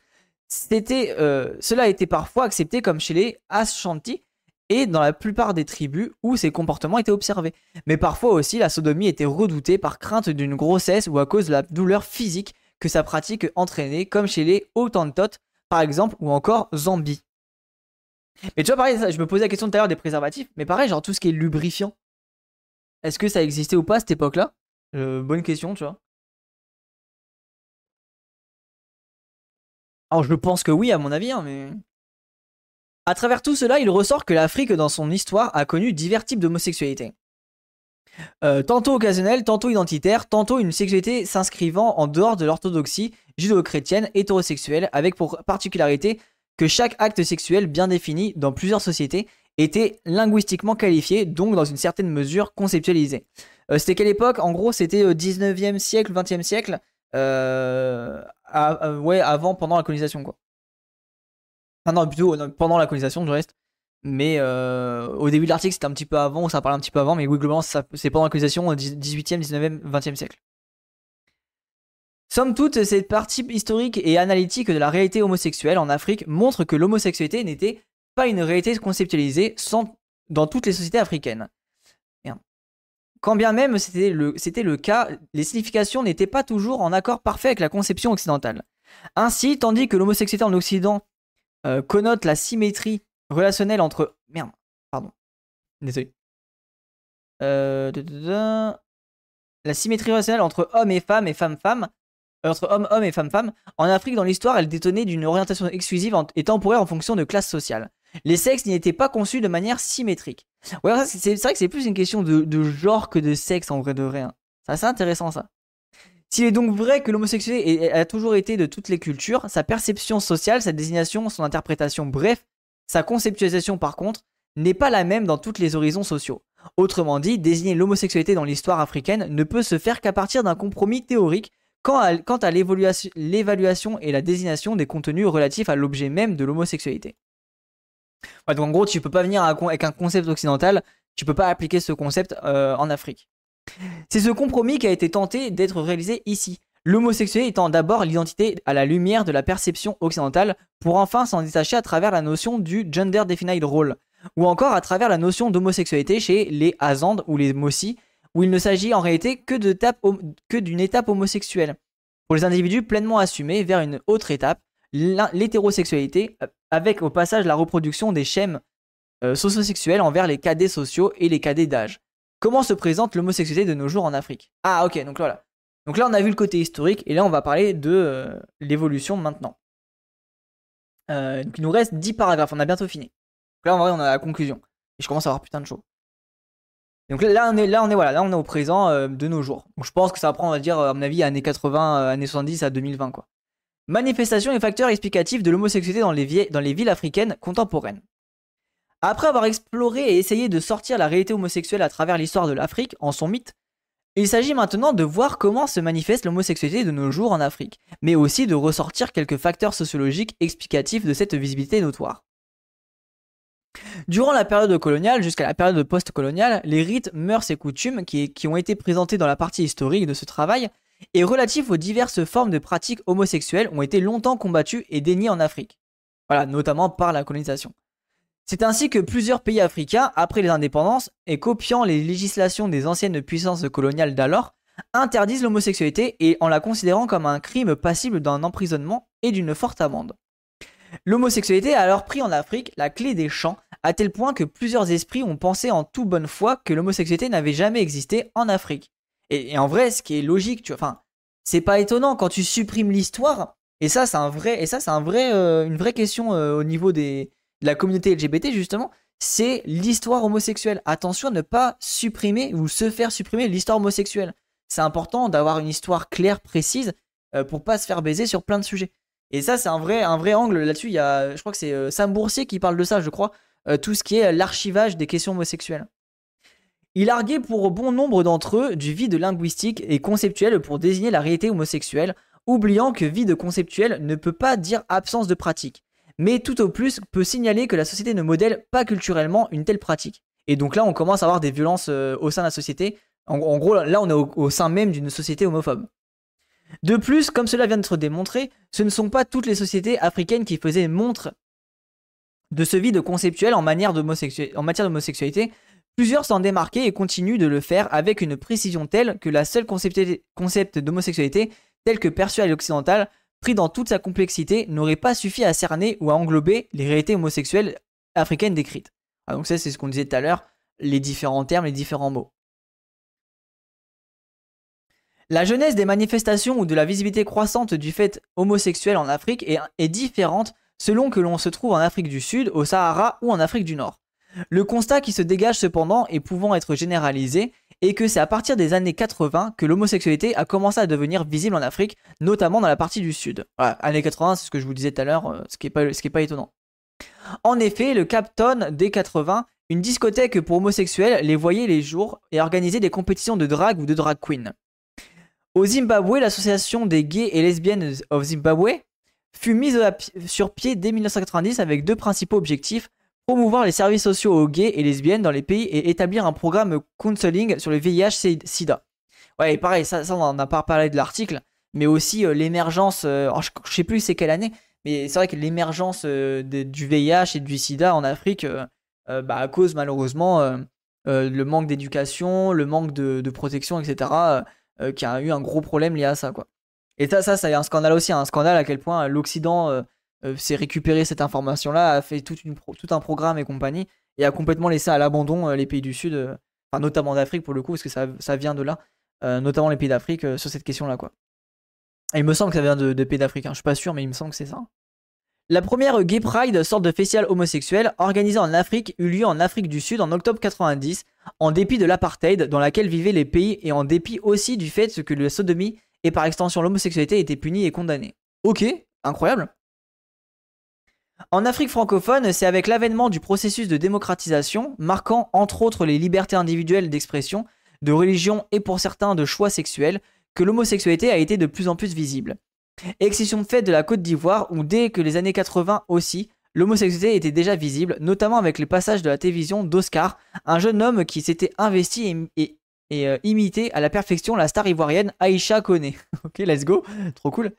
Euh, cela était parfois accepté comme chez les Ashanti et dans la plupart des tribus où ces comportements étaient observés. Mais parfois aussi, la sodomie était redoutée par crainte d'une grossesse ou à cause de la douleur physique que sa pratique entraînait, comme chez les Hottentots par exemple, ou encore Zambie. Mais tu vois, pareil, je me posais la question tout à l'heure des préservatifs, mais pareil, genre tout ce qui est lubrifiant. Est-ce que ça existait ou pas à cette époque-là? Euh, Bonne question, tu vois. Alors je pense que oui, à mon avis, hein, mais. À travers tout cela, il ressort que l'Afrique, dans son histoire, a connu divers types d'homosexualité. Euh, tantôt occasionnelle, tantôt identitaire, tantôt une sexualité s'inscrivant en dehors de l'orthodoxie judéo-chrétienne hétérosexuelle, avec pour particularité que chaque acte sexuel bien défini dans plusieurs sociétés était linguistiquement qualifié, donc dans une certaine mesure conceptualisé. Euh, c'était quelle époque? En gros, c'était au 19e siècle, 20e siècle, euh, euh, ouais, avant, pendant la colonisation, quoi. Ah non, plutôt pendant la colonisation, du reste. Mais au début de l'article, c'était un petit peu avant, ça parlait un petit peu avant, mais oui, globalement, c'est pendant la colonisation, 18e, 19e, 20e siècle. Somme toute, cette partie historique et analytique de la réalité homosexuelle en Afrique montre que l'homosexualité n'était pas une réalité conceptualisée dans toutes les sociétés africaines. quand bien même c'était le, le cas, les significations n'étaient pas toujours en accord parfait avec la conception occidentale. Ainsi, tandis que l'homosexualité en Occident euh, connote la symétrie relationnelle entre... Merde, pardon. Désolé. Euh, la symétrie relationnelle entre hommes et femmes et femmes-femmes, entre hommes-hommes et femmes-femmes, en Afrique dans l'histoire, elle détenait d'une orientation exclusive et temporaire en fonction de classe sociale. Les sexes n'y étaient pas conçus de manière symétrique. C'est vrai que c'est plus une question de, genre que de sexe en vrai de vrai. Hein. C'est assez intéressant ça. S'il est donc vrai que l'homosexualité a toujours été de toutes les cultures, sa perception sociale, sa désignation, son interprétation, bref, sa conceptualisation par contre, n'est pas la même dans tous les horizons sociaux. Autrement dit, désigner l'homosexualité dans l'histoire africaine ne peut se faire qu'à partir d'un compromis théorique quant à l'évaluation et la désignation des contenus relatifs à l'objet même de l'homosexualité donc en gros, tu peux pas venir avec un concept occidental, tu peux pas appliquer ce concept euh, en Afrique. C'est ce compromis qui a été tenté d'être réalisé ici. L'homosexualité étant d'abord l'identité à la lumière de la perception occidentale, pour enfin s'en détacher à travers la notion du gender defined role, ou encore à travers la notion d'homosexualité chez les Azandes ou les Mossi, où il ne s'agit en réalité que d'une étape homosexuelle, pour les individus pleinement assumés vers une autre étape, l'hétérosexualité, euh, avec au passage la reproduction des schèmes euh, sociosexuels envers les cadets sociaux et les cadets d'âge. Comment se présente l'homosexualité de nos jours en Afrique? Ah ok, donc voilà. Donc là on a vu le côté historique et là on va parler de euh, l'évolution maintenant. il nous reste 10 paragraphes, on a bientôt fini. Donc là en vrai on a la conclusion. Et je commence à avoir putain de chaud. Donc là on est là on est voilà, là on est au présent de nos jours. Donc je pense que ça va prendre on va dire à mon avis années 80, années 70 à 2020 quoi. Manifestation et facteurs explicatifs de l'homosexualité dans, les villes africaines contemporaines. Après avoir exploré et essayé de sortir la réalité homosexuelle à travers l'histoire de l'Afrique en son mythe, il s'agit maintenant de voir comment se manifeste l'homosexualité de nos jours en Afrique, mais aussi de ressortir quelques facteurs sociologiques explicatifs de cette visibilité notoire. Durant la période coloniale jusqu'à la période post-coloniale, les rites, mœurs et coutumes qui, ont été présentés dans la partie historique de ce travail et relatifs aux diverses formes de pratiques homosexuelles ont été longtemps combattues et déniées en Afrique. Voilà, notamment par la colonisation. C'est ainsi que plusieurs pays africains, après les indépendances, et copiant les législations des anciennes puissances coloniales d'alors, interdisent l'homosexualité et en la considérant comme un crime passible d'un emprisonnement et d'une forte amende. L'homosexualité a alors pris en Afrique la clé des champs, à tel point que plusieurs esprits ont pensé en toute bonne foi que l'homosexualité n'avait jamais existé en Afrique. Et, en vrai, ce qui est logique, tu vois, enfin, c'est pas étonnant quand tu supprimes l'histoire. Et ça, c'est un vrai, et ça, c'est vrai, euh, une vraie question euh, au niveau des, de la communauté LGBT justement. C'est l'histoire homosexuelle. Attention à ne pas supprimer ou se faire supprimer l'histoire homosexuelle. C'est important d'avoir une histoire claire, précise, euh, pour pas se faire baiser sur plein de sujets. Et ça, c'est un vrai, un vrai angle là-dessus. Je crois que c'est Sam Boursier qui parle de ça, je crois. tout ce qui est l'archivage des questions homosexuelles. Il arguait pour bon nombre d'entre eux du vide linguistique et conceptuel pour désigner la réalité homosexuelle, oubliant que vide conceptuel ne peut pas dire absence de pratique, mais tout au plus peut signaler que la société ne modèle pas culturellement une telle pratique. Et donc là, on commence à avoir des violences euh, au sein de la société. En, gros, là, on est au, sein même d'une société homophobe. De plus, comme cela vient d'être démontré, ce ne sont pas toutes les sociétés africaines qui faisaient montre de ce vide conceptuel en, matière d'homosexualité, Plusieurs s'en démarquaient et continuent de le faire avec une précision telle que la seule concept d'homosexualité, tel que perçu à l'occidental, pris dans toute sa complexité, n'aurait pas suffi à cerner ou à englober les réalités homosexuelles africaines décrites. Ah, donc ça c'est ce qu'on disait tout à l'heure, les différents termes, les différents mots. La jeunesse des manifestations ou de la visibilité croissante du fait homosexuel en Afrique est, différente selon que l'on se trouve en Afrique du Sud, au Sahara ou en Afrique du Nord. Le constat qui se dégage cependant et pouvant être généralisé est que c'est à partir des années 80 que l'homosexualité a commencé à devenir visible en Afrique, notamment dans la partie du sud. Voilà, années 80, c'est ce que je vous disais tout à l'heure, euh, ce qui n'est pas, étonnant. En effet, le Capton des 80, une discothèque pour homosexuels, les voyait les jours et organisait des compétitions de drag ou de drag queen. Au Zimbabwe, l'association des gays et lesbiennes of Zimbabwe fut mise sur pied dès 1990 avec deux principaux objectifs promouvoir les services sociaux aux gays et lesbiennes dans les pays et établir un programme counseling sur le VIH-Sida. Ouais, et pareil, ça, ça on n'a pas parlé de l'article, mais aussi euh, l'émergence, euh, je, je, sais plus c'est quelle année, mais c'est vrai que l'émergence euh, du VIH et du SIDA en Afrique, bah, à cause malheureusement le manque d'éducation, le manque de, protection, etc., qui a eu un gros problème lié à ça, quoi. Et ça, ça, c'est un scandale aussi, un scandale à quel point l'Occident s'est récupéré cette information-là, a fait tout, un programme et compagnie, et a complètement laissé à l'abandon les pays du Sud, enfin notamment d'Afrique pour le coup, parce que ça, ça vient de là, notamment les pays d'Afrique sur cette question-là, quoi. il me semble que ça vient de, pays d'Afrique, hein. je suis pas sûr, mais il me semble que c'est ça. La première Gay Pride, sorte de festival homosexuel, organisée en Afrique, eut lieu en Afrique du Sud en octobre 90, en dépit de l'apartheid dans laquelle vivaient les pays et en dépit aussi du fait que la sodomie et par extension l'homosexualité étaient punis et condamnés. Ok, incroyable. En Afrique francophone, c'est avec l'avènement du processus de démocratisation, marquant entre autres les libertés individuelles d'expression, de religion et pour certains de choix sexuels, que l'homosexualité a été de plus en plus visible. Exception faite de la Côte d'Ivoire où dès que les années 80 aussi, l'homosexualité était déjà visible, notamment avec les passages de la télévision d'Oscar, un jeune homme qui s'était investi et, euh, imité à la perfection la star ivoirienne Aïcha Kone. ok, let's go, trop cool.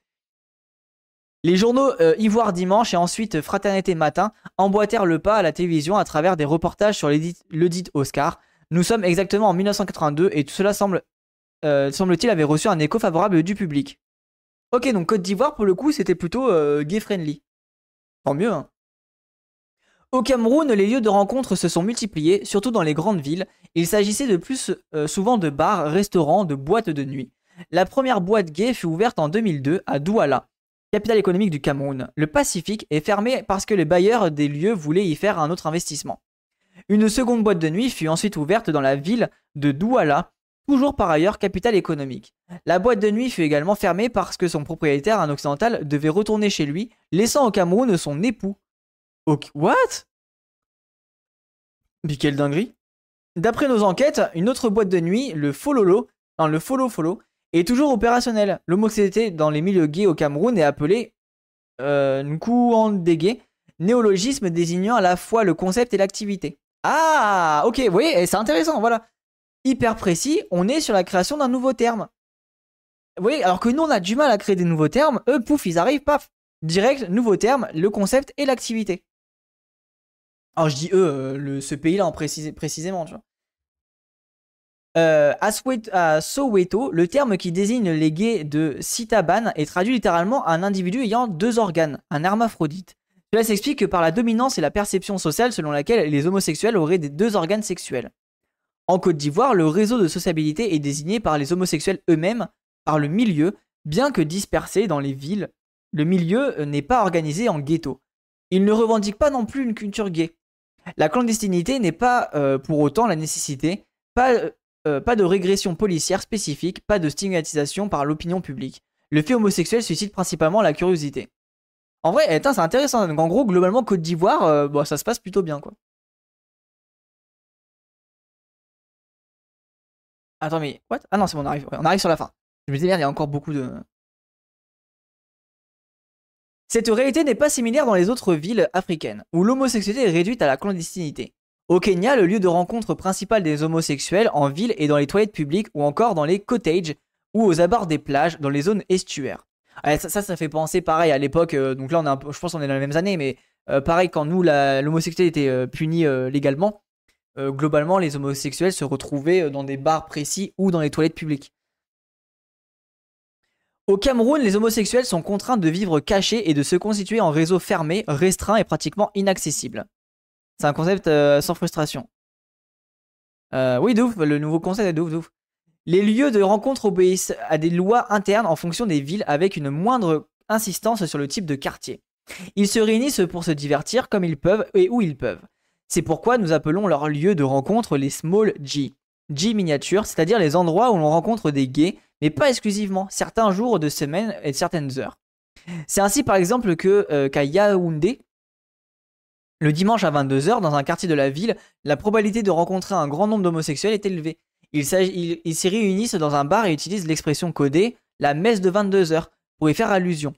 Les journaux euh, Ivoire Dimanche et ensuite Fraternité Matin emboîtèrent le pas à la télévision à travers des reportages sur le dit Oscar. Nous sommes exactement en 1982 et tout cela semble, euh, semble-t-il, avait reçu un écho favorable du public. Ok, donc Côte d'Ivoire, pour le coup, c'était plutôt gay-friendly. Tant mieux, hein. Au Cameroun, les lieux de rencontre se sont multipliés, surtout dans les grandes villes. Il s'agissait de plus euh, souvent de bars, restaurants, de boîtes de nuit. La première boîte gay fut ouverte en 2002 à Douala, capitale économique du Cameroun. Le Pacifique est fermé parce que les bailleurs des lieux voulaient y faire un autre investissement. Une seconde boîte de nuit fut ensuite ouverte dans la ville de Douala, toujours par ailleurs capitale économique. La boîte de nuit fut également fermée parce que son propriétaire, un occidental, devait retourner chez lui, laissant au Cameroun son époux. Ok, what? Mais quelle dinguerie D'après nos enquêtes, une autre boîte de nuit, le Fololo, non, le Follow Follow, est toujours opérationnelle. L'homosexualité dans les milieux gays au Cameroun est appelée euh, néologisme désignant à la fois le concept et l'activité. Ah, ok, vous voyez, c'est intéressant, voilà hyper précis, on est sur la création d'un nouveau terme. Vous voyez, alors que nous on a du mal à créer des nouveaux termes, eux, pouf, ils arrivent, paf, direct, nouveau terme, le concept et l'activité. Alors je dis eux, euh, ce pays-là en précisément, tu vois. Euh, à, Soweto, le terme qui désigne les gays de Sitaban est traduit littéralement à un individu ayant deux organes, un hermaphrodite. Cela s'explique par la dominance et la perception sociale selon laquelle les homosexuels auraient des deux organes sexuels. En Côte d'Ivoire, le réseau de sociabilité est désigné par les homosexuels eux-mêmes, par le milieu, bien que dispersé dans les villes. Le milieu euh, n'est pas organisé en ghetto. Il ne revendique pas non plus une culture gay. La clandestinité n'est pas euh, pour autant la nécessité, pas, euh, pas de régression policière spécifique, pas de stigmatisation par l'opinion publique. Le fait homosexuel suscite principalement la curiosité. En vrai, eh, c'est intéressant. en gros, globalement, Côte d'Ivoire, ça se passe plutôt bien, quoi. Attends, mais what? Ah non, c'est bon, on arrive, on arrive sur la fin. Je me disais, merde, il y a encore beaucoup de. Cette réalité n'est pas similaire dans les autres villes africaines, où l'homosexualité est réduite à la clandestinité. Au Kenya, le lieu de rencontre principal des homosexuels en ville est dans les toilettes publiques ou encore dans les cottages ou aux abords des plages dans les zones estuaires. Ça, ça, fait penser pareil à l'époque, euh, donc là on je pense qu'on est dans les mêmes années, mais euh, pareil quand nous l'homosexualité était euh, punie légalement, globalement, les homosexuels se retrouvaient dans des bars précis ou dans les toilettes publiques. Au Cameroun, les homosexuels sont contraints de vivre cachés et de se constituer en réseau fermé, restreint et pratiquement inaccessible. C'est un concept euh, sans frustration. oui, d'ouf, le nouveau concept est d'ouf, Les lieux de rencontre obéissent à des lois internes en fonction des villes avec une moindre insistance sur le type de quartier. Ils se réunissent pour se divertir comme ils peuvent et où ils peuvent. C'est pourquoi nous appelons leur lieu de rencontre les small G. G miniature, c'est-à-dire les endroits où l'on rencontre des gays, mais pas exclusivement, certains jours de semaine et certaines heures. C'est ainsi par exemple que euh, Yaoundé, le dimanche à 22h, dans un quartier de la ville, la probabilité de rencontrer un grand nombre d'homosexuels est élevée. Ils s'y réunissent dans un bar et utilisent l'expression codée la messe de 22h pour y faire allusion.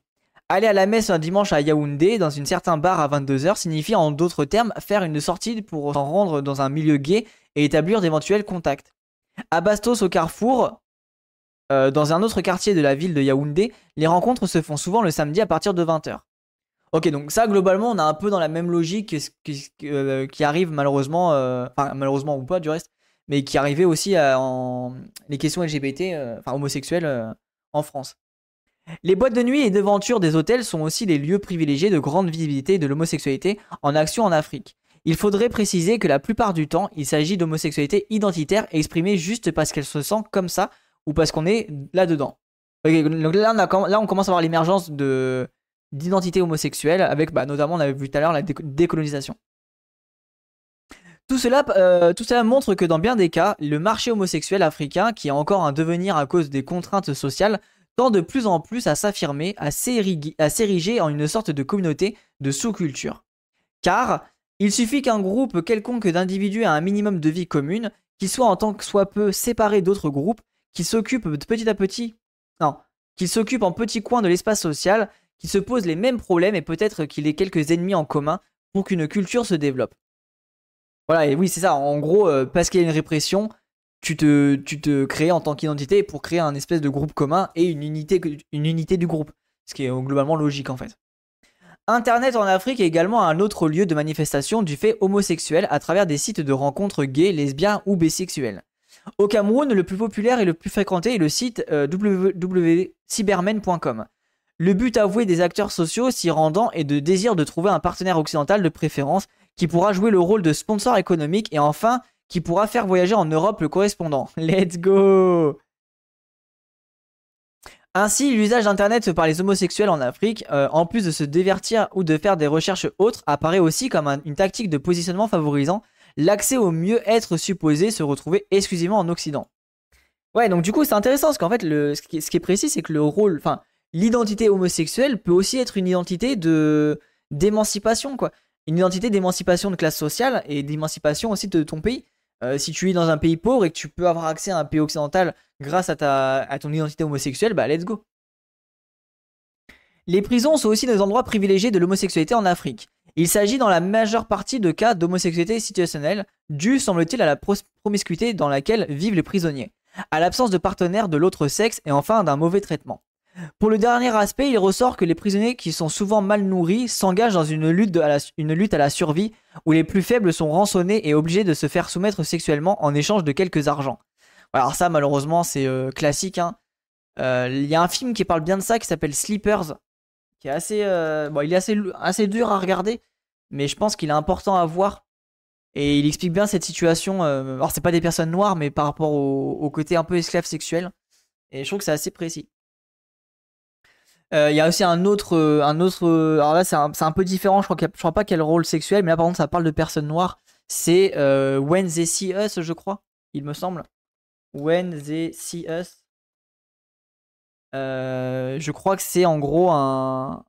Aller à la messe un dimanche à Yaoundé dans une certain bar à 22h signifie en d'autres termes faire une sortie pour s'en rendre dans un milieu gay et établir d'éventuels contacts. À Bastos au Carrefour, euh, dans un autre quartier de la ville de Yaoundé, les rencontres se font souvent le samedi à partir de 20h. Ok, donc ça, globalement, on a un peu dans la même logique qui arrive malheureusement, enfin malheureusement ou pas du reste, mais qui arrivait aussi en les questions LGBT, enfin homosexuelles en France. Les boîtes de nuit et devantures des hôtels sont aussi les lieux privilégiés de grande visibilité de l'homosexualité en action en Afrique. Il faudrait préciser que la plupart du temps, il s'agit d'homosexualité identitaire exprimée juste parce qu'elle se sent comme ça ou parce qu'on est là-dedans. là, on commence à voir l'émergence de d'identité homosexuelle avec bah, notamment on avait vu tout à l'heure la décolonisation. Tout cela, euh, tout cela montre que dans bien des cas, le marché homosexuel africain, qui a encore un devenir à cause des contraintes sociales, tend de plus en plus à s'affirmer, à s'ériger en une sorte de communauté de sous-culture. Car il suffit qu'un groupe quelconque d'individus ait un minimum de vie commune, qui soit en tant que soit peu séparé d'autres groupes, qui s'occupe petit à petit, non, qui s'occupe en petits coins de l'espace social, qui se pose les mêmes problèmes et peut-être qu'il ait quelques ennemis en commun pour qu'une culture se développe. Voilà, et oui, c'est ça. En gros, euh, parce qu'il y a une répression, tu te, crées en tant qu'identité pour créer un espèce de groupe commun et une unité, du groupe. Ce qui est globalement logique en fait. Internet en Afrique est également un autre lieu de manifestation du fait homosexuel à travers des sites de rencontres gays, lesbiens ou bisexuels. Au Cameroun, le plus populaire et le plus fréquenté est le site euh, www.cybermen.com. Le but avoué des acteurs sociaux s'y rendant est de désir de trouver un partenaire occidental de préférence qui pourra jouer le rôle de sponsor économique et enfin qui pourra faire voyager en Europe le correspondant. Let's go ainsi, l'usage d'Internet par les homosexuels en Afrique, euh, en plus de se divertir ou de faire des recherches autres, apparaît aussi comme une tactique de positionnement favorisant l'accès au mieux-être supposé se retrouver exclusivement en Occident. Ouais, donc du coup, c'est intéressant parce qu'en fait, ce, qui, est précis, c'est que le rôle, enfin, l'identité homosexuelle peut aussi être une identité de d'émancipation, quoi. Une identité d'émancipation de classe sociale et d'émancipation aussi de ton pays. Euh, si tu vis dans un pays pauvre et que tu peux avoir accès à un pays occidental grâce à, à ton identité homosexuelle, bah let's go. Les prisons sont aussi des endroits privilégiés de l'homosexualité en Afrique. Il s'agit dans la majeure partie de cas d'homosexualité situationnelle, dû, semble-t-il, à la promiscuité dans laquelle vivent les prisonniers, à l'absence de partenaires de l'autre sexe et enfin d'un mauvais traitement. Pour le dernier aspect, il ressort que les prisonniers qui sont souvent mal nourris s'engagent dans une lutte, à la, survie où les plus faibles sont rançonnés et obligés de se faire soumettre sexuellement en échange de quelques argents. Alors ça malheureusement c'est euh, classique. Hein. Euh, il y a un film qui parle bien de ça qui s'appelle Sleepers, qui est assez, euh, bon, il est assez, dur à regarder, mais je pense qu'il est important à voir. Et il explique bien cette situation. alors c'est pas des personnes noires, mais par rapport au côté un peu esclave sexuel. Et je trouve que c'est assez précis. Euh, il y a aussi un autre, euh, un autre. Euh, alors là, c'est un, peu différent. Je crois, pas quel rôle sexuel, mais là, par contre, ça parle de personnes noires. C'est When They See Us, je crois, il me semble. When They See Us. je crois que c'est en gros un.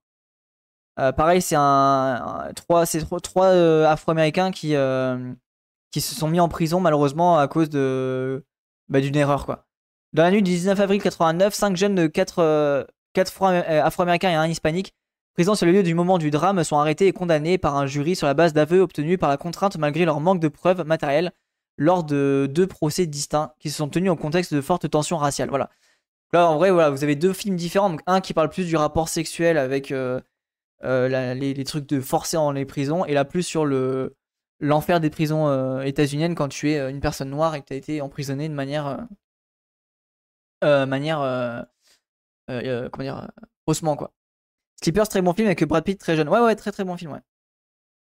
pareil, c'est un, trois, c'est trois, Afro-américains qui se sont mis en prison malheureusement à cause de bah, d'une erreur quoi. Dans la nuit du 19 avril 89, cinq jeunes de 4 Quatre euh, afro-américains et un hispanique présents sur le lieu du moment du drame sont arrêtés et condamnés par un jury sur la base d'aveux obtenus par la contrainte malgré leur manque de preuves matérielles lors de deux procès distincts qui se sont tenus en contexte de fortes tensions raciales. Voilà. Là, en vrai, voilà, vous avez deux films différents. un qui parle plus du rapport sexuel avec euh, euh, les, trucs de forcer en les prisons, et là plus sur le l'enfer des prisons états-uniennes quand tu es une personne noire et que tu as été emprisonné de manière manière euh, euh, comment dire, haussement quoi. Sleepers, très bon film avec Brad Pitt très jeune. Ouais, ouais, très très bon film, ouais.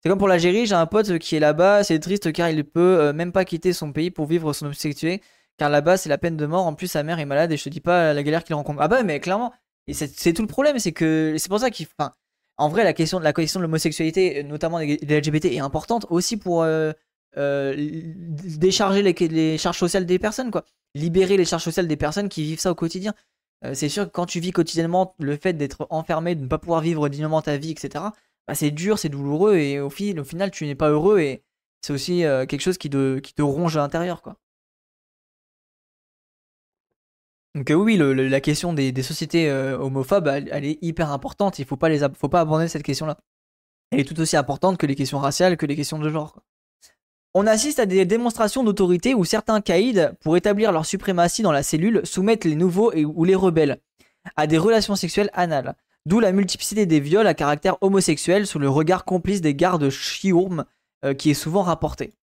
C'est comme pour l'Algérie, j'ai un pote qui est là-bas, c'est triste car il peut euh, même pas quitter son pays pour vivre son homosexualité, car là-bas c'est la peine de mort, en plus sa mère est malade et je te dis pas la galère qu'il rencontre. Ah bah mais clairement, et c'est tout le problème, c'est que c'est pour ça qu'il... Enfin, en vrai la question, la question de l'homosexualité, notamment des, LGBT, est importante aussi pour décharger les, les charges sociales des personnes, quoi. Libérer les charges sociales des personnes qui vivent ça au quotidien. Euh, c'est sûr que quand tu vis quotidiennement le fait d'être enfermé, de ne pas pouvoir vivre dignement ta vie, etc., bah, c'est dur, c'est douloureux et au, final tu n'es pas heureux et c'est aussi euh, quelque chose qui te, ronge à l'intérieur. quoi. Donc euh, oui, la question des, sociétés homophobes, elle, est hyper importante. Il les, faut pas abandonner cette question-là. Elle est tout aussi importante que les questions raciales, que les questions de genre. On assiste à des démonstrations d'autorité où certains caïds, pour établir leur suprématie dans la cellule, soumettent les nouveaux et, ou les rebelles à des relations sexuelles anales. D'où la multiplicité des viols à caractère homosexuel sous le regard complice des gardes Chiourm euh, qui est souvent rapporté.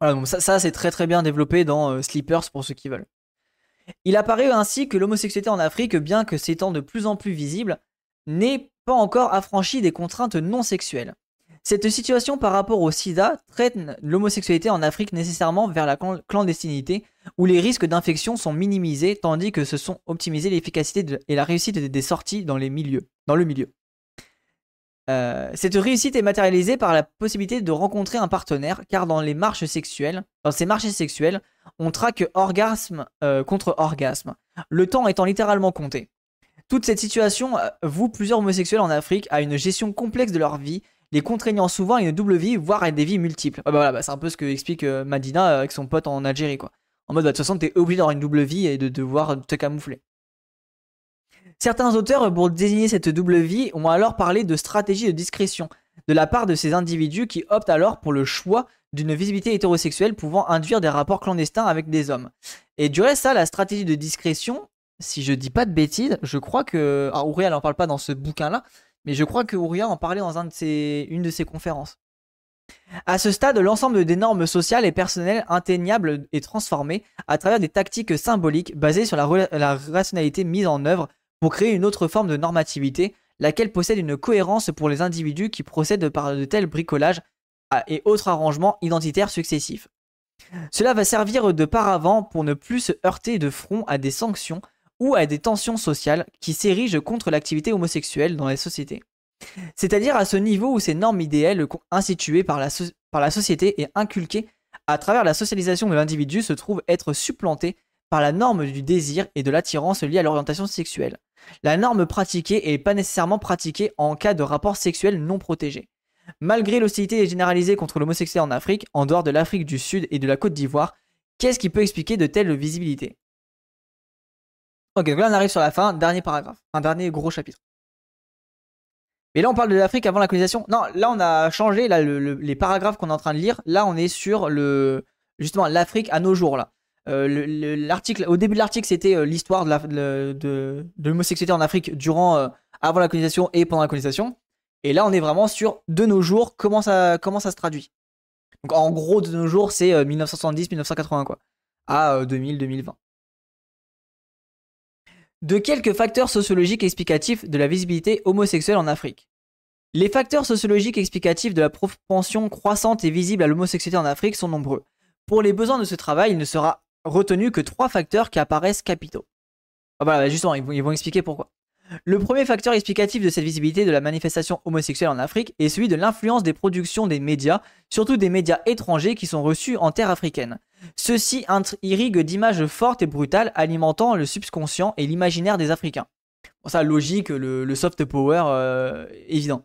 Voilà, donc ça, c'est très très bien développé dans euh, Sleepers pour ceux qui veulent. Il apparaît ainsi que l'homosexualité en Afrique, bien que s'étant de plus en plus visible, n'est pas encore affranchie des contraintes non sexuelles. Cette situation par rapport au sida traite l'homosexualité en Afrique nécessairement vers la clandestinité, où les risques d'infection sont minimisés, tandis que se sont optimisés l'efficacité et la réussite des sorties dans, le milieu. Euh, cette réussite est matérialisée par la possibilité de rencontrer un partenaire, car dans les marches sexuelles, ces marches sexuelles, on traque orgasme euh, contre orgasme, le temps étant littéralement compté. Toute cette situation euh, voue plusieurs homosexuels en Afrique à une gestion complexe de leur vie, les contraignant souvent à une double vie, voire à des vies multiples. Ah bah bah c'est un peu ce que explique Madina avec son pote en Algérie. En mode, bah, de toute façon, t'es obligé d'avoir une double vie et de devoir te camoufler. Certains auteurs, pour désigner cette double vie, ont alors parlé de stratégie de discrétion de la part de ces individus qui optent alors pour le choix d'une visibilité hétérosexuelle pouvant induire des rapports clandestins avec des hommes. Et du reste, ça, la stratégie de discrétion, si je dis pas de bêtises, je crois que. Alors, Uriel n'en parle pas dans ce bouquin-là, mais je crois que Uriel en parlait dans une de ses conférences. À ce stade, l'ensemble des normes sociales et personnelles atteignables est transformé à travers des tactiques symboliques basées sur la, la rationalité mise en œuvre pour créer une autre forme de normativité, laquelle possède une cohérence pour les individus qui procèdent par de tels bricolages et autres arrangements identitaires successifs. Cela va servir de paravent pour ne plus se heurter de front à des sanctions ou à des tensions sociales qui s'érigent contre l'activité homosexuelle dans la société. C'est-à-dire à ce niveau où ces normes idéales instituées par la, par la société et inculquées à travers la socialisation de l'individu se trouvent être supplantées par la norme du désir et de l'attirance liée à l'orientation sexuelle. La norme pratiquée est pas nécessairement pratiquée en cas de rapport sexuel non protégé. Malgré l'hostilité généralisée contre l'homosexualité en Afrique, en dehors de l'Afrique du Sud et de la Côte d'Ivoire, qu'est-ce qui peut expliquer de telles visibilités? Ok, donc là on arrive sur la fin, dernier paragraphe, un dernier gros chapitre. Mais là on parle de l'Afrique avant la colonisation. Non, là on a changé là, les paragraphes qu'on est en train de lire. Là on est sur le justement l'Afrique à nos jours là. Euh, l'article, au début de l'article, c'était euh, l'histoire de, l'homosexualité en Afrique durant, euh, avant la colonisation et pendant la colonisation. Et là, on est vraiment sur de nos jours comment ça, comment ça se traduit. Donc en gros, de nos jours, c'est 1970-1980 quoi, à 2000-2020. De quelques facteurs sociologiques explicatifs de la visibilité homosexuelle en Afrique. Les facteurs sociologiques explicatifs de la propension croissante et visible à l'homosexualité en Afrique sont nombreux. Pour les besoins de ce travail, il ne sera retenu que trois facteurs qui apparaissent capitaux. Ah, justement, ils vont, expliquer pourquoi. Le premier facteur explicatif de cette visibilité de la manifestation homosexuelle en Afrique est celui de l'influence des productions des médias, surtout des médias étrangers qui sont reçus en terre africaine. Ceux-ci irriguent d'images fortes et brutales alimentant le subconscient et l'imaginaire des Africains. Ça, logique, le, soft power, euh, évident.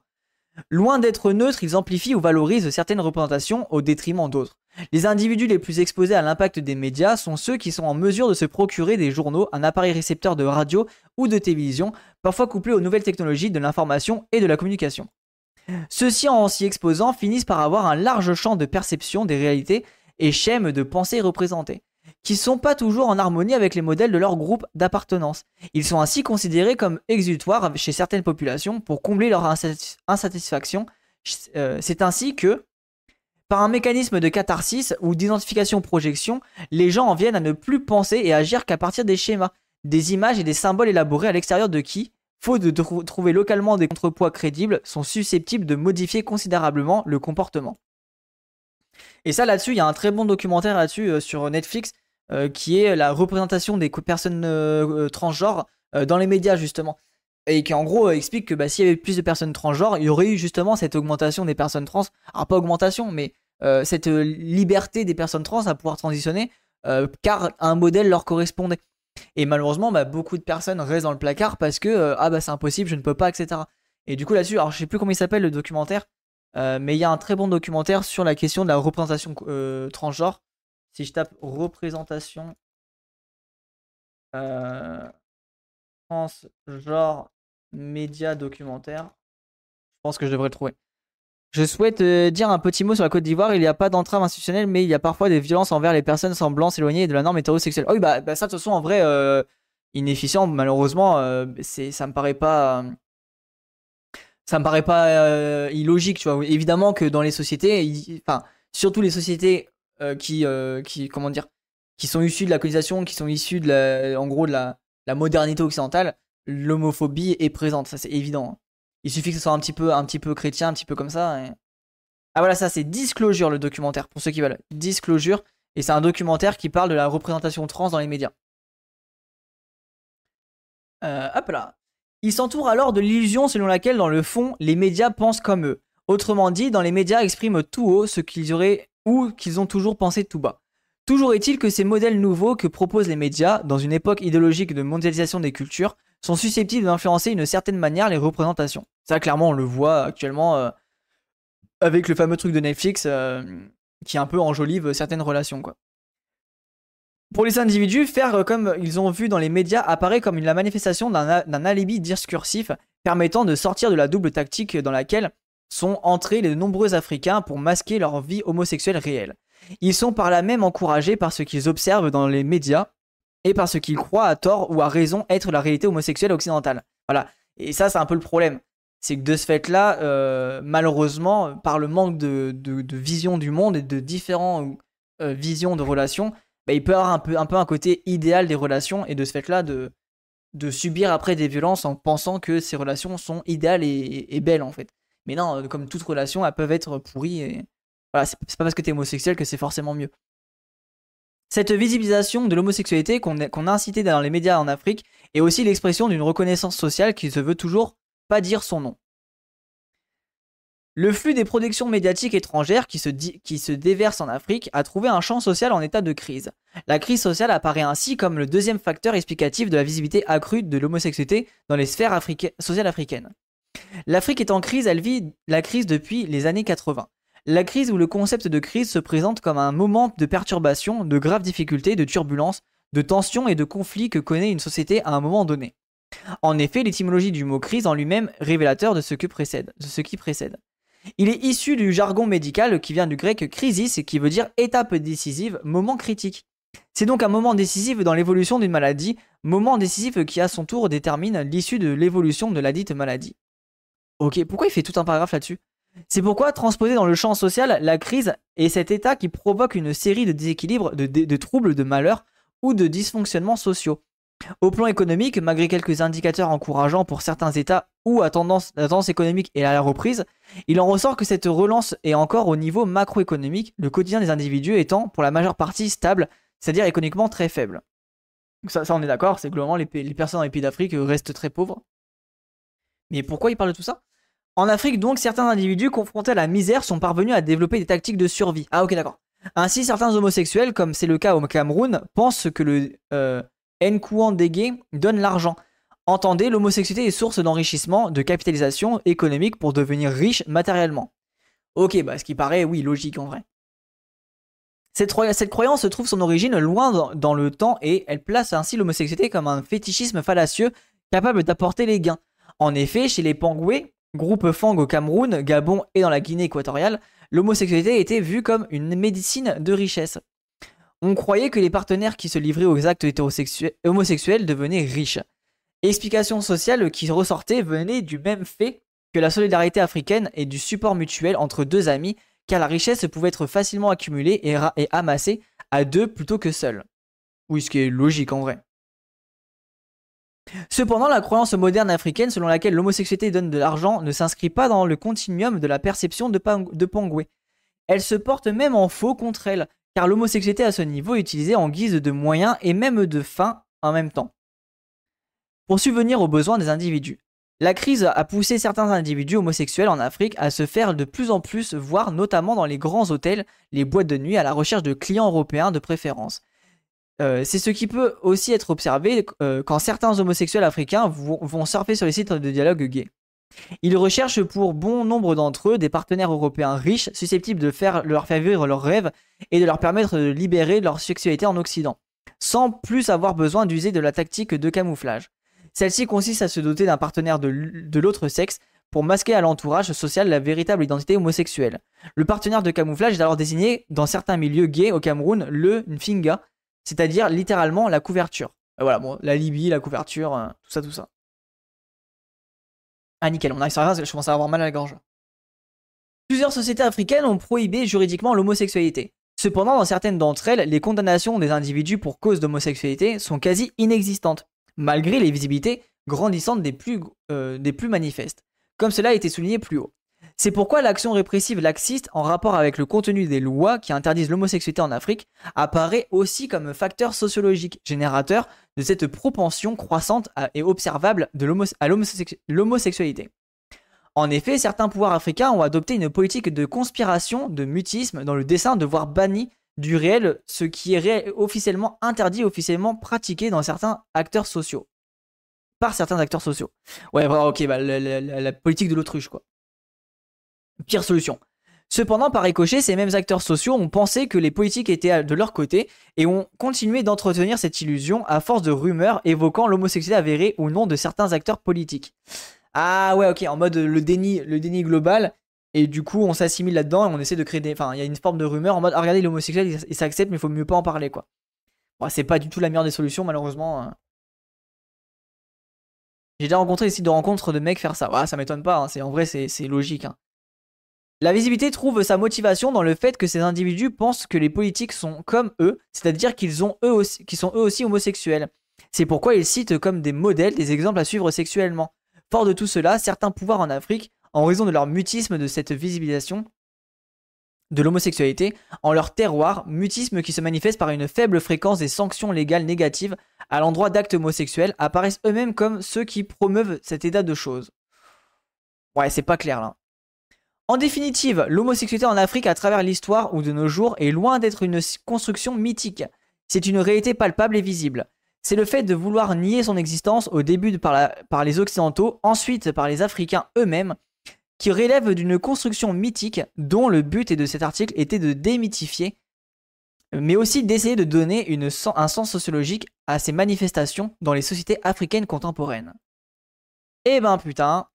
Loin d'être neutres, ils amplifient ou valorisent certaines représentations au détriment d'autres. Les individus les plus exposés à l'impact des médias sont ceux qui sont en mesure de se procurer des journaux, un appareil récepteur de radio ou de télévision, parfois couplé aux nouvelles technologies de l'information et de la communication. Ceux-ci, en s'y exposant, finissent par avoir un large champ de perception des réalités et schèmes de pensée représentés, qui sont pas toujours en harmonie avec les modèles de leur groupe d'appartenance. Ils sont ainsi considérés comme exutoires chez certaines populations pour combler leur insatisfaction. Euh, c'est ainsi que, par un mécanisme de catharsis ou d'identification-projection, les gens en viennent à ne plus penser et agir qu'à partir des schémas, des images et des symboles élaborés à l'extérieur de qui, faute de trouver localement des contrepoids crédibles, sont susceptibles de modifier considérablement le comportement. Et ça, là-dessus, il y a un très bon documentaire là-dessus euh, sur Netflix euh, qui est la représentation des personnes euh, transgenres dans les médias, justement. Et qui, en gros, explique que bah, s'il y avait plus de personnes transgenres, il y aurait eu justement cette augmentation des personnes trans. Alors, pas augmentation, mais cette liberté des personnes trans à pouvoir transitionner, car un modèle leur correspondait. Et malheureusement, bah, beaucoup de personnes restent dans le placard parce que ah bah c'est impossible, je ne peux pas, etc. Et du coup là-dessus, alors je sais plus comment il s'appelle le documentaire, euh, mais il y a un très bon documentaire sur la question de la représentation euh, transgenre. Si je tape représentation euh, transgenre média documentaire, je pense que je devrais le trouver. Je souhaite dire un petit mot sur la Côte d'Ivoire. Il n'y a pas d'entrave institutionnelle, mais il y a parfois des violences envers les personnes semblantes éloignées de la norme hétérosexuelle. Oh oui, bah, bah ça, de toute façon, en vrai, inefficient, malheureusement, c'est, ça me paraît pas ça me paraît pas euh, illogique, tu vois. Évidemment que dans les sociétés, enfin, surtout les sociétés euh, qui, euh, qui, comment dire, qui sont issues de la colonisation, qui sont issues de la, en gros de la, modernité occidentale, l'homophobie est présente, ça c'est évident. Il suffit que ce soit un petit peu, un petit peu chrétien, un petit peu comme ça. Ah voilà, ça c'est Disclosure le documentaire, pour ceux qui veulent. Disclosure, et c'est un documentaire qui parle de la représentation trans dans les médias. hop là. Ils s'entourent alors de l'illusion selon laquelle, dans le fond, les médias pensent comme eux. Autrement dit, dans les médias expriment tout haut ce qu'ils auraient ou qu'ils ont toujours pensé tout bas. Toujours est-il que ces modèles nouveaux que proposent les médias, dans une époque idéologique de mondialisation des cultures, sont susceptibles d'influencer d'une certaine manière les représentations. Ça, clairement, on le voit actuellement euh, avec le fameux truc de Netflix euh, qui un peu enjolive certaines relations, quoi. Pour les individus, faire comme ils ont vu dans les médias apparaît comme la manifestation d'un alibi discursif permettant de sortir de la double tactique dans laquelle sont entrés les nombreux Africains pour masquer leur vie homosexuelle réelle. Ils sont par là même encouragés par ce qu'ils observent dans les médias et par ce qu'ils croient à tort ou à raison être la réalité homosexuelle occidentale. Voilà. Et ça, c'est un peu le problème. C'est que de ce fait-là, euh, malheureusement, par le manque de, vision du monde et de différentes euh, visions de relations, bah, il peut avoir un peu, un côté idéal des relations et de ce fait-là de, subir après des violences en pensant que ces relations sont idéales et, belles en fait. Mais non, euh, comme toute relation, elles peuvent être pourries et voilà, c'est pas parce que t'es homosexuel que c'est forcément mieux. Cette visibilisation de l'homosexualité qu'on a incité dans les médias en Afrique est aussi l'expression d'une reconnaissance sociale qui se veut toujours pas dire son nom. Le flux des productions médiatiques étrangères qui se, qui se déversent en Afrique a trouvé un champ social en état de crise. La crise sociale apparaît ainsi comme le deuxième facteur explicatif de la visibilité accrue de l'homosexualité dans les sphères sociales africaines. L'Afrique est en crise, elle vit la crise depuis les années 80. La crise où le concept de crise se présente comme un moment de perturbation, de graves difficultés, de turbulences, de tensions et de conflits que connaît une société à un moment donné. En effet, l'étymologie du mot crise en lui-même révélateur de ce, que précède, de ce qui précède. Il est issu du jargon médical qui vient du grec crisis, qui veut dire étape décisive, moment critique. C'est donc un moment décisif dans l'évolution d'une maladie, moment décisif qui à son tour détermine l'issue de l'évolution de la dite maladie. Ok, pourquoi il fait tout un paragraphe là-dessus? C'est pourquoi transposer dans le champ social, la crise est cet état qui provoque une série de déséquilibres, de, de troubles, de malheurs ou de dysfonctionnements sociaux. Au plan économique, malgré quelques indicateurs encourageants pour certains États ou à tendance, la tendance économique et à la reprise, il en ressort que cette relance est encore au niveau macroéconomique, le quotidien des individus étant pour la majeure partie stable, c'est-à-dire économiquement très faible. ça, on est d'accord, c'est globalement les, les, personnes dans les pays d'Afrique restent très pauvres. Mais pourquoi il parle de tout ça? En Afrique, donc, certains individus confrontés à la misère sont parvenus à développer des tactiques de survie. Ah ok, d'accord. Ainsi, certains homosexuels, comme c'est le cas au Cameroun, pensent que le, euh, Ndégué donne l'argent. Entendez, l'homosexualité est source d'enrichissement, de capitalisation économique pour devenir riche matériellement. Ok, bah ce qui paraît, oui, logique en vrai. Cette, croyance trouve son origine loin dans, le temps et elle place ainsi l'homosexualité comme un fétichisme fallacieux capable d'apporter les gains. En effet, chez les Pangoué, groupe Fang au Cameroun, Gabon et dans la Guinée équatoriale, l'homosexualité était vue comme une médecine de richesse on croyait que les partenaires qui se livraient aux actes homosexuels devenaient riches. Explication sociale qui ressortait venait du même fait que la solidarité africaine et du support mutuel entre deux amis, car la richesse pouvait être facilement accumulée et, amassée à deux plutôt que seul. Oui, ce qui est logique en vrai. Cependant, la croyance moderne africaine selon laquelle l'homosexualité donne de l'argent ne s'inscrit pas dans le continuum de la perception de, Pangoué. Elle se porte même en faux contre elle, car l'homosexualité à ce niveau est utilisée en guise de moyen et même de fin en même temps. Pour subvenir aux besoins des individus. La crise a poussé certains individus homosexuels en Afrique à se faire de plus en plus voir, notamment dans les grands hôtels, les boîtes de nuit, à la recherche de clients européens de préférence. Euh, c'est ce qui peut aussi être observé euh, quand certains homosexuels africains vont surfer sur les sites de dialogue gay. Ils recherchent pour bon nombre d'entre eux des partenaires européens riches, susceptibles de faire, leur faire vivre leurs rêves et de leur permettre de libérer leur sexualité en Occident, sans plus avoir besoin d'user de la tactique de camouflage. Celle-ci consiste à se doter d'un partenaire de, l'autre sexe pour masquer à l'entourage social la véritable identité homosexuelle. Le partenaire de camouflage est alors désigné dans certains milieux gays au Cameroun le nfinga, c'est-à-dire littéralement la couverture. Euh, voilà, bon, la Libye, la couverture, euh, tout ça, tout ça. Ah nickel, on a je commence à avoir mal à la gorge. Plusieurs sociétés africaines ont prohibé juridiquement l'homosexualité. Cependant, dans certaines d'entre elles, les condamnations des individus pour cause d'homosexualité sont quasi inexistantes, malgré les visibilités grandissantes des plus, euh, des plus manifestes, comme cela a été souligné plus haut. C'est pourquoi l'action répressive laxiste en rapport avec le contenu des lois qui interdisent l'homosexualité en Afrique apparaît aussi comme facteur sociologique générateur de cette propension croissante et observable à l'homosexualité. En effet, certains pouvoirs africains ont adopté une politique de conspiration, de mutisme, dans le dessein de voir banni du réel ce qui est officiellement interdit, officiellement pratiqué dans certains acteurs sociaux. Par certains acteurs sociaux. Ouais, ok, bah, la, politique de l'autruche, quoi. Pire solution. Cependant, par ricochet, ces mêmes acteurs sociaux ont pensé que les politiques étaient de leur côté et ont continué d'entretenir cette illusion à force de rumeurs évoquant l'homosexualité avérée ou non de certains acteurs politiques. Ah ouais, ok, en mode le déni, le déni global. Et du coup, on s'assimile là-dedans et on essaie de créer des. Enfin, il y a une forme de rumeur en mode, ah, regardez, l'homosexuel, il, s'accepte, mais il faut mieux pas en parler, quoi. Bon, c'est pas du tout la meilleure des solutions, malheureusement. Hein. J'ai déjà rencontré des sites de rencontres de mecs faire ça. Ouais, ça m'étonne pas, hein. en vrai, c'est, logique. Hein. La visibilité trouve sa motivation dans le fait que ces individus pensent que les politiques sont comme eux, c'est-à-dire qu'ils, sont eux aussi homosexuels. C'est pourquoi ils citent comme des modèles des exemples à suivre sexuellement. Fort de tout cela, certains pouvoirs en Afrique, en raison de leur mutisme de cette visibilisation de l'homosexualité en leur terroir, mutisme qui se manifeste par une faible fréquence des sanctions légales négatives à l'endroit d'actes homosexuels, apparaissent eux-mêmes comme ceux qui promeuvent cet état de choses. Ouais, c'est pas clair là. En définitive, l'homosexualité en Afrique à travers l'histoire ou de nos jours est loin d'être une construction mythique. C'est une réalité palpable et visible c'est le fait de vouloir nier son existence au début par, les Occidentaux, ensuite par les Africains eux-mêmes, qui relève d'une construction mythique dont le but de cet article était de démythifier, mais aussi d'essayer de donner un sens sociologique à ces manifestations dans les sociétés africaines contemporaines. Eh ben putain,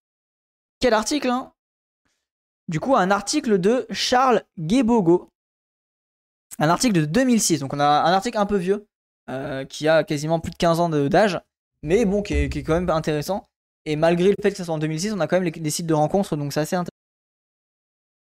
quel article hein Du coup, un article de Charles Guébogo. Un article de 2006, donc on a un article un peu vieux, euh, qui a quasiment plus de 15 ans d'âge, mais bon, qui est, quand même intéressant. Et malgré le fait que ça soit en 2006, on a quand même des sites de rencontres, donc c'est assez intéressant.